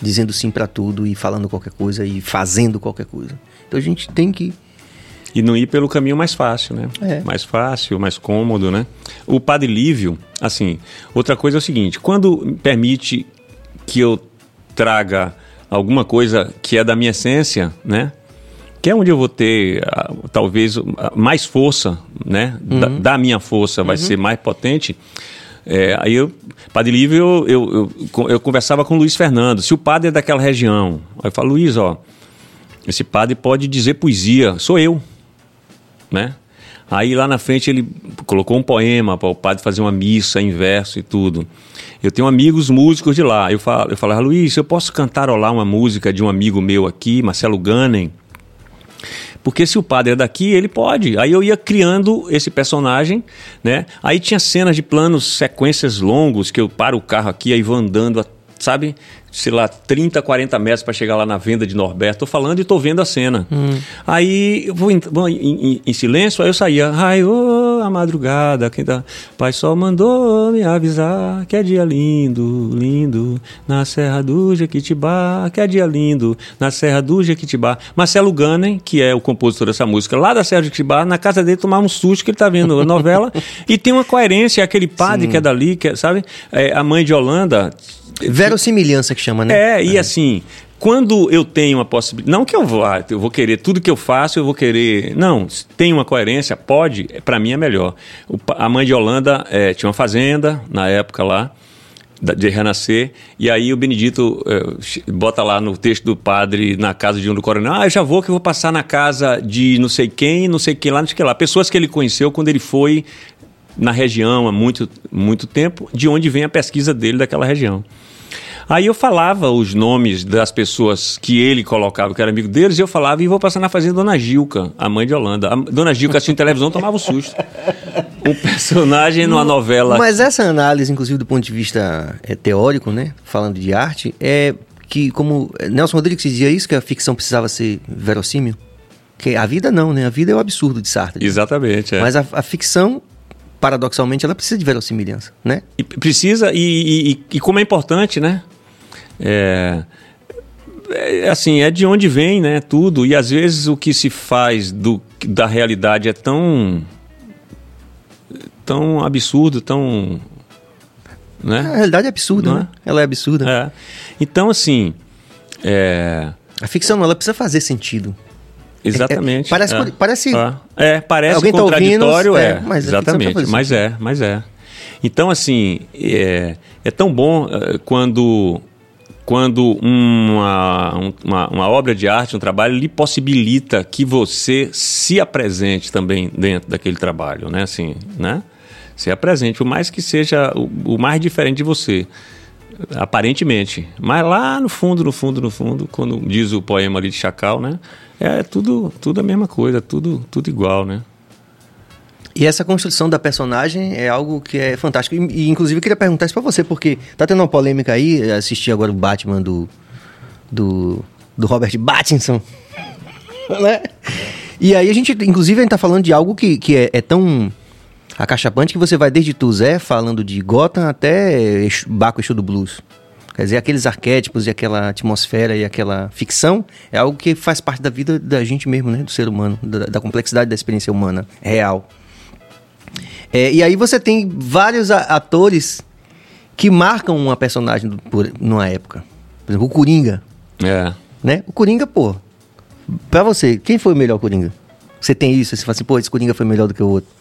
Dizendo sim pra tudo e falando qualquer coisa e fazendo qualquer coisa. Então a gente tem que. E não ir pelo caminho mais fácil, né? É. Mais fácil, mais cômodo, né? O Padre Lívio, assim, outra coisa é o seguinte, quando permite que eu traga alguma coisa que é da minha essência, né? Que é onde eu vou ter, ah, talvez, ah, mais força, né? Da, da minha força vai ser mais potente. É, aí eu, Padre Lívio, eu, eu, eu, eu conversava com o Luiz Fernando. Se o padre é daquela região, aí eu falo, Luiz, ó, esse padre pode dizer poesia, sou eu, né? Aí lá na frente ele colocou um poema para o padre fazer uma missa em verso e tudo. Eu tenho amigos músicos de lá. Eu falo, eu falava, Luiz, eu posso cantarolar uma música de um amigo meu aqui, Marcelo Gannen? Porque se o padre é daqui, ele pode. Aí eu ia criando esse personagem, né? Aí tinha cenas de planos, sequências longos, que eu paro o carro aqui, aí vou andando, sabe? Sei lá, 30, 40 metros para chegar lá na venda de Norberto. Tô falando e tô vendo a cena. Aí eu vou, em, em, em- em silêncio, aí eu saía. Ai, ô, a madrugada, quem tá... Pai só mandou me avisar que é dia lindo, lindo, na Serra do Jequitibá, que é dia lindo, na Serra do Jequitibá. Marcelo Gannen, que é o compositor dessa música, lá da Serra do Jequitibá, na casa dele tomar um susto que ele tá vendo a novela, e tem uma coerência, aquele padre que é dali, que é, sabe? É, a mãe de Holanda... Verossimilhança que chama, né? É, e assim, quando eu tenho uma possibilidade. Não que eu vou, ah, eu vou querer tudo que eu faço, eu vou querer. Não, tem uma coerência, pode, para mim é melhor. O a mãe de Holanda eh, tinha uma fazenda na época lá. De renascer, e aí o Benedito che- bota lá no texto do padre na casa de um do coronel. Ah, eu já vou que eu vou passar na casa de não sei quem, não sei quem lá, não sei que lá. Pessoas que ele conheceu quando ele foi na região há muito, muito tempo, de onde vem a pesquisa dele daquela região. Aí eu falava os nomes das pessoas que ele colocava, que era amigo deles, e eu falava, e vou passar na fazenda Dona Gilca, a mãe de Holanda. A Dona Gilca assistindo televisão tomava um susto. Um personagem numa novela. Mas essa análise, inclusive do ponto de vista é, teórico, né? Falando de arte, é que, como Nelson Rodrigues dizia isso, que a ficção precisava ser verossímil. Que a vida não, né? A vida é o absurdo de Sartre. Exatamente. É. Mas a, a ficção, paradoxalmente, ela precisa de verossimilhança, né? E precisa, e, e- e- como é importante, né? É, é, assim, é de onde vem, né? Tudo. E às vezes o que se faz do, da realidade é tão tão absurdo, tão. A Né? realidade é absurda, né? Ela é absurda. É. Então, assim. É, A ficção, ela precisa fazer sentido. Exatamente. É, parece- é. parece- É, é, parece Alguém tá contraditório, ouvindo, é. é, mas ficção exatamente. Mas é, mas é. Então, assim, é, é tão bom eh, quando, quando uma, um- uma, uma obra de arte, um trabalho, lhe possibilita que você se apresente também dentro daquele trabalho, né? Assim, né? Se apresente, por mais que seja o, o mais diferente de você, aparentemente. Mas lá no fundo, no fundo, no fundo, quando diz o poema ali de Chacal, né? É tudo, tudo a mesma coisa, tudo, tudo igual, né? E essa construção da personagem é algo que é fantástico. E, inclusive, eu queria perguntar isso pra você, porque tá tendo uma polêmica aí. Assisti agora o Batman do. do. do Robert Pattinson. né? E aí a gente, inclusive, a gente tá falando de algo que, que é, é tão acachapante que você vai desde Tuzé, falando de Gotham, até Baco Exu do Blues. Quer dizer, aqueles arquétipos e aquela atmosfera e aquela ficção é algo que faz parte da vida da gente mesmo, né? Do ser humano, da, da complexidade da experiência humana real. É, e aí você tem vários atores que marcam uma personagem do- por, numa época. Por exemplo, o Coringa, É. né? O Coringa, pô, pra você, quem foi o melhor Coringa? Você tem isso, você fala assim, pô, esse Coringa foi melhor do que o outro.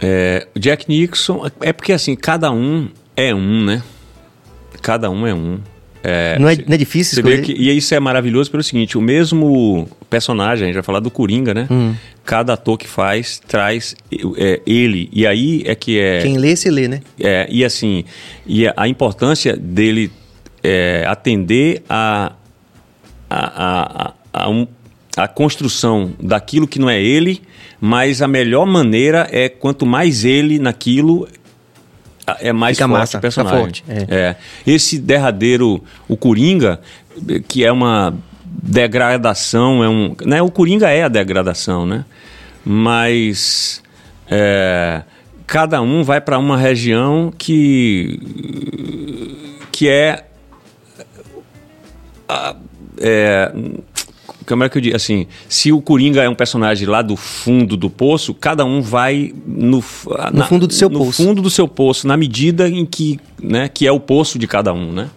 É, Jack Nixon, é porque assim, cada um é um, né? Cada um é um. É, não, é, não é difícil escolher? que, e isso é maravilhoso pelo seguinte: o mesmo personagem, a gente vai falar do Coringa, né? Hum. Cada ator que faz traz é, ele. E aí é que é. Quem lê, se lê, né? É, e assim, e a, importância dele é, atender a, a, a, a, um- a construção daquilo que não é ele, mas a melhor maneira é quanto mais ele naquilo é mais Fica forte massa, o personagem. forte, é. É. Esse derradeiro, o Coringa, que é uma degradação, é um, né? O Coringa é a degradação, né? Mas é, cada um vai para uma região que que é, a- é como é que eu digo assim se o Coringa é um personagem lá do fundo do poço cada um vai no, f- na- fundo do seu no poço. fundo do seu poço na medida em que né que é o poço de cada um né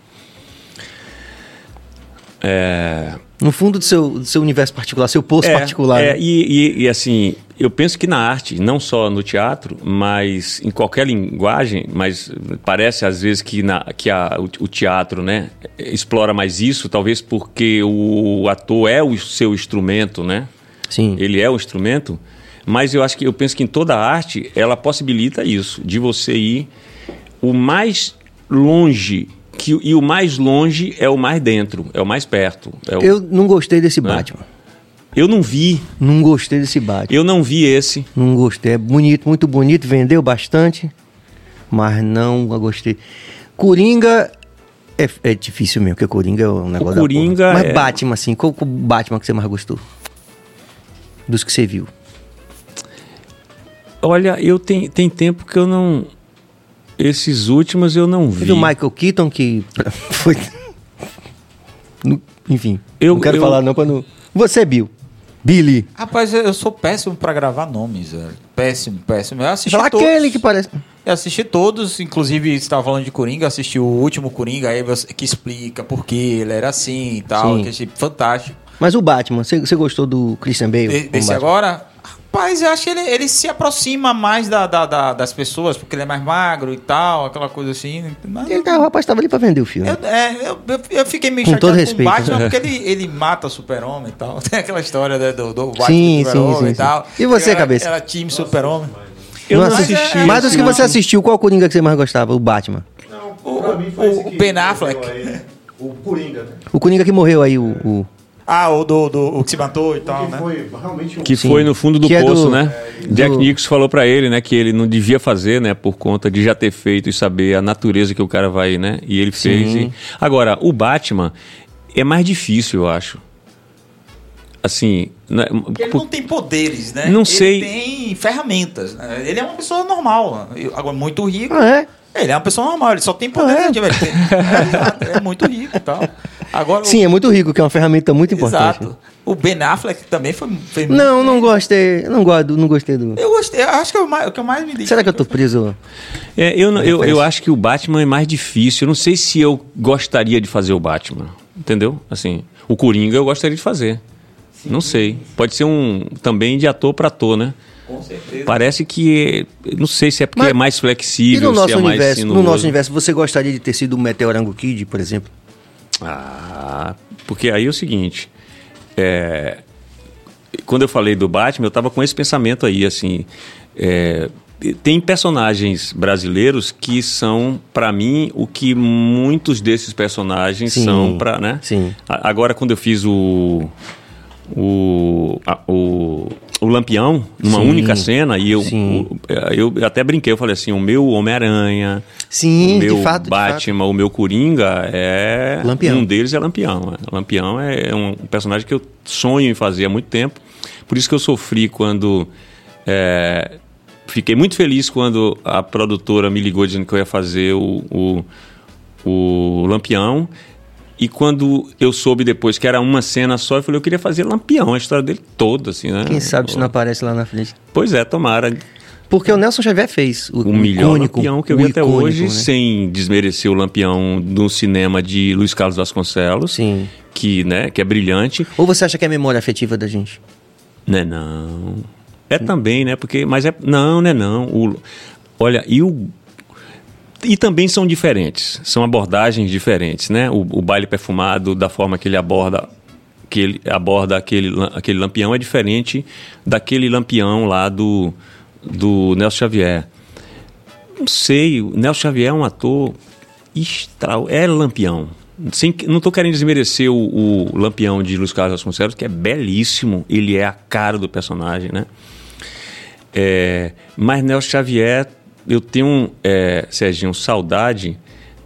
é, No fundo do seu, do seu universo particular, seu poço é, particular. é, né? e, e- e, assim, eu penso que na arte, não só no teatro, mas em qualquer linguagem, mas parece às vezes que, na, que a- o, teatro né, explora mais isso, talvez porque o ator é o seu instrumento, né? Sim. Ele é o instrumento, mas eu acho que eu penso que em toda a arte ela possibilita isso, de você ir o mais longe que, e o mais longe é o mais dentro, é o mais perto. é o- Eu não gostei desse Batman. eu não vi, Não gostei desse Batman. eu não vi esse. Não gostei. É bonito, muito bonito, vendeu bastante, mas não gostei. Coringa é, é difícil mesmo, porque Coringa é um negócio da Coringa porra. Mas é- Batman, assim, qual qual Batman que você mais gostou? Dos que você viu. Olha, eu tenho tem tempo que eu não. Esses últimos eu não vi. Teve o Michael Keaton que foi. Enfim, Eu- não quero eu- falar não pra não. Você, Bill. Billy. Rapaz, eu eu sou péssimo pra gravar nomes, velho. Péssimo, péssimo. Eu assisti Fala todos. aquele que parece. Eu assisti todos, inclusive você estava falando de Coringa, assisti o último Coringa aí você- que explica por que ele era assim e tal, Sim. que achei fantástico. Mas o Batman, você, gostou do Christian Bale? De- desse Batman? agora, rapaz, eu acho que ele, ele se aproxima mais da, da- da- das pessoas, porque ele é mais magro e tal, aquela coisa assim. Mas- Ele o rapaz tava ali pra vender o filme. eu, é, eu, eu, eu fiquei meio Com chateado todo com respeito. o Batman, porque ele, ele mata o super-homem e tal. Tem aquela história né, do, do Batman Sim, super-homem sim, sim, e tal. E você, Era- cabeça? Era time super-homem. Eu não Não assisti. é- Mas dos que você assistiu, qual Coringa que você mais gostava? O Batman. O, Pra mim foi o- esse o que Ben morreu Affleck. aí, O Coringa, né? O Coringa que morreu aí, o. o- Ah, o do, do o que se matou e tal, Que né? foi realmente um... Que Sim. foi no fundo do Que é poço, do- né? do- Jack Nicholson falou pra ele, né, que ele não devia fazer, né, por conta de já ter feito e saber a natureza que o cara vai, né? E ele fez. E- Agora, o Batman é mais difícil, eu acho. Assim, né, Porque ele por- não tem poderes, né? Não ele sei. tem ferramentas. né? Ele é uma pessoa normal. Agora, muito rico. Ah, é? Ele é uma pessoa normal, ele só tem poder Ah, é? Ele, é, ele é muito rico e tal. Agora, o- Sim, é muito rico, que é uma ferramenta muito importante. Exato. O Ben Affleck também foi. foi Não, não gostei. Não gosto, não gostei do. Eu gostei, eu acho que é o, mais, o que eu mais me identifico. Será que eu tô preso? É, eu, não- eu, eu acho que o Batman é mais difícil. Eu não sei se eu gostaria de fazer o Batman. Entendeu? Assim, o Coringa eu gostaria de fazer. Não sei. Pode ser um também de ator para ator, né? Com certeza. Parece que. Não sei se é porque Mas- é mais E flexível, no nosso se é mais universo, no nosso universo, você gostaria de ter sido o Meteorango Kid, por exemplo? Ah, porque aí é o seguinte. é, quando eu falei do Batman, eu tava com esse pensamento aí, assim. é, tem personagens brasileiros que são, pra mim, o que muitos desses personagens Sim, são para, né? sim. Agora, quando eu fiz o o, a- o, o Lampião numa Sim, única cena e eu, o- eu até brinquei, eu falei assim, o meu Homem-Aranha, Sim, o meu de fato. Batman, o meu Coringa é. Lampião. Um deles é Lampião. é. Lampião é um personagem que eu sonho em fazer há muito tempo. Por isso que eu sofri quando. é, fiquei muito feliz quando a produtora me ligou dizendo que eu ia fazer o, o, o Lampião. E quando eu soube depois que era uma cena só, eu falei, eu queria fazer Lampião, a história dele toda, assim, né? Quem sabe se não aparece lá na frente. Pois é, tomara. Porque o Nelson Xavier fez o, O melhor icônico, Lampião que eu vi até icônico, hoje, né? sem desmerecer o Lampião no cinema de Luiz Carlos Vasconcelos, Sim. que, né, que é brilhante. Ou você acha que é memória afetiva da gente? Né, não. É também, né? Porque, mas é não, né, não. O, olha, e o e também são diferentes, são abordagens diferentes, né? O, o baile perfumado, da forma que ele aborda que ele aborda aquele, aquele lampião é diferente daquele lampião lá do, do Nelson Xavier. Não sei, o Nelson Xavier é um ator extra, é lampião. Sem, não estou querendo desmerecer o, o lampião de Luiz Carlos Vasconcelos, que é belíssimo, ele é a cara do personagem, né? É, mas Nelson Xavier, eu tenho, é, Serginho, saudade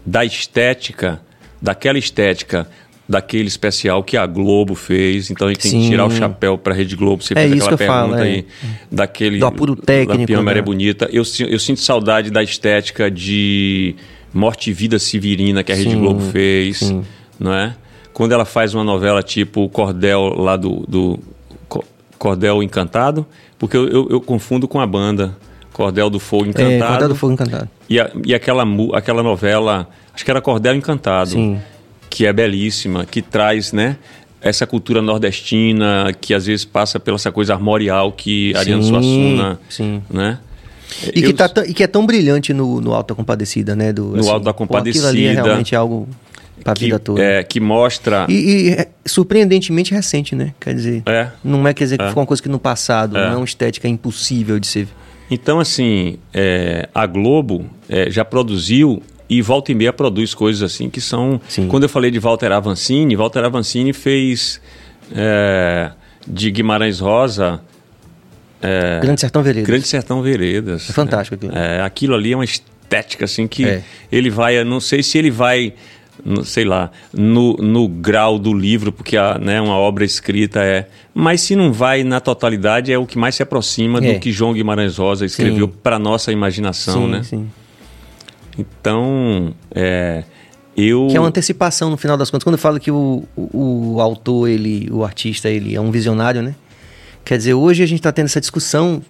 da estética, daquela estética, daquele especial que a Globo fez. Então a gente tem que Sim. tirar o chapéu para a Rede Globo. Você É fez aquela que eu falo, pergunta é. aí. Daquele Do apuro técnico, Lampião Maré né? Bonita. Eu, eu sinto saudade da estética de Morte e Vida Severina que a Rede Sim, Globo fez. sim. Não é? Quando ela faz uma novela tipo o Cordel lá do, do Co- Cordel Encantado, porque eu, eu- eu confundo com a banda Cordel do Fogo É, Encantado. Cordel do Fogo Encantado. E, a- e aquela, aquela novela, acho que era Cordel Encantado, Sim. que é belíssima, que traz, né? Essa cultura nordestina que às vezes passa pela essa coisa armorial que Ariano Sim, Suassuna, sim. né? E que, Eu- tá tão- e que é tão brilhante no, no Alta Compadecida, né? Do, No Alto da pô, Aquilo ali é Compadecida, realmente algo pra que, vida toda. é, que mostra E, e é surpreendentemente recente, né? Quer dizer, É. não é quer dizer que É. foi uma coisa que no passado, É. não é uma estética impossível de ser. Então, assim, é, a Globo é, já produziu e volta e meia produz coisas assim que são. Sim. Quando eu falei de Walter Avancini, Walter Avancini fez é, de Guimarães Rosa. é, Grande Sertão Veredas. Grande Sertão Veredas. É fantástico aquilo. É, aquilo ali é uma estética assim que É. ele vai, eu não sei se ele vai, no- sei lá, no, no grau do livro, porque a, né, uma obra escrita é. Mas se não vai na totalidade, é o que mais se aproxima É. do que João Guimarães Rosa escreveu para nossa imaginação, sim, né? sim. Então, é, eu. Que é uma antecipação no final das contas. Quando eu falo que o, o, o autor, ele, o artista, ele é um visionário, né? Quer dizer, hoje a gente está tendo essa discussão,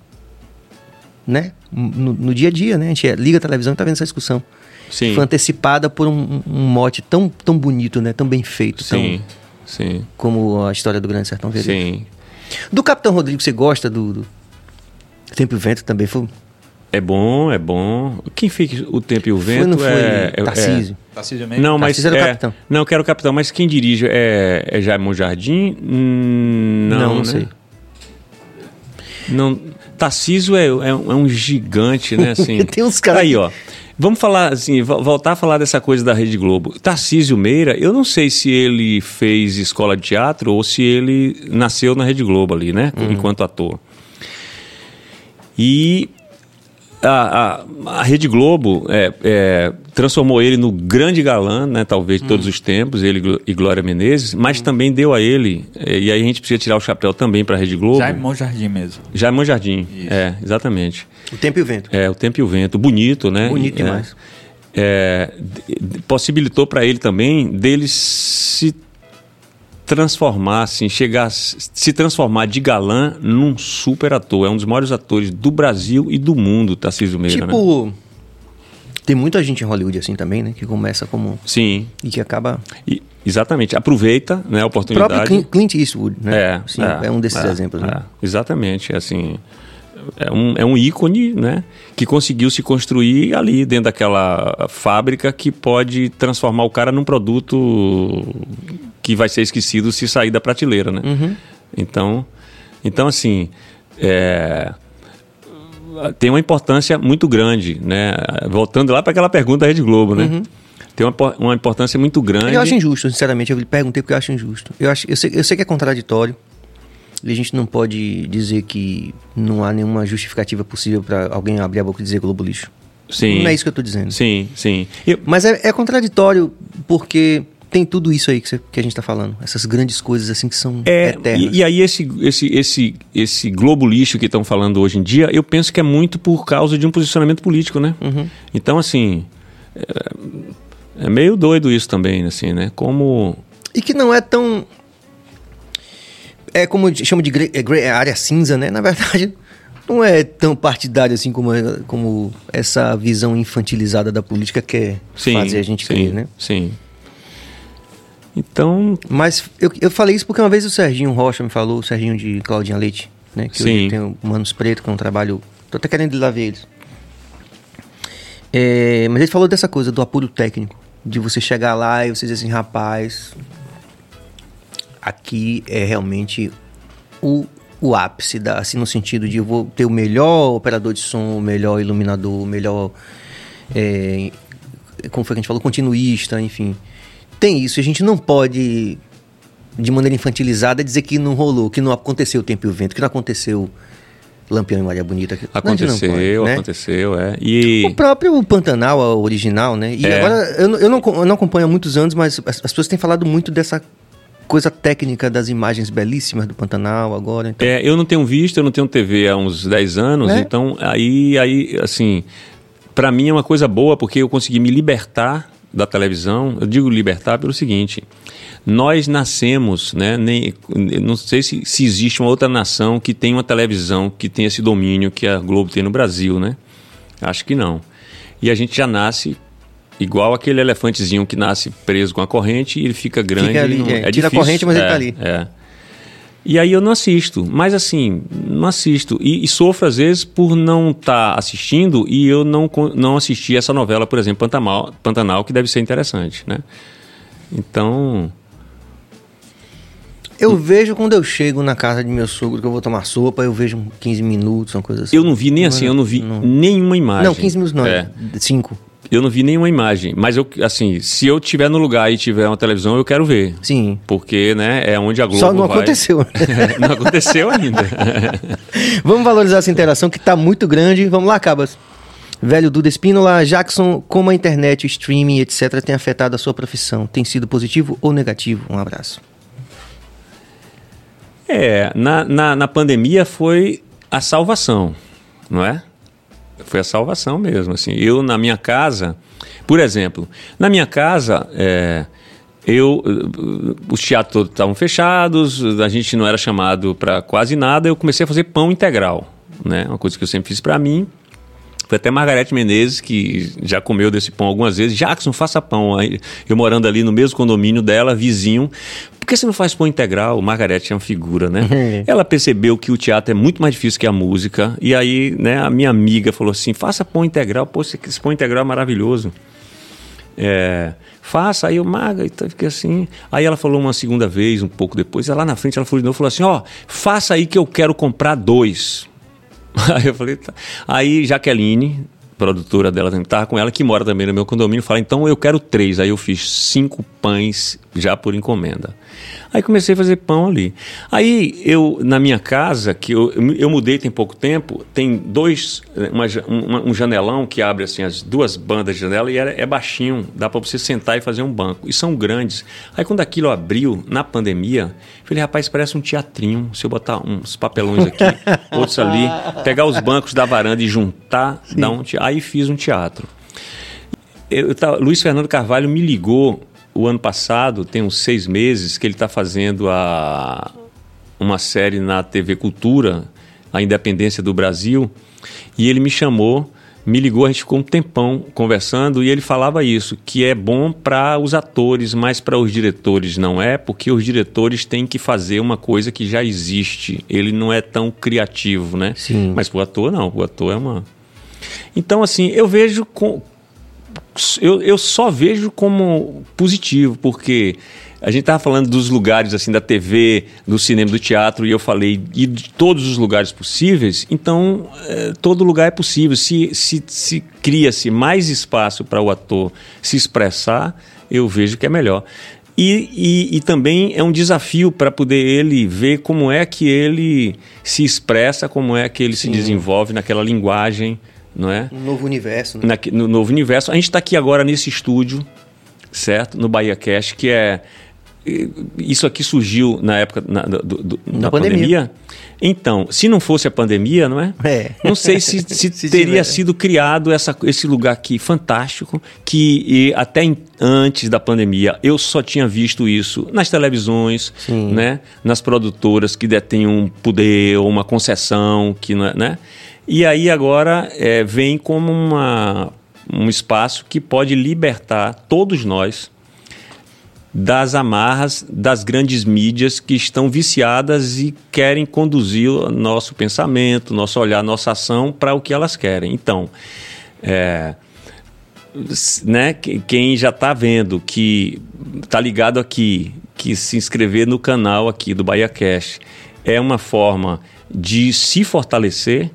né? No, no dia a dia, né? A gente é- liga a televisão e está vendo essa discussão. Sim, Foi antecipada por um, um mote tão, tão bonito, né? Tão bem feito, sim, tão, sim, como a história do Grande Sertão Veredas. sim. Do Capitão Rodrigo, você gosta do, do Tempo e o Vento também? Foi, É bom, é bom. Quem fez o tempo e o foi vento não foi é, é- Tarcísio? Tarcísio Mendes? Não, mas Tarcísio era o é, capitão. Não, eu quero o capitão, mas quem dirige é, é Jaimon Jardim? Hum, não, Não, não né? sei. Não, Tarcísio é, é, um- é um gigante, né? Assim. Tem uns caras Aí, ó. Vamos falar assim, vo- voltar a falar dessa coisa da Rede Globo. Tarcísio Meira, eu não sei se ele fez escola de teatro ou se ele nasceu na Rede Globo ali, né? Uhum. Enquanto ator. E a, a, a Rede Globo é, é, transformou ele no grande galã, né, talvez de todos Hum. os tempos, ele e Glória Menezes, mas também deu a ele, é, e aí a gente precisa tirar o chapéu também para a Rede Globo. Jaime Jardim mesmo. Jaimon Jardim, Isso. é, exatamente. O Tempo e o Vento. É, o Tempo e o Vento, bonito, né? Bonito É, demais. é, possibilitou para ele também dele se transformar, assim, chegar, se transformar de galã num super ator. É um dos maiores atores do Brasil e do mundo, Tarcísio Meira, né? Tipo, tem muita gente em Hollywood assim também, né? Que começa como... Sim, E que acaba... e- exatamente. Aproveita né, a O próprio oportunidade. Clint- Eastwood, né? É, Sim, é, um desses é, exemplos, né? é, exatamente, assim, é um, é um ícone, né, que conseguiu se construir ali dentro daquela fábrica que pode transformar o cara num produto que vai ser esquecido se sair da prateleira, né? Uhum. Então, então assim, é, tem uma importância muito grande, né? Voltando lá para aquela pergunta da Rede Globo, né? Tem uma, uma importância muito grande. Uhum. Eu acho injusto, sinceramente. Eu lhe perguntei porque eu acho injusto. Eu, acho, eu, sei, eu sei que é contraditório. E a gente não pode dizer que não há nenhuma justificativa possível para alguém abrir a boca e dizer Globo lixo. Sim. Não é isso que eu tô dizendo. Sim, sim. Eu- Mas é, é contraditório porque tem tudo isso aí que, você- que a gente tá falando. Essas grandes coisas assim que são É, eternas. e, e aí esse, esse, esse, esse globo lixo que estão falando hoje em dia, eu penso que é muito por causa de um posicionamento político, né? Uhum. Então, assim, é, é meio doido isso também, assim, né? Como... E que não é tão. É como chama de é é área cinza, né? Na verdade, não é tão partidário assim como, como essa visão infantilizada da política quer Sim, fazer a gente sim, crer, né? Sim. Então, Mas eu, eu falei isso porque uma vez o Serginho Rocha me falou, o Serginho de Claudinha Leite, né? Que Sim. hoje tem o Manos Preto, que é um trabalho. Tô até querendo ir lá ver eles. É, mas ele falou dessa coisa do apuro técnico. De você chegar lá e você dizer assim, rapaz, aqui é realmente o, o ápice, da, assim, no sentido de eu vou ter o melhor operador de som, o melhor iluminador, o melhor. é, como foi que a gente falou? Continuista, enfim. Tem isso, a gente não pode, de maneira infantilizada, dizer que não rolou, que não aconteceu o tempo e o vento, que não aconteceu Lampião e Maria Bonita. aconteceu, pode, né? aconteceu, é. E... O próprio Pantanal, a original, né? E É. agora, eu, não- eu, não, eu não acompanho há muitos anos, mas as, as pessoas têm falado muito dessa coisa técnica das imagens belíssimas do Pantanal agora. Então, É, eu não tenho visto, eu não tenho TV há uns 10 anos, É. então aí, aí assim, para mim é uma coisa boa porque eu consegui me libertar da televisão. Eu digo libertar pelo seguinte: nós nascemos, né? Nem, não sei se, se existe uma outra nação que tem uma televisão que tem esse domínio que a Globo tem no Brasil, né? Acho que não. E a gente já nasce igual aquele elefantezinho que nasce preso com a corrente e ele fica grande. ali, e não- é, tira a corrente, mas ele tá ali. É. E aí eu não assisto, mas assim, não assisto. E, e sofro às vezes por não estar assistindo e eu não, não assisti essa novela, por exemplo, Pantanal, Pantanal, que deve ser interessante, né? Então, eu vejo quando eu chego na casa de meu sogro, que eu vou tomar sopa, eu vejo 15 minutos, uma coisa assim. eu não vi nem assim, eu não vi nenhuma imagem. Não, 15 minutos não, É. 5. Eu não vi nenhuma imagem, mas eu, assim, se eu estiver no lugar e tiver uma televisão, eu quero ver. Sim. Porque, né, é onde a Globo Só não vai. aconteceu. não aconteceu ainda. Vamos valorizar essa interação que tá muito grande. Vamos lá, Cabas. Velho Duda Espínola, Jackson, como a internet, o streaming, etc., tem afetado a sua profissão? Tem sido positivo ou negativo? Um abraço. É, na, na, na pandemia foi a salvação, não é? Foi a salvação mesmo, assim. Eu, na minha casa, por exemplo, na minha casa, é, eu, eh, os teatros todos estavam fechados, a gente não era chamado para quase nada, eu comecei a fazer pão integral, né? Uma coisa que eu sempre fiz para mim. Foi até Margarete Menezes, que já comeu desse pão algumas vezes. Jackson, faça pão. Aí, eu morando ali no mesmo condomínio dela, vizinho. Por que você não faz pão integral? Margarete é uma figura, né? Ela percebeu que o teatro é muito mais difícil que a música. E aí, né, a minha amiga falou assim: faça pão integral. Pô, esse pão integral é maravilhoso. É, faça, aí eu maga, e fiquei assim. Aí ela falou uma segunda vez, um pouco depois, lá na frente ela falou de novo, falou assim: ó, faça aí que eu quero comprar dois. Aí eu falei, tá. Aí Jaqueline, produtora dela, estava com ela, que mora também no meu condomínio, fala, então eu quero três. Aí eu fiz cinco pães já por encomenda. Aí comecei a fazer pão ali. Aí eu, na minha casa, que eu, eu mudei tem pouco tempo, tem dois, uma, uma- um janelão que abre assim as duas bandas de janela e é, é baixinho, dá para você sentar e fazer um banco. E são grandes. Aí quando aquilo abriu, na pandemia, eu falei, rapaz, parece um teatrinho. Se eu botar uns papelões aqui, outros ali, pegar os bancos da varanda e juntar, dá um Aí fiz um teatro. Eu, tava- Luiz Fernando Carvalho me ligou o ano passado, tem uns seis meses, que ele está fazendo a, uma série na TV Cultura, A Independência do Brasil, e ele me chamou, me ligou, a gente ficou um tempão conversando, e ele falava isso, que é bom para os atores, mas para os diretores não é, porque os diretores têm que fazer uma coisa que já existe. Ele não é tão criativo, né? Sim. Mas o ator não, o ator é uma. Então, assim, eu vejo com, eu, eu só vejo como positivo, porque a gente estava falando dos lugares assim da TV, do cinema, do teatro, e eu falei e de todos os lugares possíveis. Então, é, todo lugar é possível. Se, se, se cria-se mais espaço para o ator se expressar, eu vejo que é melhor. E, e, e também é um desafio para poder ele ver como é que ele se expressa, como é que ele se desenvolve naquela linguagem, não é? Um novo universo, né? na- no novo universo. A gente está aqui agora nesse estúdio, certo? No Bahia Cash, que é. Isso aqui surgiu na época na, do- do- da pandemia. pandemia. Então, se não fosse a pandemia, não é? É. Não sei se, se, Se teria tiver. sido criado essa, esse lugar aqui fantástico, que e até em- antes da pandemia eu só tinha visto isso nas televisões, Sim. né? nas produtoras que detêm um poder ou uma concessão, que não é, né? E aí agora é, vem como uma, um espaço que pode libertar todos nós das amarras das grandes mídias que estão viciadas e querem conduzir nosso pensamento, nosso olhar, nossa ação para o que elas querem. Então, é, né, que- quem já está vendo que está ligado aqui, que se inscrever no canal aqui do Bahia Cash é uma forma de se fortalecer,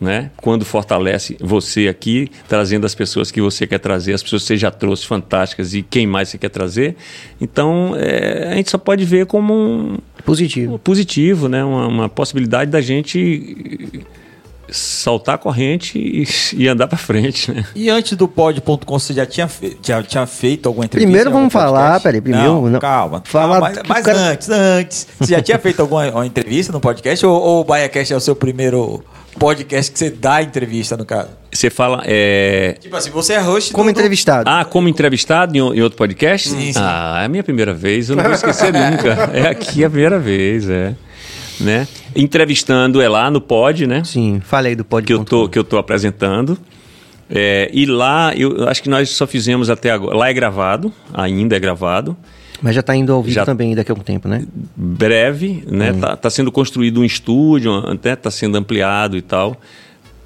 né? Quando fortalece você aqui, trazendo as pessoas que você quer trazer, as pessoas que você já trouxe fantásticas e quem mais você quer trazer. Então, é, a gente só pode ver como um, Positivo. um positivo, né? Uma, uma possibilidade da gente saltar a corrente e, e andar para frente, né? E antes do pod.com, você já tinha, fe- já tinha feito alguma entrevista? Primeiro vamos falar, peraí, primeiro- Não, não. calma. Fala calma, mas mas cara- antes, antes. Você já tinha feito alguma uma entrevista no podcast? Ou, ou o BaiaCast é o seu primeiro podcast que você dá entrevista, no caso? Você fala. É... Tipo assim, você é host Como do- do- entrevistado. Ah, como entrevistado em, em outro podcast? Sim, sim. Ah, é a minha primeira vez, eu não vou esquecer nunca. É aqui a primeira vez, é. Né? Entrevistando é lá no Pod, né? Sim, falei do pod. que eu tô, que eu tô apresentando. É, e lá, eu acho que nós só fizemos até agora. Lá é gravado, ainda é gravado. Mas já tá indo ao vivo Já- também daqui a algum tempo, né? Breve, né? Tá, tá sendo construído um estúdio, até tá sendo ampliado e tal,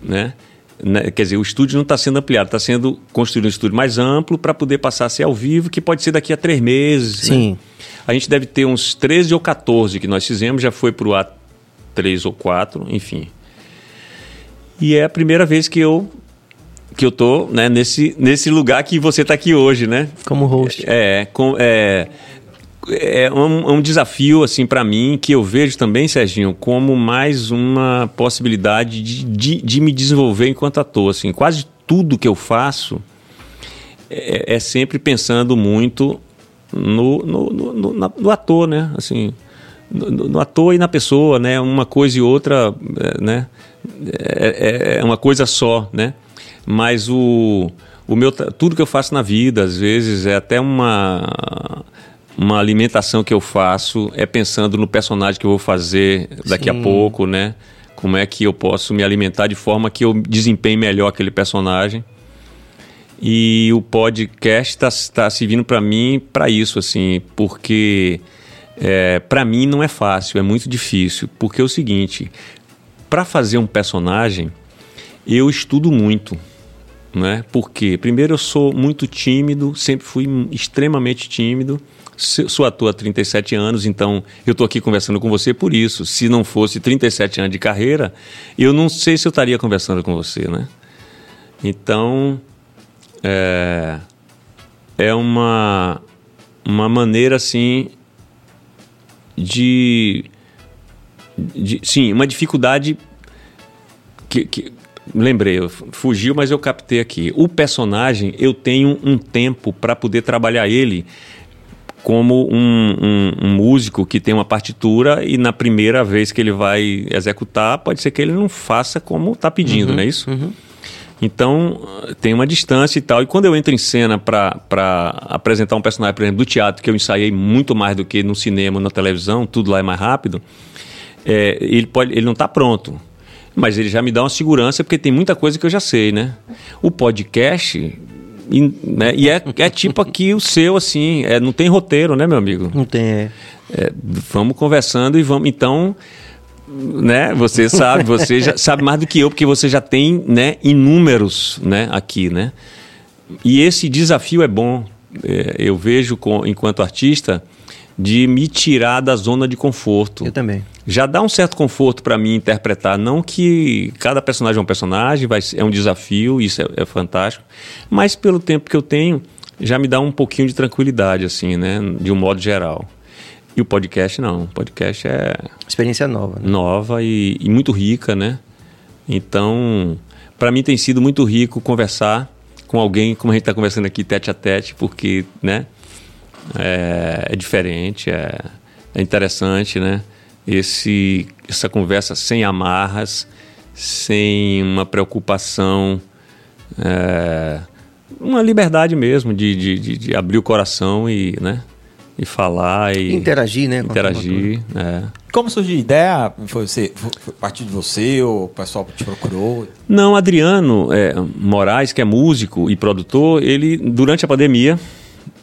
né? Né, Quer dizer, o estúdio não está sendo ampliado, está sendo construído um estúdio mais amplo para poder passar a ser ao vivo, que pode ser daqui a três meses. né? Sim. A gente deve ter uns 13 ou 14 que nós fizemos, já foi para o A3 ou 4, enfim. E é a primeira vez que eu que eu tô né, nesse, nesse lugar que você está aqui hoje, né? Como host. É, com, é, é um, é um desafio assim para mim que eu vejo também, Serginho, como mais uma possibilidade de, de, de me desenvolver enquanto ator. Assim, quase tudo que eu faço é, é sempre pensando muito no, no, no, no- no ator, né? Assim, no, no- no ator e na pessoa, né? Uma coisa e outra, é, né? É, é- é uma coisa só, né? Mas o, o meu, tudo que eu faço na vida, às vezes, é até uma uma alimentação que eu faço é pensando no personagem que eu vou fazer daqui a Sim. pouco, né? Como é que eu posso me alimentar de forma que eu desempenhe melhor aquele personagem. E o podcast está tá servindo para mim para isso, assim, porque é, para mim não é fácil, é muito difícil. Porque é o seguinte, para fazer um personagem, eu estudo muito, né? Porque primeiro eu sou muito tímido, sempre fui extremamente tímido. Sou ator há 37 anos, então eu estou aqui conversando com você por isso. Se não fosse 37 anos de carreira, eu não sei se eu estaria conversando com você, né? Então, é, é uma, uma maneira assim de, de sim uma dificuldade que, que lembrei fugiu mas eu captei aqui o personagem eu tenho um tempo para poder trabalhar ele como um, um- um músico que tem uma partitura e na primeira vez que ele vai executar pode ser que ele não faça como está pedindo não é isso Então, tem uma distância e tal. E quando eu entro em cena para apresentar um personagem, por exemplo, do teatro, que eu ensaiei muito mais do que no cinema, na televisão, tudo lá é mais rápido, é, ele, pode, ele não está pronto. Mas ele já me dá uma segurança, porque tem muita coisa que eu já sei, né? O podcast, e, né, e é, é tipo aqui o seu, assim, é, não tem roteiro, né, meu amigo? Não tem. É. É, vamos conversando e vamos. Então, né? Você sabe, você já sabe mais do que eu, porque você já tem, né, inúmeros, né, aqui, né? E esse desafio é bom. É, eu vejo com, enquanto artista de me tirar da zona de conforto. Eu também. Já dá um certo conforto para mim interpretar, não que cada personagem é um personagem, vai, é um desafio, isso é, é fantástico, mas pelo tempo que eu tenho, já me dá um pouquinho de tranquilidade, assim, né, de um modo geral. E o podcast não. O podcast é. Experiência nova. Né? Nova e, e, muito rica, né? Então, para mim tem sido muito rico conversar com alguém, como a gente está conversando aqui, tete a tete, porque, né? É, é diferente, é, é, interessante, né? Esse, essa conversa sem amarras, sem uma preocupação. É, uma liberdade mesmo de, de, de, de abrir o coração e, né? e falar e interagir, né? Interagir, é. Como surgiu a ideia? Foi, você, foi a partir de você ou o pessoal te procurou? Não, Adriano é, Moraes, que é músico e produtor, ele durante a pandemia,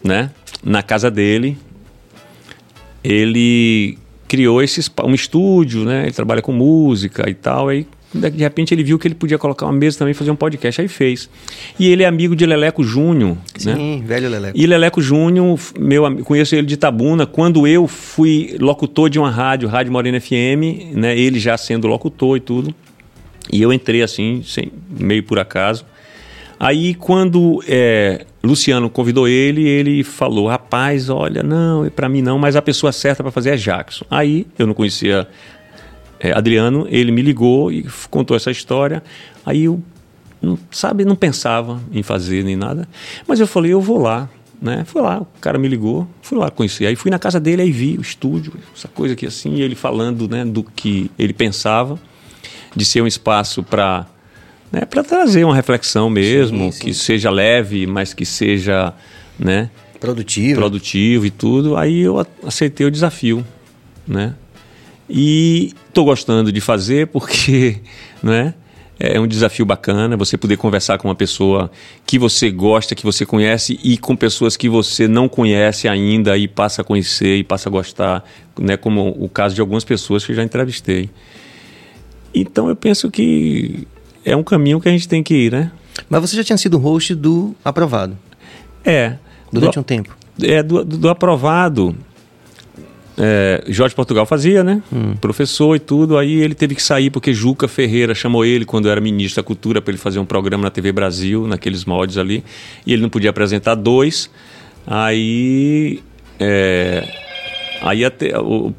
né, na casa dele, ele criou esse um estúdio, né? Ele trabalha com música e tal, aí de repente ele viu que ele podia colocar uma mesa também e fazer um podcast, aí fez. E ele é amigo de Leleco Júnior. Sim, né? velho Leleco. E Leleco Júnior, meu, conheço ele de Tabuna, quando eu fui locutor de uma rádio, Rádio Morena FM, né? ele já sendo locutor e tudo. E eu entrei assim, sem, meio por acaso. Aí quando é, Luciano convidou ele, ele falou: rapaz, olha, não, para mim não, mas a pessoa certa para fazer é Jackson. Aí eu não conhecia é, Adriano, ele me ligou e contou essa história. Aí eu, não, sabe, não pensava em fazer nem nada. Mas eu falei, eu vou lá. Né? Fui lá, o cara me ligou, fui lá conhecer. Aí fui na casa dele, aí vi o estúdio, essa coisa aqui assim, ele falando né, do que ele pensava, de ser um espaço para né, para trazer uma reflexão mesmo, sim, sim. que seja leve, mas que seja né, produtivo. produtivo e tudo. Aí eu aceitei o desafio, né? E estou gostando de fazer porque né, é um desafio bacana você poder conversar com uma pessoa que você gosta, que você conhece e com pessoas que você não conhece ainda e passa a conhecer e passa a gostar, né, como o caso de algumas pessoas que eu já entrevistei. Então eu penso que é um caminho que a gente tem que ir, né? Mas você já tinha sido host do Aprovado? É. Durante do, um tempo? É, do, do Aprovado é, Jorge Portugal fazia, né? Hum. Professor e tudo. Aí ele teve que sair porque Juca Ferreira chamou ele quando era ministro da Cultura para ele fazer um programa na TV Brasil, naqueles moldes ali. E ele não podia apresentar dois. Aí. É, aí até, o,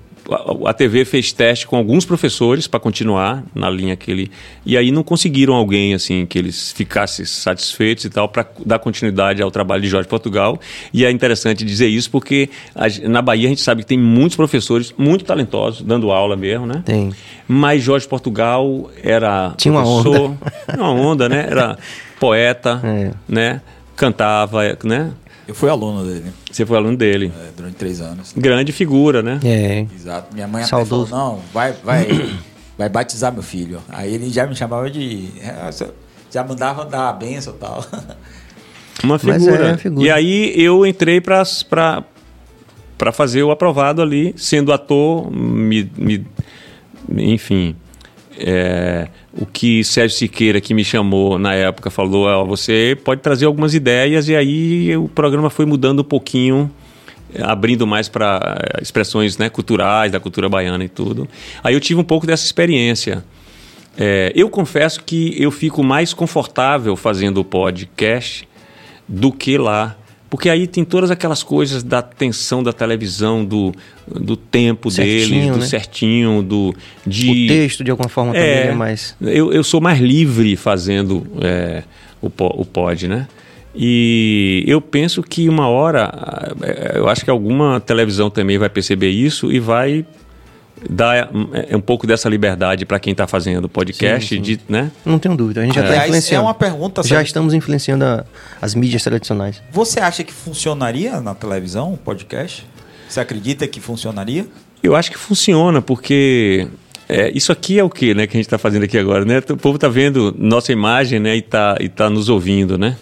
a TV fez teste com alguns professores para continuar na linha que ele. E aí não conseguiram alguém assim que eles ficassem satisfeitos e tal para dar continuidade ao trabalho de Jorge Portugal. E é interessante dizer isso porque a, na Bahia a gente sabe que tem muitos professores muito talentosos dando aula mesmo, né? Tem. Mas Jorge Portugal era Tinha uma onda. uma onda, né? Era poeta, é. né? Cantava, né? Eu fui aluno dele. Você foi aluno dele? É, durante três anos. Grande figura, né? É. Exato. Minha mãe até falou, não, vai, vai, vai batizar meu filho. Aí ele já me chamava de... É, já mandava dar a benção e tal. Uma figura. É, figura. E aí eu entrei para para fazer o aprovado ali, sendo ator, me, me enfim, é, o que Sérgio Siqueira, que me chamou na época, falou: oh, você pode trazer algumas ideias, e aí o programa foi mudando um pouquinho, abrindo mais para eh, expressões né, culturais, da cultura baiana e tudo. Aí eu tive um pouco dessa experiência. É, eu confesso que eu fico mais confortável fazendo o podcast do que lá porque aí tem todas aquelas coisas da tensão da televisão, do, do tempo certinho, deles, do né? certinho, do. De, o texto, de alguma forma, é, também é mais. Eu, eu sou mais livre fazendo é, o, o pod, né? E eu penso que uma hora, é, eu acho que alguma televisão também vai perceber isso e vai dá é, um pouco dessa liberdade para quem está fazendo podcast, Sim, sim. de, né? Não tenho dúvida. A gente já está Aliás, influenciando. é uma pergunta. Já sabe? estamos influenciando a- as mídias tradicionais. Você acha que funcionaria na televisão, o podcast? Você acredita que funcionaria? Eu acho que funciona, porque é, isso aqui é o que, né, que a gente está fazendo aqui agora, né? O povo está vendo nossa imagem, né, e está e tá nos ouvindo, né?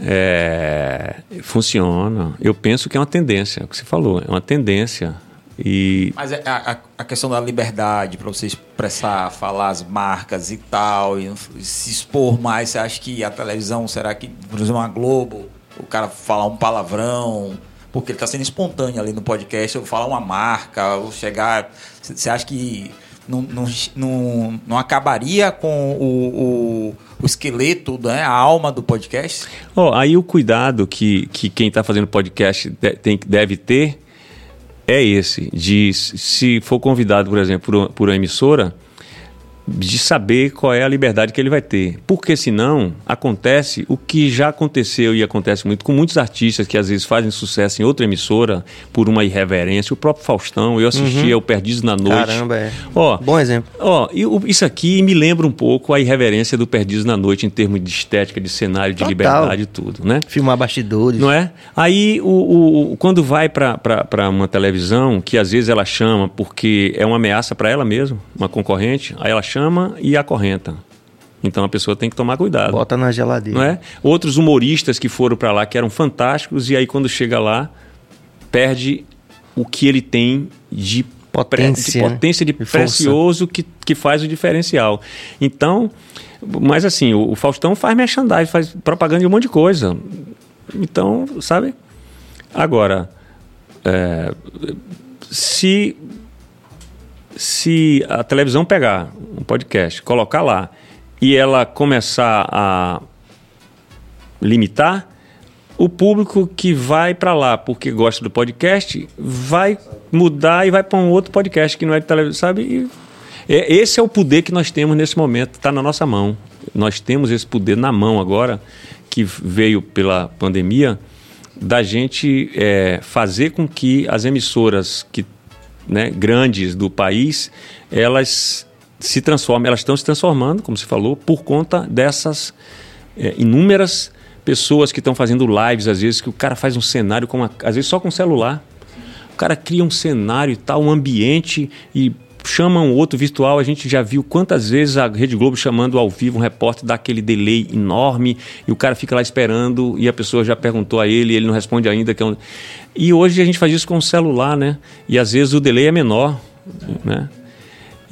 É, funciona. Eu penso que é uma tendência, é o que você falou, é uma tendência. E Mas é a, a- questão da liberdade para você expressar, falar as marcas e tal, e se expor mais, você acha que a televisão, será que, por exemplo, a Globo, o cara falar um palavrão, porque ele está sendo espontâneo ali no podcast, ou falar uma marca, ou chegar. Você acha que não, não, não, não acabaria com o, o, o esqueleto, né, a alma do podcast? Ó, aí o cuidado que, que quem está fazendo podcast de- tem, deve ter é esse, de se for convidado, por exemplo, por, por uma emissora, de saber qual é a liberdade que ele vai ter. Porque senão acontece o que já aconteceu e acontece muito com muitos artistas que às vezes fazem sucesso em outra emissora por uma irreverência. O próprio Faustão, eu assistia o Perdidos na Noite. Uhum. Caramba, é. Ó, Bom exemplo. Ó, isso aqui me lembra um pouco a irreverência do Perdidos na Noite em termos de estética, de cenário, de Total. liberdade e tudo, né? Filmar bastidores. Não é? Aí, o, o- o- quando vai para uma televisão, que às vezes ela chama porque é uma ameaça para ela mesma, uma concorrente, aí ela chama e acorrenta. Então a pessoa tem que tomar cuidado. Bota na geladeira. Não é? Outros humoristas que foram para lá que eram fantásticos e aí quando chega lá perde o que ele tem de Potência, de, né? potência de De força. precioso que, que faz o diferencial. Então, mas assim, o, o Faustão faz merchandising, faz propaganda de um monte de coisa. Então, sabe? Agora, é, se se a televisão pegar um podcast, colocar lá e ela começar a limitar, o público que vai para lá porque gosta do podcast vai mudar e vai para um outro podcast que não é de televisão, sabe? E é- esse é o poder que nós temos nesse momento, está na nossa mão. Nós temos esse poder na mão agora, que veio pela pandemia, da gente é, fazer com que as emissoras que, né, grandes do país, elas se transformem, elas estão se transformando, como você falou, por conta dessas é, inúmeras pessoas que estão fazendo lives, às vezes, que o cara faz um cenário, com uma, às vezes só com celular. O cara cria um cenário e tal, um ambiente e chama um outro virtual. A gente já viu quantas vezes a Rede Globo chamando ao vivo um repórter dá aquele delay enorme e o cara fica lá esperando e a pessoa já perguntou a ele e ele não responde ainda. Que é um... E hoje a gente faz isso com o celular, né? E às vezes o delay é menor, né?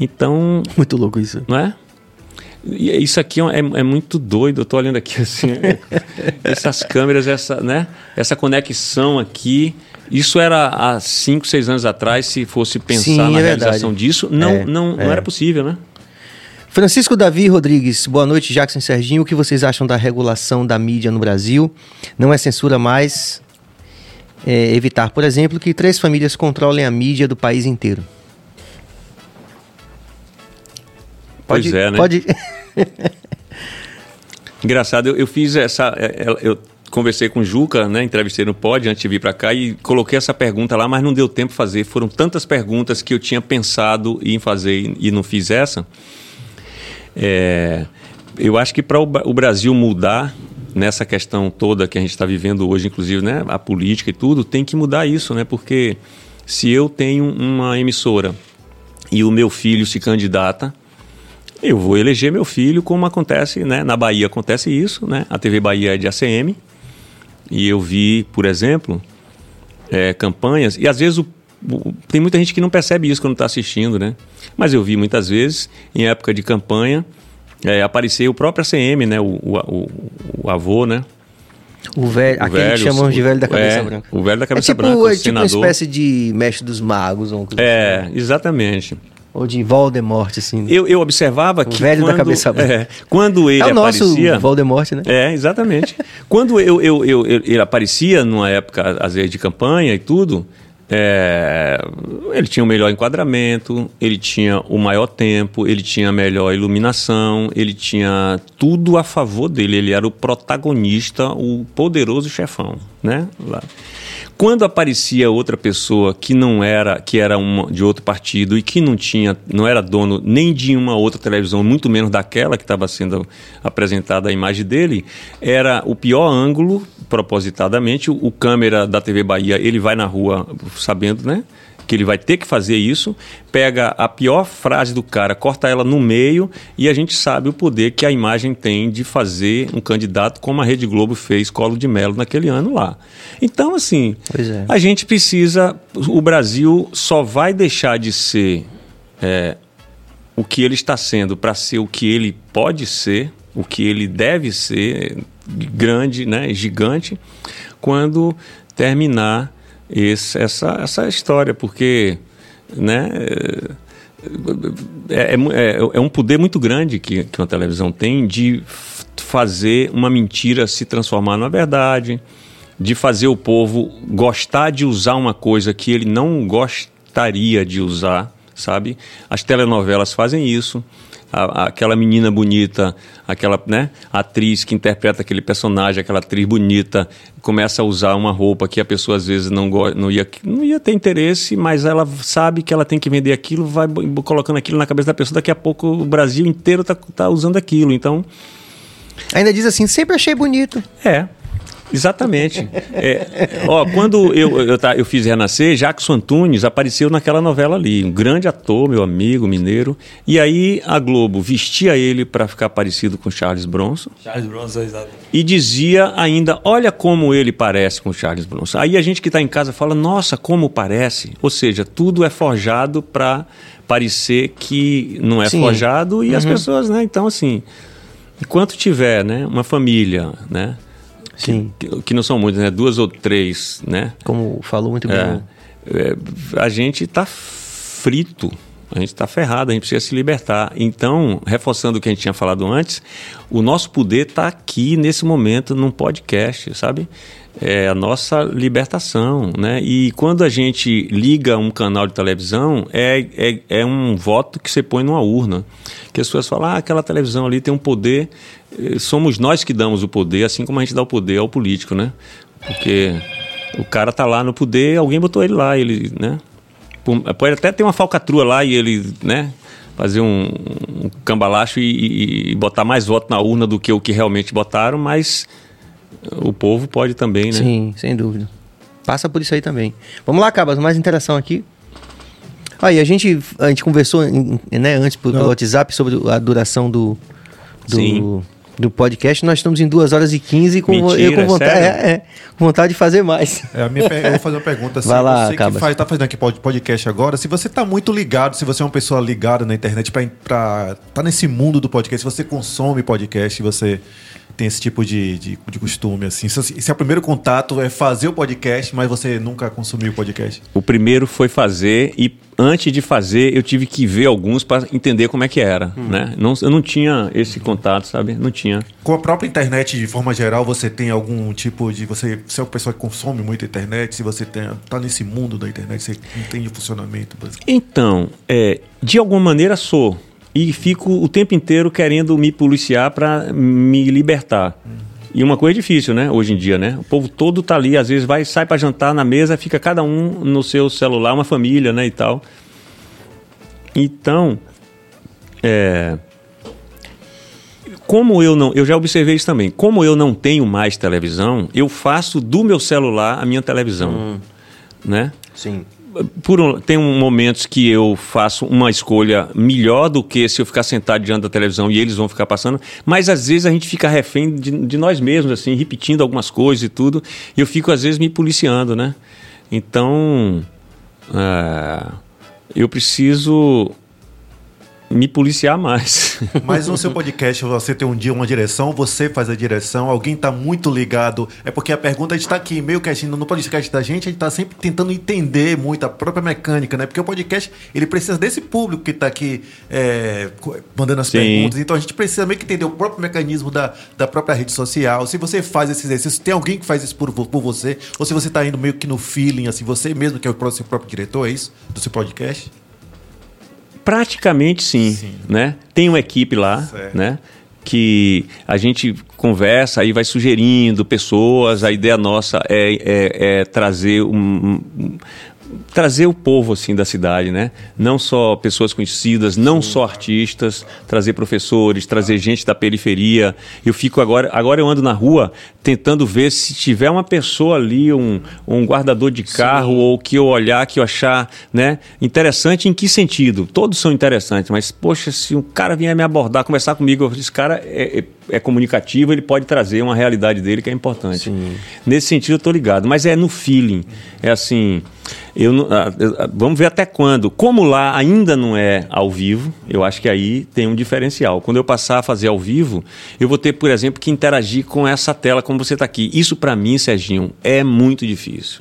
Então, Muito louco isso. não é? E isso aqui é, é- é muito doido. Eu tô olhando aqui assim, essas câmeras, essa, né? Essa conexão aqui. Isso era há 5, 6 anos atrás, se fosse pensar Sim, na é realização verdade. disso, não, É, não, é. não era possível, né? Francisco Davi Rodrigues, boa noite, Jackson e Serginho. O que vocês acham da regulação da mídia no Brasil? Não é censura mais é, evitar, por exemplo, que três famílias controlem a mídia do país inteiro. Pois Pode- é, né? Pode. Engraçado, eu, eu fiz essa. é, é, Eu conversei com o Juca, né? Entrevistei no Pod antes de vir para cá e coloquei essa pergunta lá, mas não deu tempo fazer. Foram tantas perguntas que eu tinha pensado em fazer e- não fiz essa. É, eu acho que para o Brasil mudar nessa questão toda que a gente está vivendo hoje, inclusive, né? A política e tudo, tem que mudar isso, né? Porque se eu tenho uma emissora e o meu filho se candidata, eu vou eleger meu filho, como acontece, né? Na Bahia acontece isso, né? A TV Bahia é de ACM. E eu vi, por exemplo, é, campanhas, e às vezes o- o- tem muita gente que não percebe isso quando está assistindo, né? Mas eu vi muitas vezes, em época de campanha, é, aparecer o próprio ACM, né? O, o, o- o avô, né? O velho, O aquele velho, que chamam o- de velho da cabeça é, branca. o velho da cabeça é tipo, branca, o é tipo uma senador. espécie de mestre dos magos, ou, uma coisa É, assim. exatamente. Ou de Voldemort, assim. Eu, eu observava que velho da quando, cabeça branca. é, quando ele é o nosso aparecia... Voldemort, né? É, exatamente. Quando eu, eu, eu- eu- ele aparecia numa época, às vezes, de campanha e tudo, é, ele tinha o melhor enquadramento, ele tinha o maior tempo, ele tinha a melhor iluminação, ele tinha tudo a favor dele. Ele era o protagonista, o poderoso chefão, né? Lá. Quando aparecia outra pessoa que não era, que era uma, de outro partido e que não tinha, não era dono nem de uma outra televisão, muito menos daquela que estava sendo apresentada a imagem dele, era o pior ângulo, propositadamente. O, o câmera da TV Bahia, ele vai na rua sabendo, né? Que ele vai ter que fazer isso, pega a pior frase do cara, corta ela no meio e a gente sabe o poder que a imagem tem de fazer um candidato como a Rede Globo fez Colo de Melo naquele ano lá. Então, assim, é. a gente precisa. O Brasil só vai deixar de ser é, o que ele está sendo para ser o que ele pode ser, o que ele deve ser, grande, né, gigante, quando terminar esse, essa, essa história, porque né, é, é, é, é, um poder muito grande que, que uma televisão tem de fazer uma mentira se transformar numa verdade, de fazer o povo gostar de usar uma coisa que ele não gostaria de usar, sabe? As telenovelas fazem isso a, aquela menina bonita, aquela né, atriz que interpreta aquele personagem, aquela atriz bonita, começa a usar uma roupa que a pessoa às vezes não, não, ia, não ia ter interesse, mas ela sabe que ela tem que vender aquilo, vai colocando aquilo na cabeça da pessoa, daqui a pouco o Brasil inteiro está tá usando aquilo. Então. Ainda diz assim, sempre achei bonito. É. Exatamente. É, ó, quando eu, eu, eu, fiz Renascer, Jackson Antunes apareceu naquela novela ali, um grande ator, meu amigo, mineiro. E aí a Globo vestia ele para ficar parecido com Charles Bronson. Charles Bronson, exato. E dizia ainda, olha como ele parece com Charles Bronson. Aí a gente que está em casa fala, nossa, como parece. Ou seja, tudo é forjado para parecer que não é Sim. forjado e uhum. as pessoas, né? Então, assim, enquanto tiver né, uma família, né? Sim. Que, que, não são muitas, né? Duas ou três, né? Como falou muito bem. É, é, a gente está frito, a gente está ferrado, a gente precisa se libertar. Então, reforçando o que a gente tinha falado antes, o nosso poder está aqui nesse momento num podcast, sabe? É a nossa libertação, né? E quando a gente liga um canal de televisão, é, é, é um voto que você põe numa urna. Que as pessoas falam, ah, aquela televisão ali tem um poder eh, somos nós que damos o poder, assim como a gente dá o poder ao político, né? Porque o cara tá lá no poder, alguém botou ele lá, ele, né? Pode até ter uma falcatrua lá e ele, né? Fazer um, um cambalacho e, e, botar mais voto na urna do que o que realmente botaram, mas o povo pode também, né? Sim, sem dúvida. Passa por isso aí também. Vamos lá, Cabas, mais interação aqui. Aí, a gente, a gente conversou né, antes pelo WhatsApp sobre a duração do, do, Sim do podcast. Nós estamos em 2 horas e 15 com, Mentira, eu com vontade, é, é, com vontade de fazer mais. É, a minha, eu vou fazer uma pergunta. Assim, Vai lá, você Cabas. que faz, tá fazendo aqui podcast agora, se você está muito ligado, se você é uma pessoa ligada na internet para estar tá nesse mundo do podcast, se você consome podcast, você tem esse tipo de, de, de costume, assim. Se, é o primeiro contato é fazer o podcast, mas você nunca consumiu o podcast? O primeiro foi fazer e antes de fazer eu tive que ver alguns para entender como é que era, hum. né? Não, eu não tinha esse contato, sabe? Não tinha. Com a própria internet, de forma geral, você tem algum tipo de... Você, você é uma pessoa que consome muito a internet, se você tem, tá nesse mundo da internet, você entende o funcionamento? Então, é, de alguma maneira sou e fico o tempo inteiro querendo me policiar para me libertar. E uma coisa difícil, né? Hoje em dia, né? O povo todo tá ali, às vezes vai, sai para jantar na mesa, fica cada um no seu celular, uma família, né, e tal. Então, é, como eu não, eu já observei isso também. Como eu não tenho mais televisão, eu faço do meu celular a minha televisão, hum. né? Sim por um, tem um momentos que eu faço uma escolha melhor do que se eu ficar sentado diante da televisão e eles vão ficar passando, mas às vezes a gente fica refém de, de nós mesmos, assim, repetindo algumas coisas e tudo, e eu fico às vezes me policiando, né? Então, é, eu preciso me policiar mais. Mas no seu podcast você tem um dia uma direção, você faz a direção, alguém está muito ligado. É porque a pergunta está aqui, meio que assim, no podcast da gente, a gente está sempre tentando entender muito a própria mecânica, né? Porque o podcast ele precisa desse público que está aqui é, mandando as Sim. perguntas. Então a gente precisa meio que entender o próprio mecanismo da, da própria rede social. Se você faz esse exercício, tem alguém que faz isso por, por você, ou se você está indo meio que no feeling, assim, você mesmo que é o seu próprio diretor, é isso? Do seu podcast? Praticamente sim, sim. né? Tem uma equipe lá, certo. né? que a gente conversa, aí vai sugerindo pessoas. A ideia nossa é, é, é trazer um, um trazer o povo assim da cidade, né? Não só pessoas conhecidas, não Sim. só artistas, trazer professores, trazer gente da periferia. Eu fico agora, agora eu ando na rua tentando ver se tiver uma pessoa ali, um, um guardador de carro Sim. ou que eu olhar, que eu achar, né, interessante em que sentido? Todos são interessantes, mas poxa, se um cara vier me abordar, conversar comigo, esse cara é, é é comunicativo, ele pode trazer uma realidade dele que é importante. Sim. Nesse sentido, eu estou ligado. Mas é no feeling. É assim. Eu, vamos ver até quando. Como lá ainda não é ao vivo, eu acho que aí tem um diferencial. Quando eu passar a fazer ao vivo, eu vou ter, por exemplo, que interagir com essa tela como você está aqui. Isso para mim, Serginho, é muito difícil.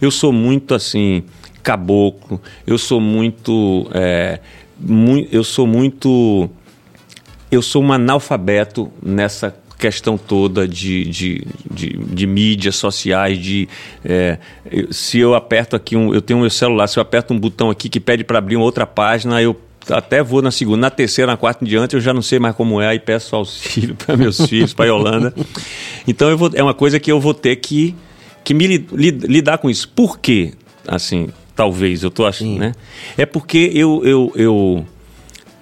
Eu sou muito assim caboclo. Eu sou muito, é, muito eu sou muito eu sou um analfabeto nessa questão toda de, de, de, de mídias sociais, de é, se eu aperto aqui, um, eu tenho meu celular, se eu aperto um botão aqui que pede para abrir uma outra página, eu até vou na segunda, na terceira, na quarta em diante, eu já não sei mais como é, aí peço auxílio para meus filhos, para a Yolanda. Então eu vou, é uma coisa que eu vou ter que, que me li, li, lidar com isso. Por quê? Assim, talvez, eu tô achando, né? É porque eu, eu, eu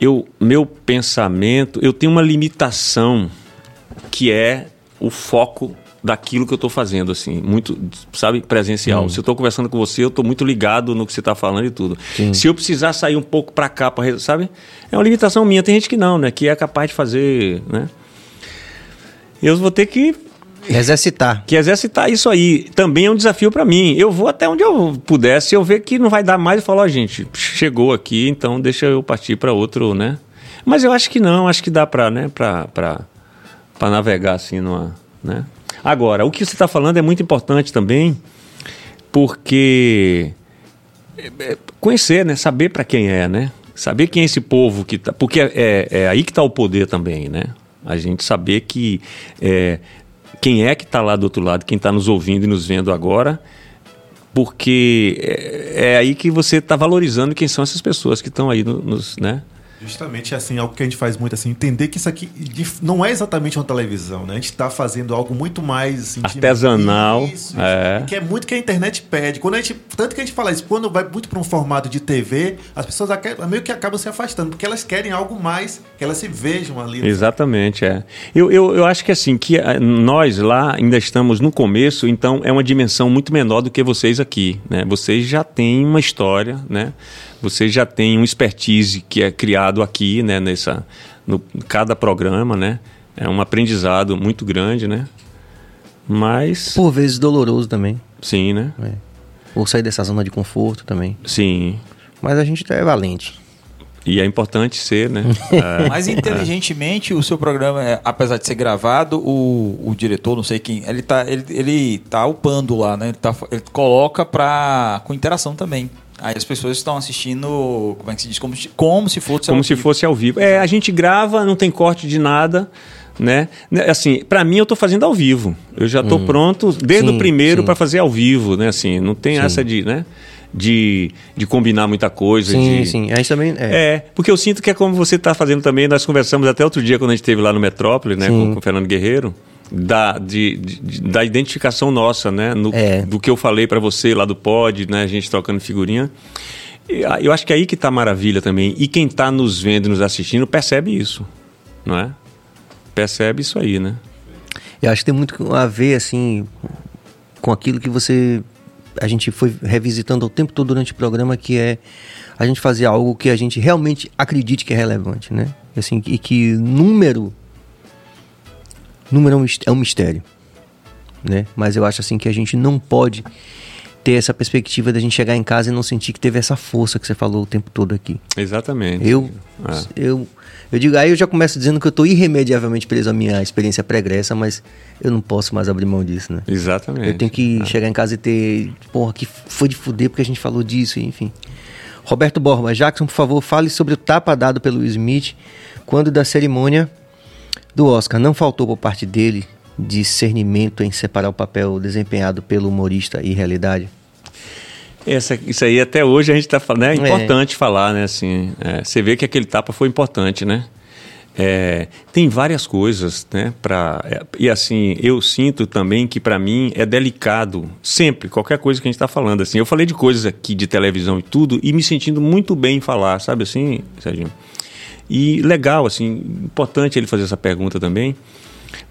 eu, meu pensamento, eu tenho uma limitação que é o foco daquilo que eu estou fazendo, assim, muito, sabe, presencial. Hum. Se eu estou conversando com você, eu estou muito ligado no que você está falando e tudo. Sim. Se eu precisar sair um pouco para cá, pra, sabe, é uma limitação minha. Tem gente que não, né, que é capaz de fazer, né. Eu vou ter que Exercitar. Que exercitar isso aí também é um desafio para mim. Eu vou até onde eu puder. Se eu ver que não vai dar mais, eu falo, ó, oh, gente, chegou aqui, então deixa eu partir para outro, né? Mas eu acho que não, acho que dá para, né, para navegar assim numa, né? Agora, o que você está falando é muito importante também, porque é, é, conhecer, né, saber para quem é, né? Saber quem é esse povo que tá, porque é, é, é aí que está o poder também, né? A gente saber que é, quem é que está lá do outro lado, quem está nos ouvindo e nos vendo agora, porque é, é aí que você está valorizando quem são essas pessoas que estão aí nos, né? Justamente assim, algo que a gente faz muito assim, entender que isso aqui não é exatamente uma televisão, né? A gente está fazendo algo muito mais assim, artesanal, isso, é. que é muito que a internet pede. Quando a gente, tanto que a gente fala isso, quando vai muito para um formato de TV, as pessoas meio que acabam se afastando, porque elas querem algo mais, que elas se vejam ali. Né? Exatamente, é. Eu, eu, eu acho que assim, que eh, nós lá ainda estamos no começo, então é uma dimensão muito menor do que vocês aqui, né? Vocês já têm uma história, né? você já tem um expertise que é criado aqui, né, nessa, no cada programa, né? É um aprendizado muito grande, né? Mas por vezes doloroso também. Sim, né? É. Ou sair dessa zona de conforto também. Sim. Mas a gente é valente. E é importante ser, né? é. Mas inteligentemente o seu programa, é, apesar de ser gravado, o, o diretor, não sei quem, ele tá, ele, ele tá upando lá, né? Ele, tá, ele coloca pra, com interação também. Aí as pessoas estão assistindo, como é que se diz? Como, como se fosse Como se vivo. fosse ao vivo. É, a gente grava, não tem corte de nada, né? né assim, para mim eu estou fazendo ao vivo. Eu já estou hum. pronto desde sim, o primeiro para fazer ao vivo, né? Assim, não tem sim. essa de, né? De, de combinar muita coisa. Sim, de... sim. A gente também. É. é, porque eu sinto que é como você está fazendo também. Nós conversamos até outro dia quando a gente esteve lá no Metrópole, né? Com, com o Fernando Guerreiro da, de, de, da identificação nossa, né? No, é. Do que eu falei para você lá do pod, né? A gente trocando figurinha. Ah, eu acho que é aí que tá a maravilha também. E quem está nos vendo e nos assistindo percebe isso, não é? Percebe isso aí, né? Eu acho que tem muito a ver, assim, com aquilo que você. A gente foi revisitando o tempo todo durante o programa, que é a gente fazer algo que a gente realmente acredite que é relevante, né? Assim, e que número número é um mistério, né? Mas eu acho assim que a gente não pode ter essa perspectiva da gente chegar em casa e não sentir que teve essa força que você falou o tempo todo aqui. Exatamente. Eu, é. eu, eu digo, aí eu já começo dizendo que eu estou irremediavelmente preso à minha experiência pregressa, mas eu não posso mais abrir mão disso, né? Exatamente. Eu tenho que é. chegar em casa e ter, porra, que foi de fuder porque a gente falou disso, enfim. Roberto Borba, Jackson, por favor, fale sobre o tapa dado pelo Smith quando da cerimônia do Oscar. Não faltou por parte dele discernimento em separar o papel desempenhado pelo humorista e realidade? Essa, isso aí até hoje a gente está falando, né? É importante é. falar, né? Assim, é, você vê que aquele tapa foi importante, né? É, tem várias coisas, né? Pra, é, e assim, eu sinto também que para mim é delicado, sempre, qualquer coisa que a gente está falando. Assim, eu falei de coisas aqui de televisão e tudo, e me sentindo muito bem em falar, sabe assim, Serginho? E legal, assim, importante ele fazer essa pergunta também,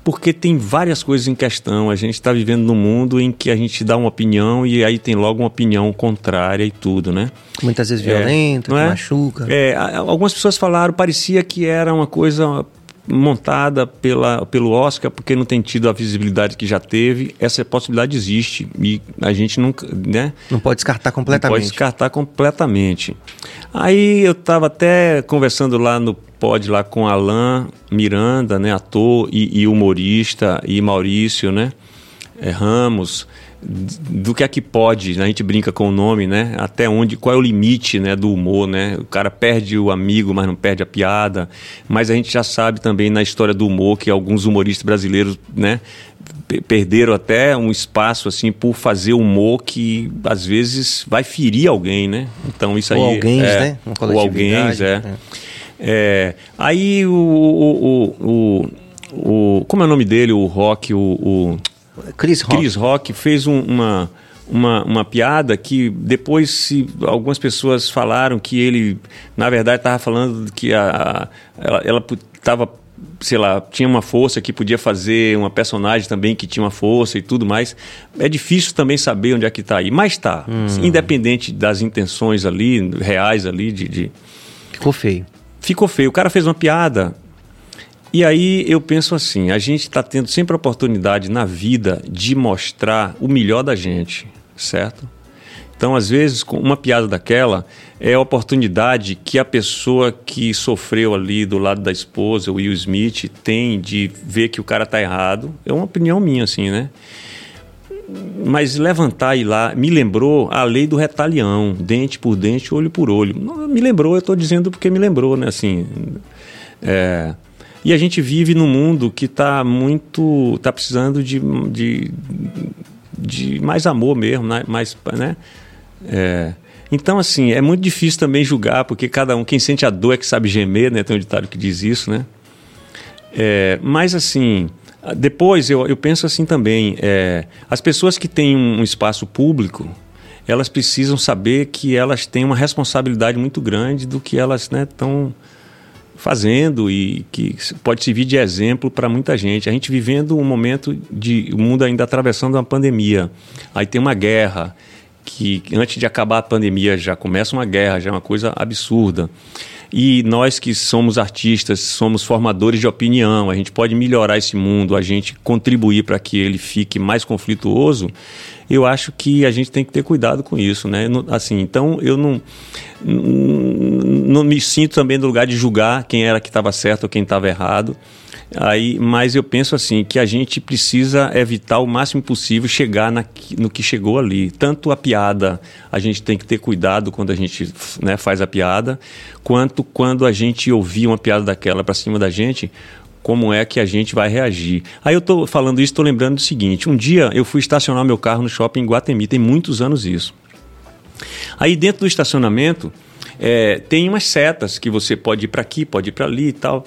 porque tem várias coisas em questão. A gente está vivendo num mundo em que a gente dá uma opinião e aí tem logo uma opinião contrária e tudo, né? Muitas vezes É, violenta, não que é? machuca. É, algumas pessoas falaram, parecia que era uma coisa montada pela, pelo Oscar, porque não tem tido a visibilidade que já teve. Essa possibilidade existe e a gente nunca, né? Não pode descartar Não pode completamente. descartar completamente. Aí eu estava até conversando lá no pod lá com Alain Miranda, né, ator e, e humorista, e Maurício, né, é, Ramos, do que é que pode, né, a gente brinca com o nome, né, até onde, qual é o limite, né, do humor, né, o cara perde o amigo, mas não perde a piada, mas a gente já sabe também na história do humor que alguns humoristas brasileiros, né, pe- perderam até um espaço assim por fazer humor que às vezes vai ferir alguém, né? Então isso aí Ou alguém, é, né? Uma ou alguém, é. é. É, aí o, o, o, o, o- como é o nome dele, o Rock, o, o Chris Rock. Chris Rock fez um- uma, uma, uma piada que depois se, algumas pessoas falaram que ele, na verdade, estava falando que a, a- ela estava, sei lá, tinha uma força que podia fazer uma personagem também que tinha uma força e tudo mais. É difícil também saber onde é que está aí, mas está. Independente das intenções ali, reais ali, de- de Ficou feio. ficou feio. O cara fez uma piada. E aí eu penso assim: a gente está tendo sempre a oportunidade na vida de mostrar o melhor da gente, certo? Então, às vezes, uma piada daquela é a oportunidade que a pessoa que sofreu ali do lado da esposa, o Will Smith, tem de ver que o cara tá errado. É uma opinião minha, assim, né? Mas levantar e ir lá me lembrou a lei do retalião, dente por dente, olho por olho. Me lembrou, eu estou dizendo porque me lembrou, né? Assim, é, e a gente vive num mundo que está muito, está precisando de, de, de mais amor mesmo, né? mais, né? É, então, assim, é muito difícil também julgar, porque cada um, quem sente a dor é que sabe gemer, né? Tem um ditado que diz isso, né? É, mas assim, depois eu, eu penso assim também, é, as pessoas que têm um espaço público, elas precisam saber que elas têm uma responsabilidade muito grande do que elas estão fazendo e que pode servir de exemplo para muita gente. A gente vivendo um momento de o mundo ainda atravessando uma pandemia, aí tem uma guerra que antes de acabar a pandemia já começa uma guerra, já é uma coisa absurda. E nós que somos artistas, somos formadores de opinião, a gente pode melhorar esse mundo, a gente contribuir para que ele fique mais conflituoso. Eu acho que a gente tem que ter cuidado com isso, né? Assim, então eu não não me sinto também no lugar de julgar quem era que estava certo ou quem estava errado. Aí, mas eu penso assim que a gente precisa evitar o máximo possível chegar na, no que chegou ali. Tanto a piada, a gente tem que ter cuidado quando a gente né, faz a piada, quanto quando a gente ouvir uma piada daquela para cima da gente, como é que a gente vai reagir. Aí eu estou falando isso, estou lembrando do seguinte: um dia eu fui estacionar meu carro no shopping em Guatemi, tem muitos anos isso. Aí dentro do estacionamento é, tem umas setas que você pode ir para aqui, pode ir para ali e tal.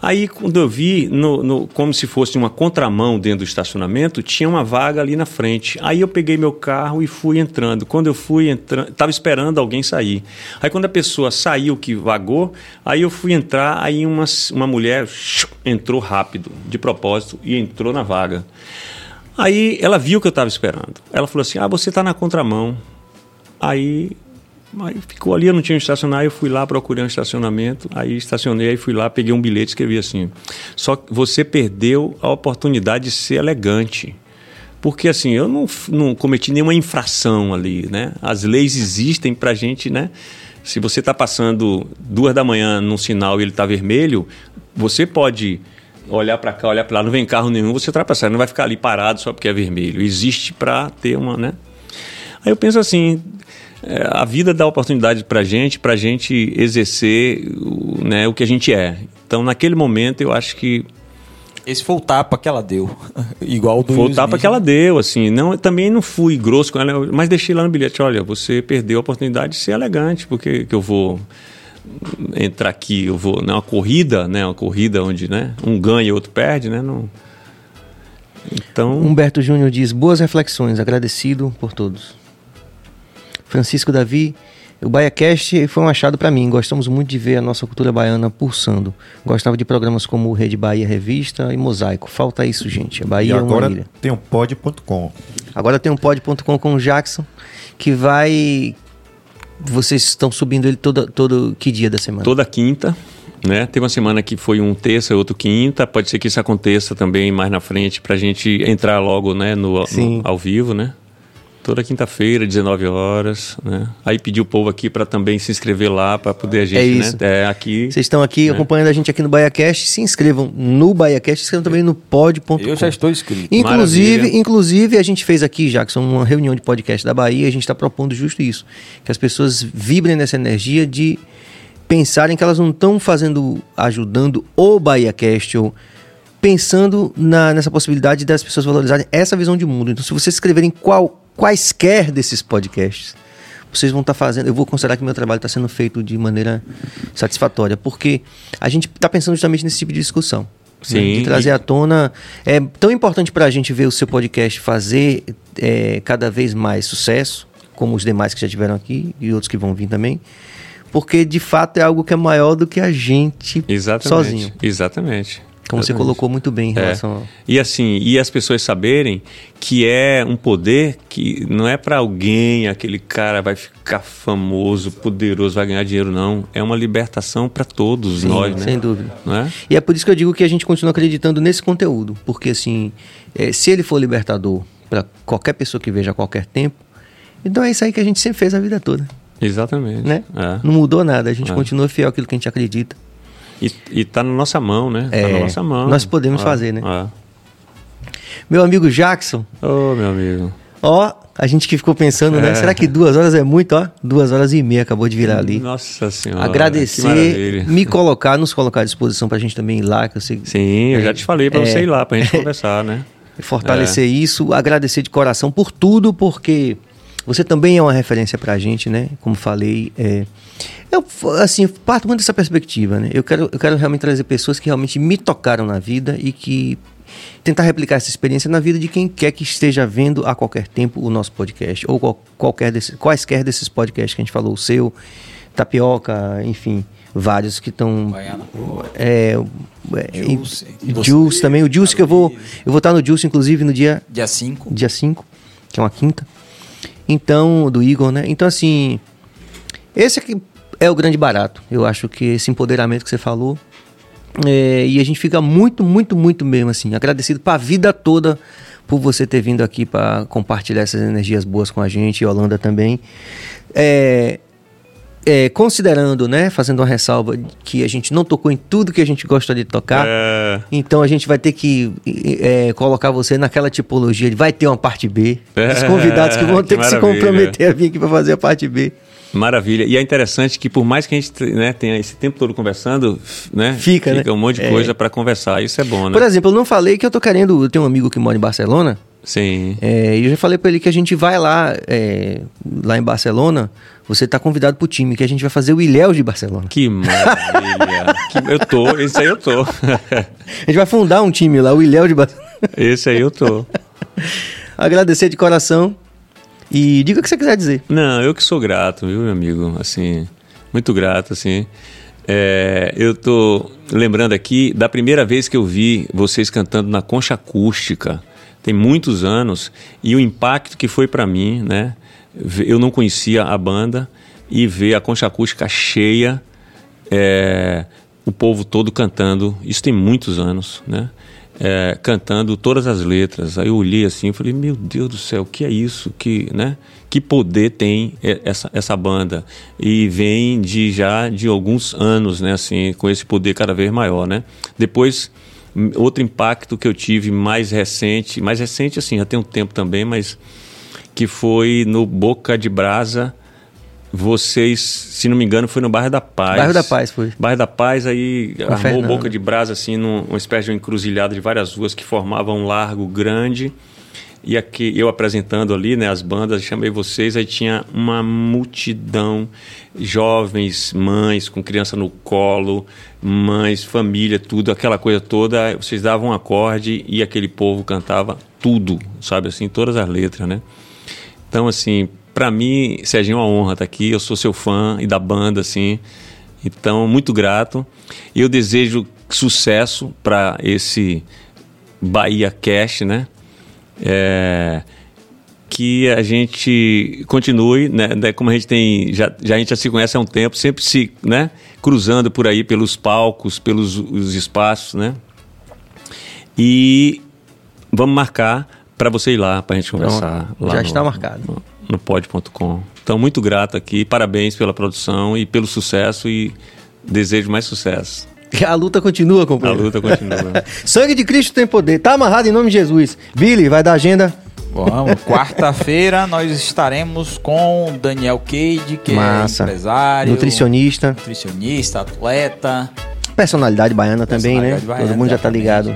Aí quando eu vi, no, no- como se fosse uma contramão dentro do estacionamento, tinha uma vaga ali na frente. Aí eu peguei meu carro e fui entrando. Quando eu fui entrando, estava esperando alguém sair. Aí quando a pessoa saiu que vagou, aí eu fui entrar, aí uma, uma mulher entrou rápido, de propósito, e entrou na vaga. Aí ela viu que eu estava esperando. Ela falou assim: Ah, você está na contramão. Aí, aí ficou ali, eu não tinha onde estacionar, eu fui lá, procurei um estacionamento, aí estacionei, aí fui lá, peguei um bilhete e escrevi assim: Só você perdeu a oportunidade de ser elegante. Porque assim, eu não, não cometi nenhuma infração ali, né? As leis existem pra gente, né? Se você está passando duas da manhã num sinal e ele está vermelho, você pode olhar para cá, olhar para lá, não vem carro nenhum, você ultrapassar, não vai ficar ali parado só porque é vermelho. Existe para ter uma, né? Aí eu penso assim, é, a vida dá oportunidade para gente, para gente exercer o, né, o que a gente é. Então, naquele momento, eu acho que Esse foi o tapa que ela deu. Igual o do foi o tapa Smith. que ela deu, assim. Não, eu também não fui grosso com ela, mas deixei lá no bilhete, olha, você perdeu a oportunidade de ser elegante, porque que eu vou entrar aqui, eu vou, né, uma corrida, né, uma corrida onde, né, um ganha e outro perde, né, não... Então, Humberto Júnior diz: boas reflexões, agradecido por todos. Francisco Davi, o BaiaCast foi um achado para mim. Gostamos muito de ver a nossa cultura baiana pulsando. Gostava de programas como Rede Bahia Revista e Mosaico. Falta isso, gente. A E Bahia é uma agora ilha. tem o pod.com. Agora tem um pod.com com o Jackson, que vai. Vocês estão subindo ele todo, todo que dia da semana? toda quinta, né? Teve uma semana que foi um terça e outro quinta. Pode ser que isso aconteça também mais na frente pra gente entrar logo, né, no, no- ao vivo, né? Toda quinta-feira, 19 horas, né? Aí pedi o povo aqui pra também se inscrever lá pra poder a gente, É isso. né? É, aqui. Vocês estão aqui acompanhando a gente aqui no BaiaCast. Se inscrevam no BaiaCast, se inscrevam também no pod.com. Eu já estou inscrito. Inclusive, Maravilha. inclusive, a gente fez aqui, Jackson, uma reunião de podcast da Bahia, a gente está propondo justo isso. Que as pessoas vibrem nessa energia de pensarem que elas não estão fazendo, ajudando o BahiaCast ou pensando na- nessa possibilidade das pessoas valorizarem essa visão de mundo. Então, se vocês escreverem qual, quaisquer desses podcasts, vocês vão estar fazendo. Eu vou considerar que meu trabalho está sendo feito de maneira satisfatória, porque a gente está pensando justamente nesse tipo de discussão. né? Sim, De trazer à tona. É tão importante para a gente ver o seu podcast fazer é, cada vez mais sucesso, como os demais que já tiveram aqui e outros que vão vir também. Porque de fato é algo que é maior do que a gente Exatamente. sozinho. Exatamente. Como você colocou muito bem em É. relação ao. E assim, e as pessoas saberem que é um poder que não é para alguém, aquele cara vai ficar famoso, poderoso, vai ganhar dinheiro, não. É uma libertação para todos Sim, nós, né? sem dúvida. É? E é por isso que eu digo que a gente continua acreditando nesse conteúdo. Porque, assim, é, se ele for libertador para qualquer pessoa que veja a qualquer tempo, então é isso aí que a gente sempre fez a vida toda. Exatamente. Né? É. Não mudou nada, a gente É. continua fiel àquilo que a gente acredita. E, e tá na nossa mão, né? É, tá na nossa mão. nós podemos É, fazer, né? é. Meu amigo Jackson, Ô, meu amigo. ó, a gente que ficou pensando, né? É. Será que duas horas é muito, ó? Duas horas e meia acabou de virar ali. Nossa senhora. Agradecer, me colocar, nos colocar à disposição pra gente também ir lá, que eu sei Sim, eu já te falei para É. você ir lá, pra gente conversar, né? fortalecer isso, agradecer de coração por tudo, porque você também é uma referência pra gente, né? Como falei, é, eu assim parto muito dessa perspectiva, né? Eu quero, eu quero realmente trazer pessoas que realmente me tocaram na vida e que tentar replicar essa experiência na vida de quem quer que esteja vendo a qualquer tempo o nosso podcast ou qual- qualquer desses, quaisquer desses podcasts que a gente falou, o seu, tapioca, enfim, vários que estão é, é, Juice. e- Juice também. O Juice que eu vou. Eu vou estar no Juice, inclusive, no dia, Dia 5. dia 5, que é uma quinta. Então, do Igor, né? Então, assim. Esse aqui é o grande barato. Eu acho que esse empoderamento que você falou. é, e a gente fica muito, muito, muito mesmo, assim, agradecido pra vida toda por você ter vindo aqui para compartilhar essas energias boas com a gente, e Holanda também. É, é, considerando, né, fazendo uma ressalva que a gente não tocou em tudo que a gente gostaria de tocar, É, então a gente vai ter que é, colocar você naquela tipologia de vai ter uma parte B. Os É, convidados que vão ter que que, se comprometer a vir aqui para fazer a parte B. Maravilha. E é interessante que por mais que a gente né, tenha esse tempo todo conversando, né, Fica, né? um monte de É. coisa para conversar. Isso é bom, né? Por exemplo, eu não falei que eu tô querendo. Eu tenho um amigo que mora em Barcelona. Sim. é, e eu já falei para ele que a gente vai lá, é, lá em Barcelona. Você tá convidado pro time, que a gente vai fazer o Ilhéus de Barcelona. Que maravilha. Que- eu tô, esse aí eu tô. A gente vai fundar um time lá, o Ilhéus de Barcelona. esse aí eu tô. Agradecer de coração. E diga o que você quiser dizer. Não, eu que sou grato, viu, meu amigo? Assim, muito grato, assim. É, eu tô lembrando aqui da primeira vez que eu vi vocês cantando na concha acústica. Tem muitos anos e o impacto que foi para mim, né? Eu não conhecia a banda e ver a concha acústica cheia, é, o povo todo cantando. Isso tem muitos anos, né? É, cantando todas as letras. Aí eu olhei assim e falei, meu Deus do céu, o que é isso? Que, né? que poder tem essa, essa banda? E vem de já de alguns anos, né? Assim, com esse poder cada vez maior, né? Depois, outro impacto que eu tive mais recente, mais recente assim, já tem um tempo também, mas que foi no Boca de Brasa. Vocês, se não me engano, foi no Bairro da Paz. Bairro da Paz, foi. Bairro da Paz, aí armou Fernando. Boca de Brasa, assim, num- numa espécie de encruzilhada de várias ruas que formavam um largo grande. E aqui eu apresentando ali, né, as bandas, chamei vocês, aí tinha uma multidão, jovens, mães com criança no colo, mães, família, tudo, aquela coisa toda. Vocês davam um acorde e aquele povo cantava tudo, sabe assim, todas as letras, né? Então, assim, para mim, Serginho é uma honra estar aqui. Eu sou seu fã e da banda, assim. Então, muito grato. Eu desejo sucesso para esse Bahia Cash, né? É, que a gente continue, né, né, como a gente tem, já, já a gente já se conhece há um tempo, sempre se, né, cruzando por aí pelos palcos, pelos os espaços, né? E vamos marcar para você ir lá, para a gente conversar. já no- está marcado. No, pod.com. Então, muito grato aqui, parabéns pela produção e pelo sucesso e desejo mais sucesso. A luta continua, A companheiro. luta continua. Sangue de Cristo tem poder. Tá amarrado em nome de Jesus. Billy, vai dar agenda. Vamos, quarta-feira nós estaremos com Daniel Cade, que Massa. é empresário, Nutricionista. nutricionista, atleta, Personalidade baiana também, né? Personalidade baiana, Todo mundo já tá ligado.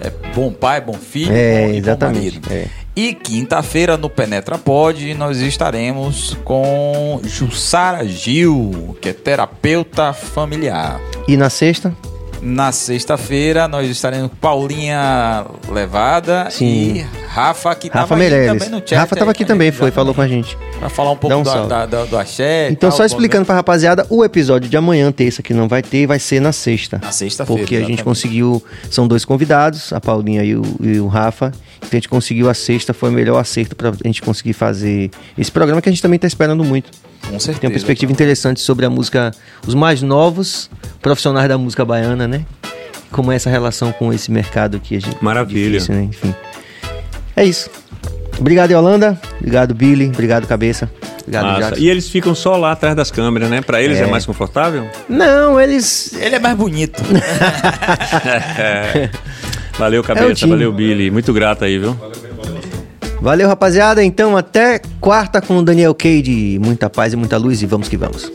é bom pai, bom filho, É, bom, e bom exatamente, marido. é. E quinta-feira no Penetra Pod nós estaremos com Jussara Gil, que é terapeuta familiar. E na sexta? Na sexta-feira nós estaremos com Paulinha Levada Sim. e Rafa, que Rafa Meirelles. também no chat. Rafa tava aí aqui a também, foi, falou com a gente. Pra falar um pouco um do, da, da- do axé. Então, tal, só explicando pra rapaziada, o episódio de amanhã, terça, que não vai ter, vai ser na sexta. Na sexta-feira, Porque a gente conseguiu. São dois convidados, a Paulinha e o, e o Rafa. Então a gente conseguiu a sexta, foi o melhor acerto pra gente conseguir fazer esse programa que a gente também tá esperando muito. Com certeza. Tem uma perspectiva interessante sobre a música, os mais novos profissionais da música baiana, né? Como é essa relação com esse mercado aqui. A gente, Maravilha. difícil, né? Enfim. É isso. Obrigado, Yolanda. Obrigado, Billy. Obrigado, Cabeça. Obrigado. Jackson. E eles ficam só lá atrás das câmeras, né? Para eles é. É. mais confortável? Não, eles. Ele é mais bonito. Valeu, É cabeça. time. valeu, Billy. Muito grato aí, viu? Valeu, rapaziada. Então, até quarta com o Daniel Cade. Muita paz e muita luz e vamos que vamos.